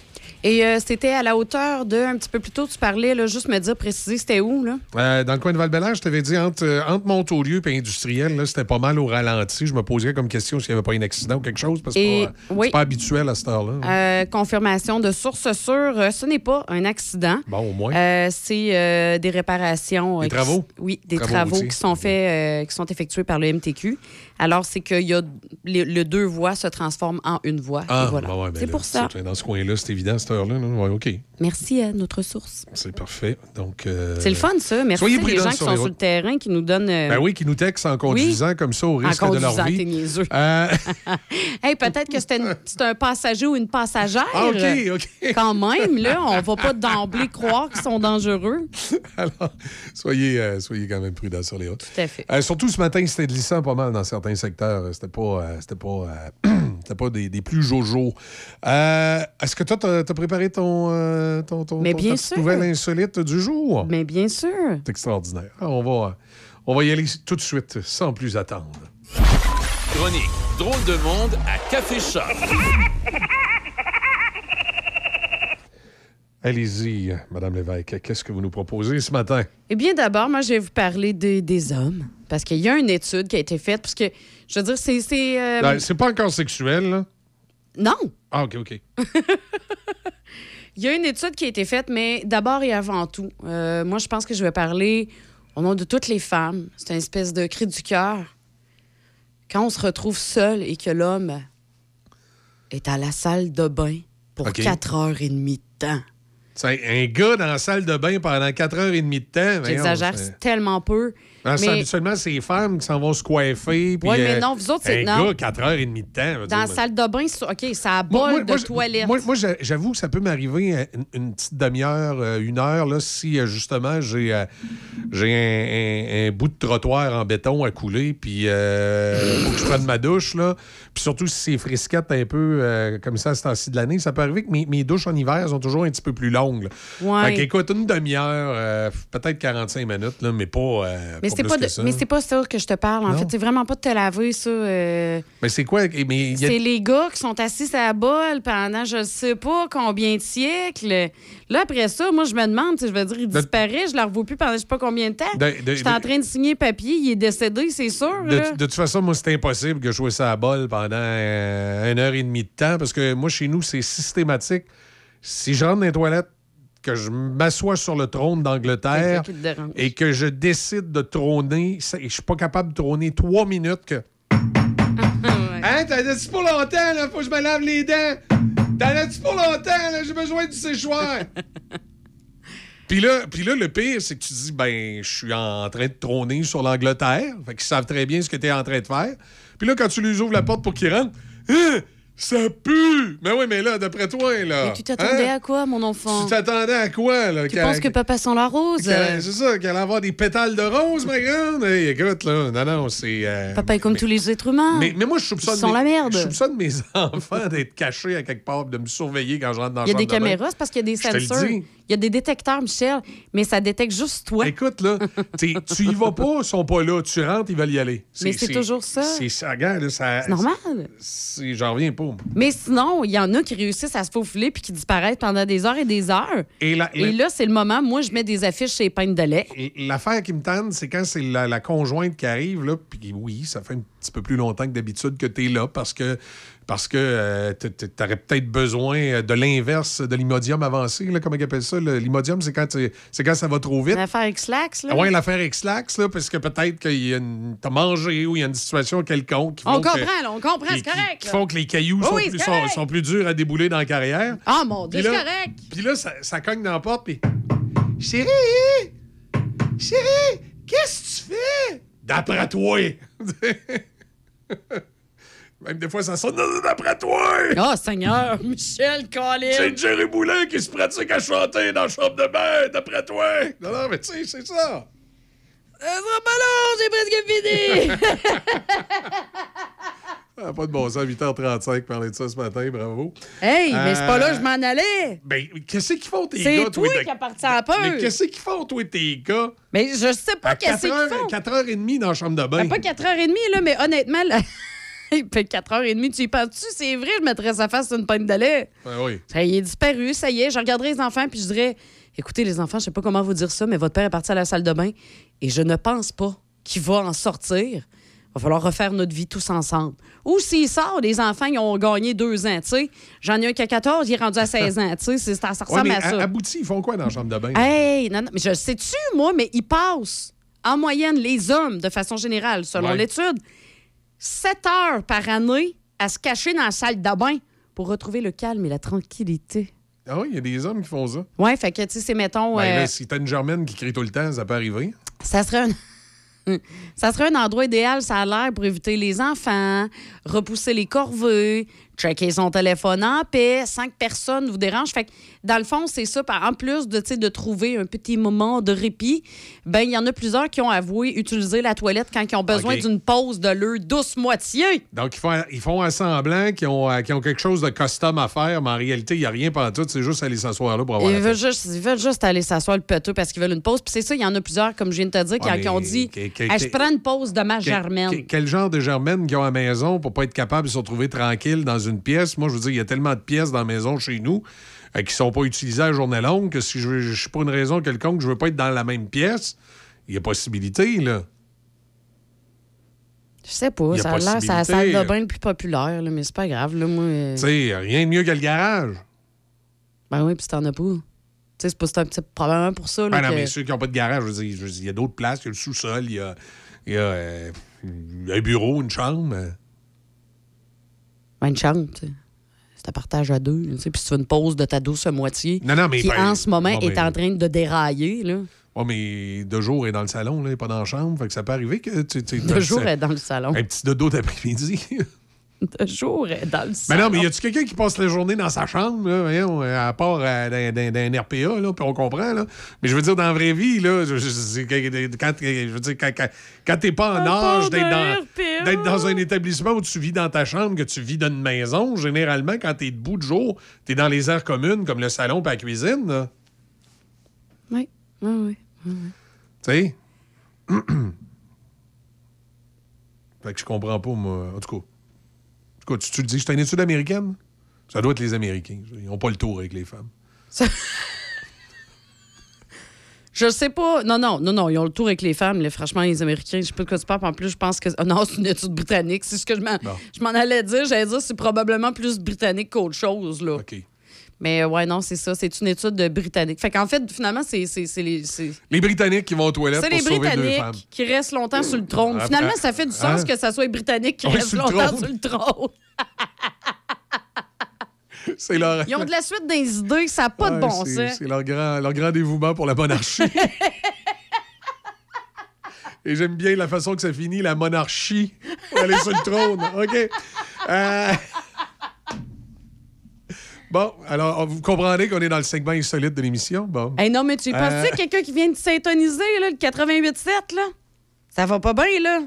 Et euh, c'était à la hauteur de, un petit peu plus tôt, tu parlais, là, juste me dire, préciser, c'était où, là? Euh, dans le coin de val je t'avais dit, entre, euh, entre Montaulieu et Industriel, c'était pas mal au ralenti. Je me posais comme question s'il n'y avait pas un accident ou quelque chose, parce que c'est pas, oui. pas habituel à cette heure-là. Euh, confirmation de source sûre, ce n'est pas un accident. Bon, au moins. C'est des réparations. Des qui- travaux? oui, des Travaux travaux, qui sont faits, qui sont effectués par le MTQ. Alors, c'est que y a, le, le deux voies se transforme en une voie. Ah, voilà. ouais, ben c'est pour ça. Dans ce coin-là, c'est évident à cette heure-là. là. Ouais, OK. Merci à notre source. C'est parfait. Donc, euh, C'est le fun, ça. Merci soyez les gens qui sont les sur le terrain, qui nous donnent. euh, Ben oui, qui nous textent en conduisant comme ça au risque en de leur vie. niaiseux. Euh, hey, peut-être que c'était une- un passager ou une passagère. Ah, OK, OK. Quand même, là, on va pas d'emblée croire qu'ils sont dangereux. Alors, soyez, euh, soyez quand même prudents sur les routes. Tout à fait. Euh, surtout ce matin, c'était glissant pas mal dans certains secteurs. C'était pas, euh, c'était pas, c'était pas des, des plus jojo. Euh, Est-ce que toi, t'as as préparé ton, euh, ton, ton, Mais ton- bien sûr. nouvelle insolite du jour? Mais bien sûr. C'est extraordinaire. On va, on va y aller tout de suite, sans plus attendre. Chronique Drôle de monde à Café Choc. Allez-y, Madame Lévesque, qu'est-ce que vous nous proposez ce matin? Eh bien, d'abord, moi, je vais vous parler des- des hommes. Parce qu'il y a une étude qui a été faite, parce que, je veux dire, c'est... c'est, euh, Ben, pas encore sexuel, là? Non! Ah, OK, OK. Il y a une étude qui a été faite, mais d'abord et avant tout, euh, moi, je pense que je vais parler au nom de toutes les femmes. C'est une espèce de cri du cœur. Quand on se retrouve seul et que l'homme est à la salle de bain pour OK. 4 heures et demie de temps. C'est un gars dans la salle de bain pendant 4 heures et demie de temps. J'exagère tellement peu. Ah, c'est mais habituellement, c'est les femmes qui s'en vont se coiffer. Ouais, mais euh, non, vous autres, c'est- Un non. gars, 4 heures et demie de temps. dans la salle de bain, OK, ça bol moi- de moi, toilette. Moi, moi, j'a- j'avoue que ça peut m'arriver euh, une, une petite demi-heure, euh, une heure, là, si justement j'ai euh, j'ai un, un- un bout de trottoir en béton à couler, puis euh, faut que je prenne ma douche, là. Puis surtout si c'est frisquette un peu euh, comme ça à ce temps-ci de l'année, ça peut arriver que mes, mes douches en hiver sont toujours un petit peu plus longues. Ouais. Fait qu'écoute, une demi-heure, euh, peut-être 45 minutes, là, mais pas. euh, mais c'est pas, de- mais c'est pas ça que je te parle. En Non. fait, c'est vraiment pas de te laver, ça. Mais c'est quoi? Mais a- C'est les gars qui sont assis à la bolle pendant je sais pas combien de siècles. Là, après ça, moi, je me demande, je veux dire, il De- disparaît, je la revois plus pendant je sais pas combien de temps. De- de- J'étais en train de signer papier, il est décédé, c'est sûr. De, là. de toute façon, moi, c'est impossible que je joue ça à bol pendant euh, une heure et demie de temps parce que moi, chez nous, c'est systématique. Si je rentre dans les toilettes, que je m'assois sur le trône d'Angleterre et que je décide de trôner, et je suis pas capable de trôner trois minutes que. Hein, t'en as-tu pour longtemps, là? Faut que je me lave les dents. T'en as-tu pour longtemps, là? J'ai besoin du séchoir. Puis là, puis là, le pire, c'est que tu dis, ben, je suis en train de trôner sur l'Angleterre. Fait qu'ils savent très bien ce que tu es en train de faire. Puis là, quand tu lui ouvres la porte pour qu'ils rentrent, Hein? Ça pue! Mais oui, mais là, d'après toi, là. Mais tu t'attendais hein? à quoi, mon enfant? Tu t'attendais à quoi, là? Tu penses que papa sent la rose? C'est ça, qu'elle allait avoir des pétales de rose, ma grande? Hey, écoute, là, non, non, c'est. euh, Papa est comme tous les êtres humains. mais, mais moi, je soupçonne. Mes- la merde. Je soupçonne mes enfants d'être cachés à quelque part, de me surveiller quand je rentre dans la Il y a des caméras, c'est parce qu'il y a des le sensors. Il y a des détecteurs, Michel, mais ça détecte juste toi. Écoute, là, tu y vas pas, ils sont pas là. Tu rentres, ils veulent y aller. Mais c'est toujours ça. C'est ça, regarde, là, ça. C'est normal. J'en reviens pas. Mais sinon, il y en a qui réussissent à se faufiler puis qui disparaissent pendant des heures et des heures. Et, la- Et là, c'est le moment, moi, je mets des affiches chez peintes de lait. L'affaire qui me tente, c'est quand c'est la, la conjointe qui arrive, là, puis oui, ça fait un petit peu plus longtemps que d'habitude que tu es là parce que, parce que euh, t- t- t'aurais peut-être besoin de l'inverse de l'imodium avancé, là, comment ils appellent ça? L'imodium, c'est quand, tu- c'est quand ça va trop vite. L'affaire X-Lax, là. Ouais, l'affaire X-Lax, là, parce que peut-être que t'as mangé ou il y a une situation quelconque qui on font que- comprend, là, on comprend, c'est correct. qui là. font que les cailloux Oui, sont, oui, plus, c'est sont, correct. sont plus durs à débouler dans la carrière. Ah, mon Dieu, c'est correct. Puis là, ça, ça cogne dans la porte, puis... Chérie! Chérie! Qu'est-ce que tu fais? D'après toi! Même des fois, ça sonne d'après toi! Oh, Seigneur, Michel Collin. C'est Jerry Boulin qui se pratique à chanter dans la chambre de bain, d'après toi! Non, non, mais tu sais, c'est ça! Ça sera pas long, j'ai presque fini. Ah, pas de bon sens, 8h35, parler de ça ce matin, bravo. hey, mais c'est pas là que Euh, je m'en allais. Ben, qu'est-ce qu'ils font, tes C'est gars, toi de- qui appartiens à peu. Mais qu'est-ce qu'ils font, toi, tes gars? Mais je sais pas qu'est-ce 4 qu'ils font. 4h30 dans la chambre de bain. Ben, pas 4h30, là, mais honnêtement, là, il fait 4h30, tu y penses-tu? C'est vrai, je mettrais sa face sur une pinte de lait. Ben oui. Ça y est disparu, ça y est. Je regarderais les enfants, puis je dirais Écoutez, les enfants, je sais pas comment vous dire ça, mais votre père est parti à la salle de bain et je ne pense pas qu'il va en sortir. Il va falloir refaire notre vie tous ensemble. Ou s'il sort, les enfants, ils ont gagné deux ans, tu sais. J'en ai un qui a 14, il est rendu à 16 ans, tu sais. c'est- Ça, ça Ouais, ressemble mais à ça. abouti, ils font quoi dans la chambre de bain? Hey, non, non, mais je sais-tu, moi, mais ils passent, en moyenne, les hommes, de façon générale, selon Ouais. l'étude, 7 heures par année à se cacher dans la salle de bain pour retrouver le calme et la tranquillité. Ah oui, il y a des hommes qui font ça. Ouais, fait que, tu sais, c'est, mettons, Ben euh, si t'as une germaine qui crie tout le temps, ça peut arriver. ça serait un... Ça serait un endroit idéal, ça a l'air, pour éviter les enfants, repousser les corvées, checker son téléphone en paix, sans que personne vous dérange. Fait que, dans le fond, c'est ça. En plus de, de trouver un petit moment de répit, ben il y en a plusieurs qui ont avoué utiliser la toilette quand ils ont besoin d'une pause de leur douce moitié. Donc, ils font, ils font à semblant qu'ils ont, euh, ont quelque chose de custom à faire, mais en réalité, il n'y a rien pendant tout. C'est juste aller s'asseoir là pour avoir Ils veulent, juste, ils veulent juste aller s'asseoir le péteux parce qu'ils veulent une pause. Puis c'est ça, il y en a plusieurs, comme je viens de te dire, qui, Ouais, qui ont dit que- que- Ah, Je prends une pause de ma Que- germaine. que- quel genre de germaine qu'ils ont à la maison pour pas être capable de se retrouver tranquille dans une pièce? Moi, je veux dire, il y a tellement de pièces dans la maison chez nous euh, qui sont pas utilisées à journée longue que si je, je suis pour une raison quelconque, je veux pas être dans la même pièce, il y a possibilité, là. Je sais pas, ça a l'air, c'est la salle de bain le plus populaire, là, mais c'est pas grave, là, moi. euh, Tu sais, rien de mieux que le garage. Ben oui, puis t'en as pas. Tu sais, c'est pas c'est un petit probablement pour ça. Là, Ah non, que- mais ceux qui n'ont pas de garage, je veux dire, il y a d'autres places, il y a le sous-sol, il y a, y a, euh, un bureau, une chambre. Ben, une chambre, tu sais. C'est un partage à deux. Puis si tu fais une pause de ta douce moitié, Non, non, mais qui ben, en ce moment bon, est ben- en train de dérailler. Là. Ouais, mais de jour, elle est dans le salon, là, pas dans la chambre. Fait que ça peut arriver que tu tu- De tu- jour, ça- elle est dans le salon. Un petit dodo d'après-midi. De jour, elle est dans le Mais salon. non, mais y a-tu quelqu'un qui passe la journée dans sa chambre, là, voyons, euh, à part euh, dans, dans- dans un RPA, là, puis on comprend, là. Mais je veux dire, dans la vraie vie, là, je, je- quand, je veux dire, quand, quand, quand t'es pas en âge d'être d'un dans, RPA. d'être dans un établissement où tu vis dans ta chambre, que tu vis dans une maison, généralement, quand t'es debout de jour, t'es dans les aires communes, comme le salon et la cuisine, là. Oui, oui, oui. oui. Tu sais? fait que je comprends pas, moi. En tout cas. Cas, tu, tu le dis, c'est une étude américaine? Ça doit être les Américains. Ils n'ont pas le tour avec les femmes. Je sais pas. Non, non, non, non. Ils ont le tour avec les femmes. là. franchement, les Américains, je sais pas de quoi tu parles. En plus, je pense que. ah non, c'est une étude britannique. C'est ce que je m'en, je m'en allais dire. J'allais dire c'est probablement plus britannique qu'autre chose. Là. Mais euh, ouais, non, c'est ça. C'est une étude de britannique. Fait qu'en fait, finalement, c'est, les. Les Britanniques qui vont aux toilettes C'est pour les sauver deux femmes. Britanniques qui restent longtemps sur le trône. Ah, Finalement, ah, ça fait du sens hein? que ça soit les Britanniques qui restent longtemps sur le trône. C'est leur... Ils ont de la suite des idées, ça n'a pas de bon sens. c'est leur grand, leur grand dévouement pour la monarchie. Et j'aime bien la façon que ça finit, la monarchie, pour aller sur le trône. OK. Euh, Bon, alors, vous comprendrez qu'on est dans le segment insolite de l'émission. Bon. Hey, non, mais tu Euh, penses-tu à quelqu'un qui vient de s'intoniser, là, le 88.7, là? Ça va pas bien, là.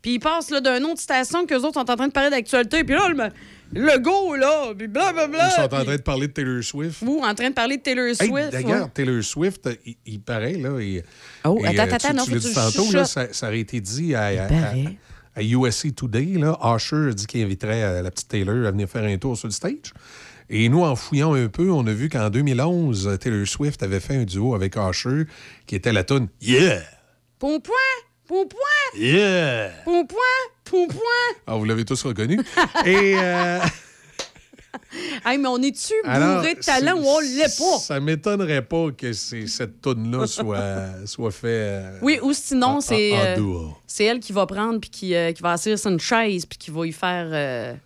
Puis il passe là, d'une autre station qu'eux autres sont en train de parler d'actualité. Puis là, le, le go, là, puis blablabla. Ils sont en train de parler de Taylor Swift. Ou en train de parler de Taylor Hey, Swift. D'ailleurs, ouais. Taylor Swift, euh, il, il paraît, là. Et, Oh, et, attends, euh, attends, tu, non, tu que dit tu tantôt, là, ça, ça aurait été dit à, à, à- à USA Today. Là, Usher a dit qu'il inviterait euh, la petite Taylor à venir faire un tour sur le stage. Et nous, en fouillant un peu, on a vu qu'en 2011, euh, Taylor Swift avait fait un duo avec Usher qui était la tune Yeah! Pom point, pom point, Yeah! pom point, pom point. Ah, vous l'avez tous reconnu. Et. euh, Hey, mais on est-tu bourré de talent ou on l'est pas? Ça m'étonnerait pas que cette tune-là soit, soit faite. euh, Oui, ou sinon, c'est euh, elle qui va prendre puis qui, euh, qui va asseoir sur une chaise puis qui va y faire...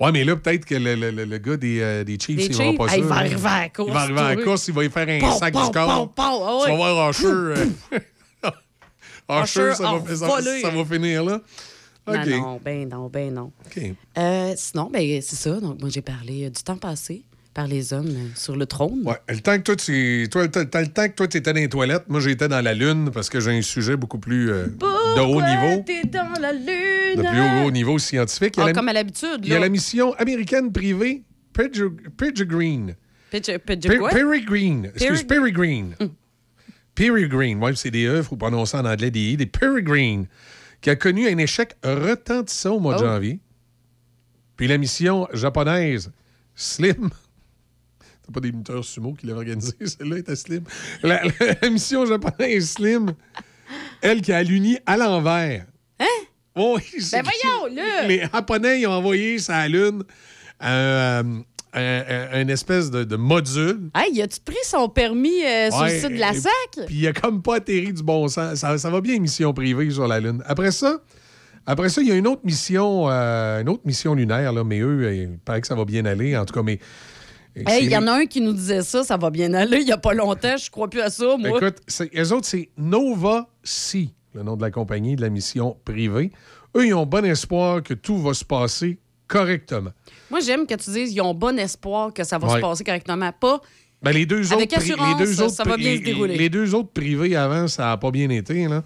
Ouais, mais là, peut-être que le, le- le- gars des, euh, des Chiefs, il va pas Ah, ça. il va arriver à la course, Il va arriver à la course, il va y faire un sac pow, du corps. pow, ah Tu ouais. vas voir Usher. euh, Usher, ça va, ça, ça va finir là. OK. Non, non, ben non, ben non. OK. Euh, sinon, ben c'est ça. Donc, moi, j'ai parlé du temps passé par les hommes sur le trône? Ouais, le temps que toi, tu, toi, le, temps- le temps que toi, tu étais dans les toilettes, moi, j'étais dans la Lune parce que j'ai un sujet beaucoup plus euh, de haut niveau, t'es dans la lune? de plus haut niveau scientifique. Il y a Ah, la- comme à l'habitude, Il y a la mission américaine privée Peregrine. Peregrine. Excuse, Pereg- Peregrine. Peregrine. Ouais, c'est des E, il faut prononcer en anglais des I. Des Peregrine. Qui a connu un échec retentissant au mois de Oh. janvier. Puis la mission japonaise Slim. Pas des lutteurs sumo qui l'avaient organisé, celle-là était Slim. La, la- la mission japonaise Slim, elle qui a l'uni à l'envers. Hein? Oui, Ben voyons, là! les Japonais ils ont envoyé sur la Lune un, un- espèce de, de module. Hey, as-tu pris son permis euh, sur le site de la SAC? Puis il a comme pas atterri du bon sens. Ça, ça va bien, mission privée sur la Lune. Après ça, après ça, il y a une autre mission, euh, une autre mission lunaire, là, mais eux, il paraît que ça va bien aller. En tout cas, mais. Hey, il y en a un qui nous disait ça, ça va bien aller. Il n'y a pas longtemps, je crois plus à ça, moi. Écoute, eux autres, c'est Nova Sea, le nom de la compagnie de la mission privée. Eux, ils ont bon espoir que tout va se passer correctement. Moi, j'aime que tu dises ils ont bon espoir que ça va Ouais. se passer correctement. Pas. Ben, les deux Avec autres, assurance, les deux ça- autres, ça va bien se dérouler. Les deux autres privés avant, ça n'a pas bien été. Là.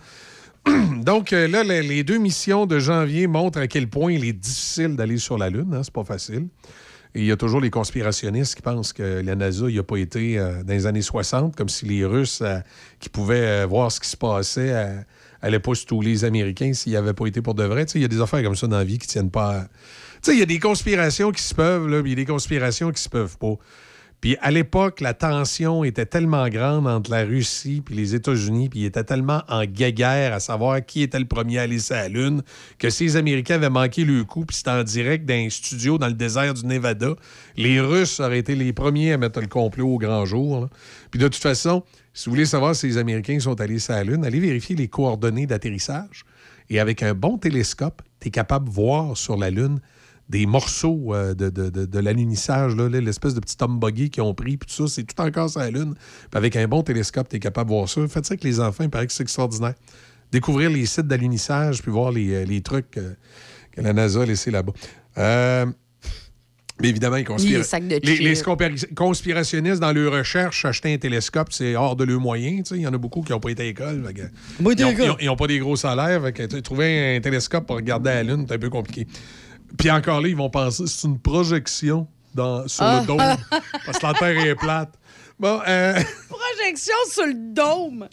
Donc euh, là, les, les deux missions de janvier montrent à quel point il est difficile d'aller sur la Lune. Hein, c'est pas facile. Il y a toujours les conspirationnistes qui pensent que la NASA n'y a pas été euh, dans les années 60, comme si les Russes euh, qui pouvaient euh, voir ce qui se passait euh, allaient pas tous les Américains s'ils n'y avaient pas été pour de vrai. Il y a des affaires comme ça dans la vie qui tiennent pas. il y a des conspirations qui se peuvent, là, il y a des conspirations qui se peuvent pas. Puis à l'époque, la tension était tellement grande entre la Russie puis les États-Unis, puis ils étaient tellement en guéguerre à savoir qui était le premier à aller sur la Lune, que si les Américains avaient manqué le coup, puis c'était en direct d'un studio dans le désert du Nevada, les Russes auraient été les premiers à mettre le complot au grand jour. Puis de toute façon, si vous voulez savoir si les Américains sont allés sur la Lune, allez vérifier les coordonnées d'atterrissage. Et avec un bon télescope, tu es capable de voir sur la Lune des morceaux euh, de, de, de, de l'alunissage, l'espèce de petit homme buggy qu'ils ont pris, puis tout ça, c'est tout encore sur la Lune. Puis avec un bon télescope, tu es capable de voir ça. Faites ça avec les enfants, il paraît que c'est extraordinaire. Découvrir les sites d'alunissage, puis voir les, euh, les trucs euh, que la NASA a laissés là-bas. Euh, mais évidemment, les, conspira- Les conspirationnistes, dans leur recherche, acheter un télescope, c'est hors de leurs moyens. Il y en a beaucoup qui n'ont pas été à l'école. Ils ils n'ont pas des gros salaires. que, trouver un télescope pour regarder la Lune, c'est un peu compliqué. Puis encore là, ils vont penser que c'est une projection dans, sur Ah. le dôme. parce que la Terre est plate. Bon, euh, Projection sur le dôme.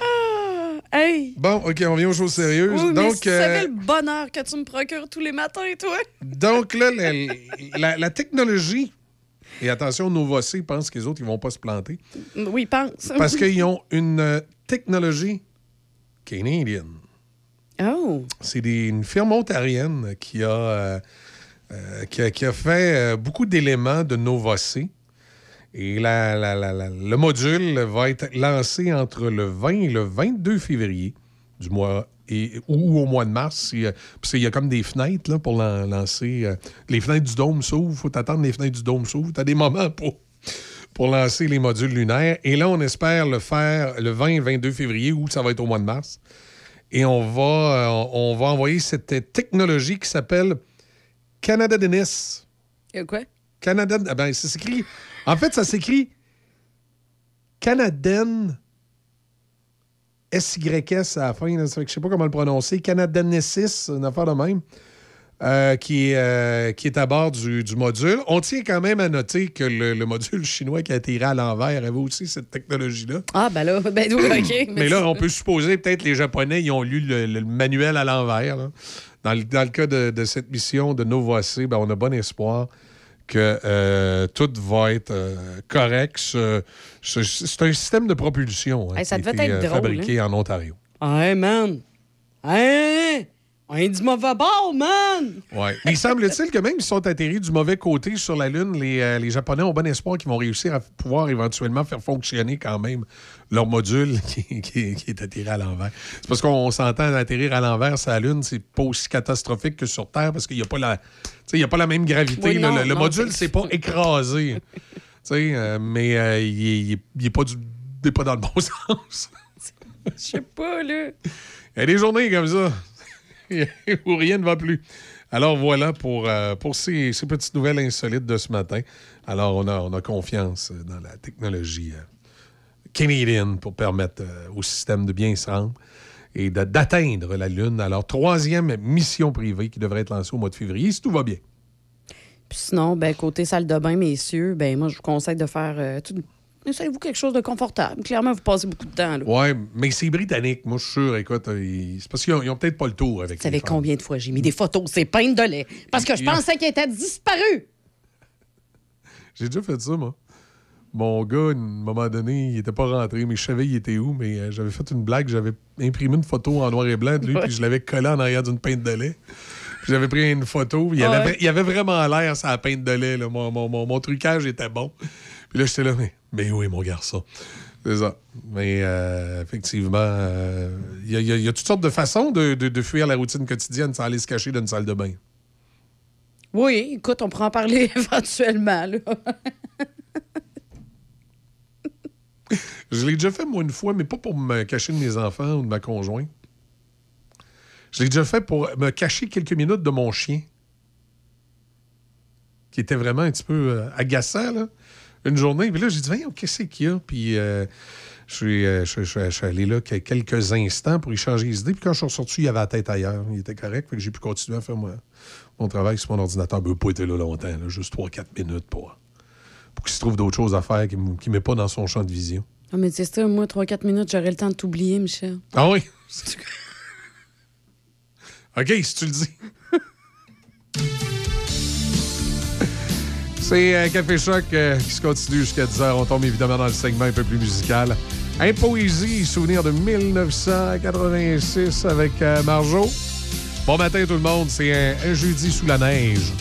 Ah, hey! bon, OK, on vient aux choses sérieuses. Oui, mais donc, tu euh, savais le bonheur que tu me procures tous les matins, toi. donc là, la, la- la technologie, et attention, Novocé pense que les autres, ils vont pas se planter. Oui, pense. Parce qu'ils ont une euh, technologie canadienne. Oh! C'est une firme ontarienne qui a, euh, euh, qui a, fait euh, beaucoup d'éléments de Novocé. Et la- le module va être lancé entre le 20 et le 22 février du mois ou, au mois de mars. Il y a- comme des fenêtres pour lan- lancer. les fenêtres du dôme s'ouvrent. Faut attendre les fenêtres du dôme s'ouvrent. Tu as des moments pour, pour lancer les modules lunaires. Et là, on espère le faire le 20 et 22 février ou ça va être au mois de mars. Et on va, euh, on va envoyer cette technologie qui s'appelle Canada Dennis. Quoi? Canada. ah ben, ça s'écrit. En fait, ça s'écrit Canadian SYS à la fin. Là, ça fait que je sais pas comment le prononcer. Canadensis, une affaire de même. Euh, qui, est, euh, qui est à bord du, du module. On tient quand même à noter que le, le module chinois qui a atterri à l'envers avait aussi cette technologie-là. Ah, ben là, ben oui, OK. Mais là, on peut supposer peut-être les Japonais, ils ont lu le, le manuel à l'envers. Dans, le- dans le cas de, de cette mission de Novoacé, ben, on a bon espoir que euh, tout va être euh, correct. Ce- ce- C'est un système de propulsion hein, Hey, ça qui a été, être drôle, fabriqué en Ontario. Hey, man! Hey! On est du mauvais bord, man! Ouais. Mais il semble-t-il que même s'ils sont atterris du mauvais côté sur la Lune, les, euh, les Japonais ont bon espoir qu'ils vont réussir à pouvoir éventuellement faire fonctionner quand même leur module qui, qui- qui est atterri à l'envers. C'est parce qu'on s'entend d'atterrir à l'envers sur la Lune, c'est pas aussi catastrophique que sur Terre parce qu'il n'y a pas la. tu sais, il y a pas la même gravité. Oui, là. non, le le non, module, c'est- pas écrasé. Tu sais, euh, mais euh, il est- il est- pas pas dans le bon sens. Je sais pas, là. Il y a des journées comme ça où rien ne va plus. Alors voilà pour, euh, pour ces, ces petites nouvelles insolites de ce matin. Alors on a, on a confiance dans la technologie euh, canadienne pour permettre euh, au système de bien se rendre et d'atteindre la Lune. Alors troisième mission privée qui devrait être lancée au mois de février, si tout va bien. Puis sinon, ben, côté salle de bain, messieurs, ben, moi, je vous conseille de faire. euh, tout- Essayez-vous quelque chose de confortable? Clairement, vous passez beaucoup de temps. Ouais, mais c'est britannique. Moi, je suis sûr, écoute, euh, ils- c'est parce qu'ils ont, ils ont peut-être pas le tour avec Vous savez femmes. combien de fois j'ai mis des photos? De ces peintes de lait? Parce que je pensais qu'elles étaient disparues. J'ai déjà fait ça, moi. Mon gars, à un moment donné, il était pas rentré, mais je savais il était où, mais euh, j'avais fait une blague, j'avais imprimé une photo en noir et blanc de lui, Ouais. puis je l'avais collé en arrière d'une pinte de lait. Puis J'avais pris une photo, il, Ouais. avait, il avait vraiment l'air, sa pinte de lait. Là. Mon, mon, mon- mon trucage était bon. Puis là, j'étais là, mais, mais oui, mon garçon. C'est ça. Mais euh, effectivement, euh, il y, a- il y a- il y a toutes sortes de façons de, de- de fuir la routine quotidienne sans aller se cacher dans une salle de bain. Oui, écoute, on pourra en parler éventuellement, là. Je l'ai déjà fait, moi, une fois, mais pas pour me cacher de mes enfants ou de ma conjointe. Je l'ai déjà fait pour me cacher quelques minutes de mon chien, qui était vraiment un petit peu euh, agaçant, là, une journée. Puis là, j'ai dit, Voyons, qu'est-ce qu'il y a? Puis euh, je, suis, euh, je, je- je suis allé là que- quelques instants pour y changer les idées. Puis quand je suis ressorti, il avait la tête ailleurs. Il était correct. Fait que j'ai pu continuer à faire moi, mon travail sur mon ordinateur. Il n'a pas été là longtemps, là, juste 3-4 minutes pour, pour qu'il se trouve d'autres choses à faire qui ne met pas dans son champ de vision. Ah, mais c'est ça, moi, 3-4 minutes, j'aurais le temps de t'oublier, Michel. Ah oui? OK, si tu le dis. C'est un Café Choc euh, qui se continue jusqu'à 10h. On tombe évidemment dans le segment un peu plus musical. Un Poésie souvenir de 1986 avec euh, Marjo. Bon matin tout le monde, c'est un jeudi sous la neige.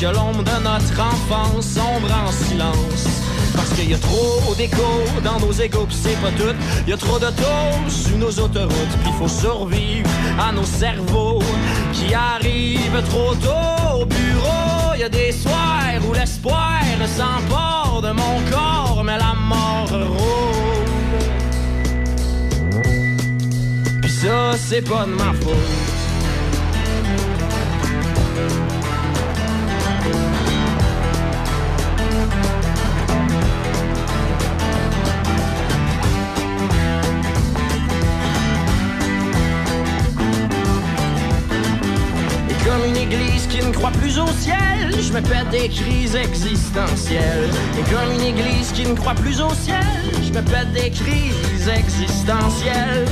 Que l'ombre de notre enfance sombre en silence. Parce qu'il y a trop d'écho dans nos égaux, pis c'est pas tout. Il y a trop de taux sur nos autoroutes, puis faut survivre à nos cerveaux qui arrivent trop tôt au bureau. Il y a des soirs où l'espoir s'empare de mon corps, mais la mort rôde. Puis ça, c'est pas de ma faute. Ne croit plus au ciel, je me pète des crises existentielles. Et comme une église qui ne croit plus au ciel, je me pète des crises existentielles.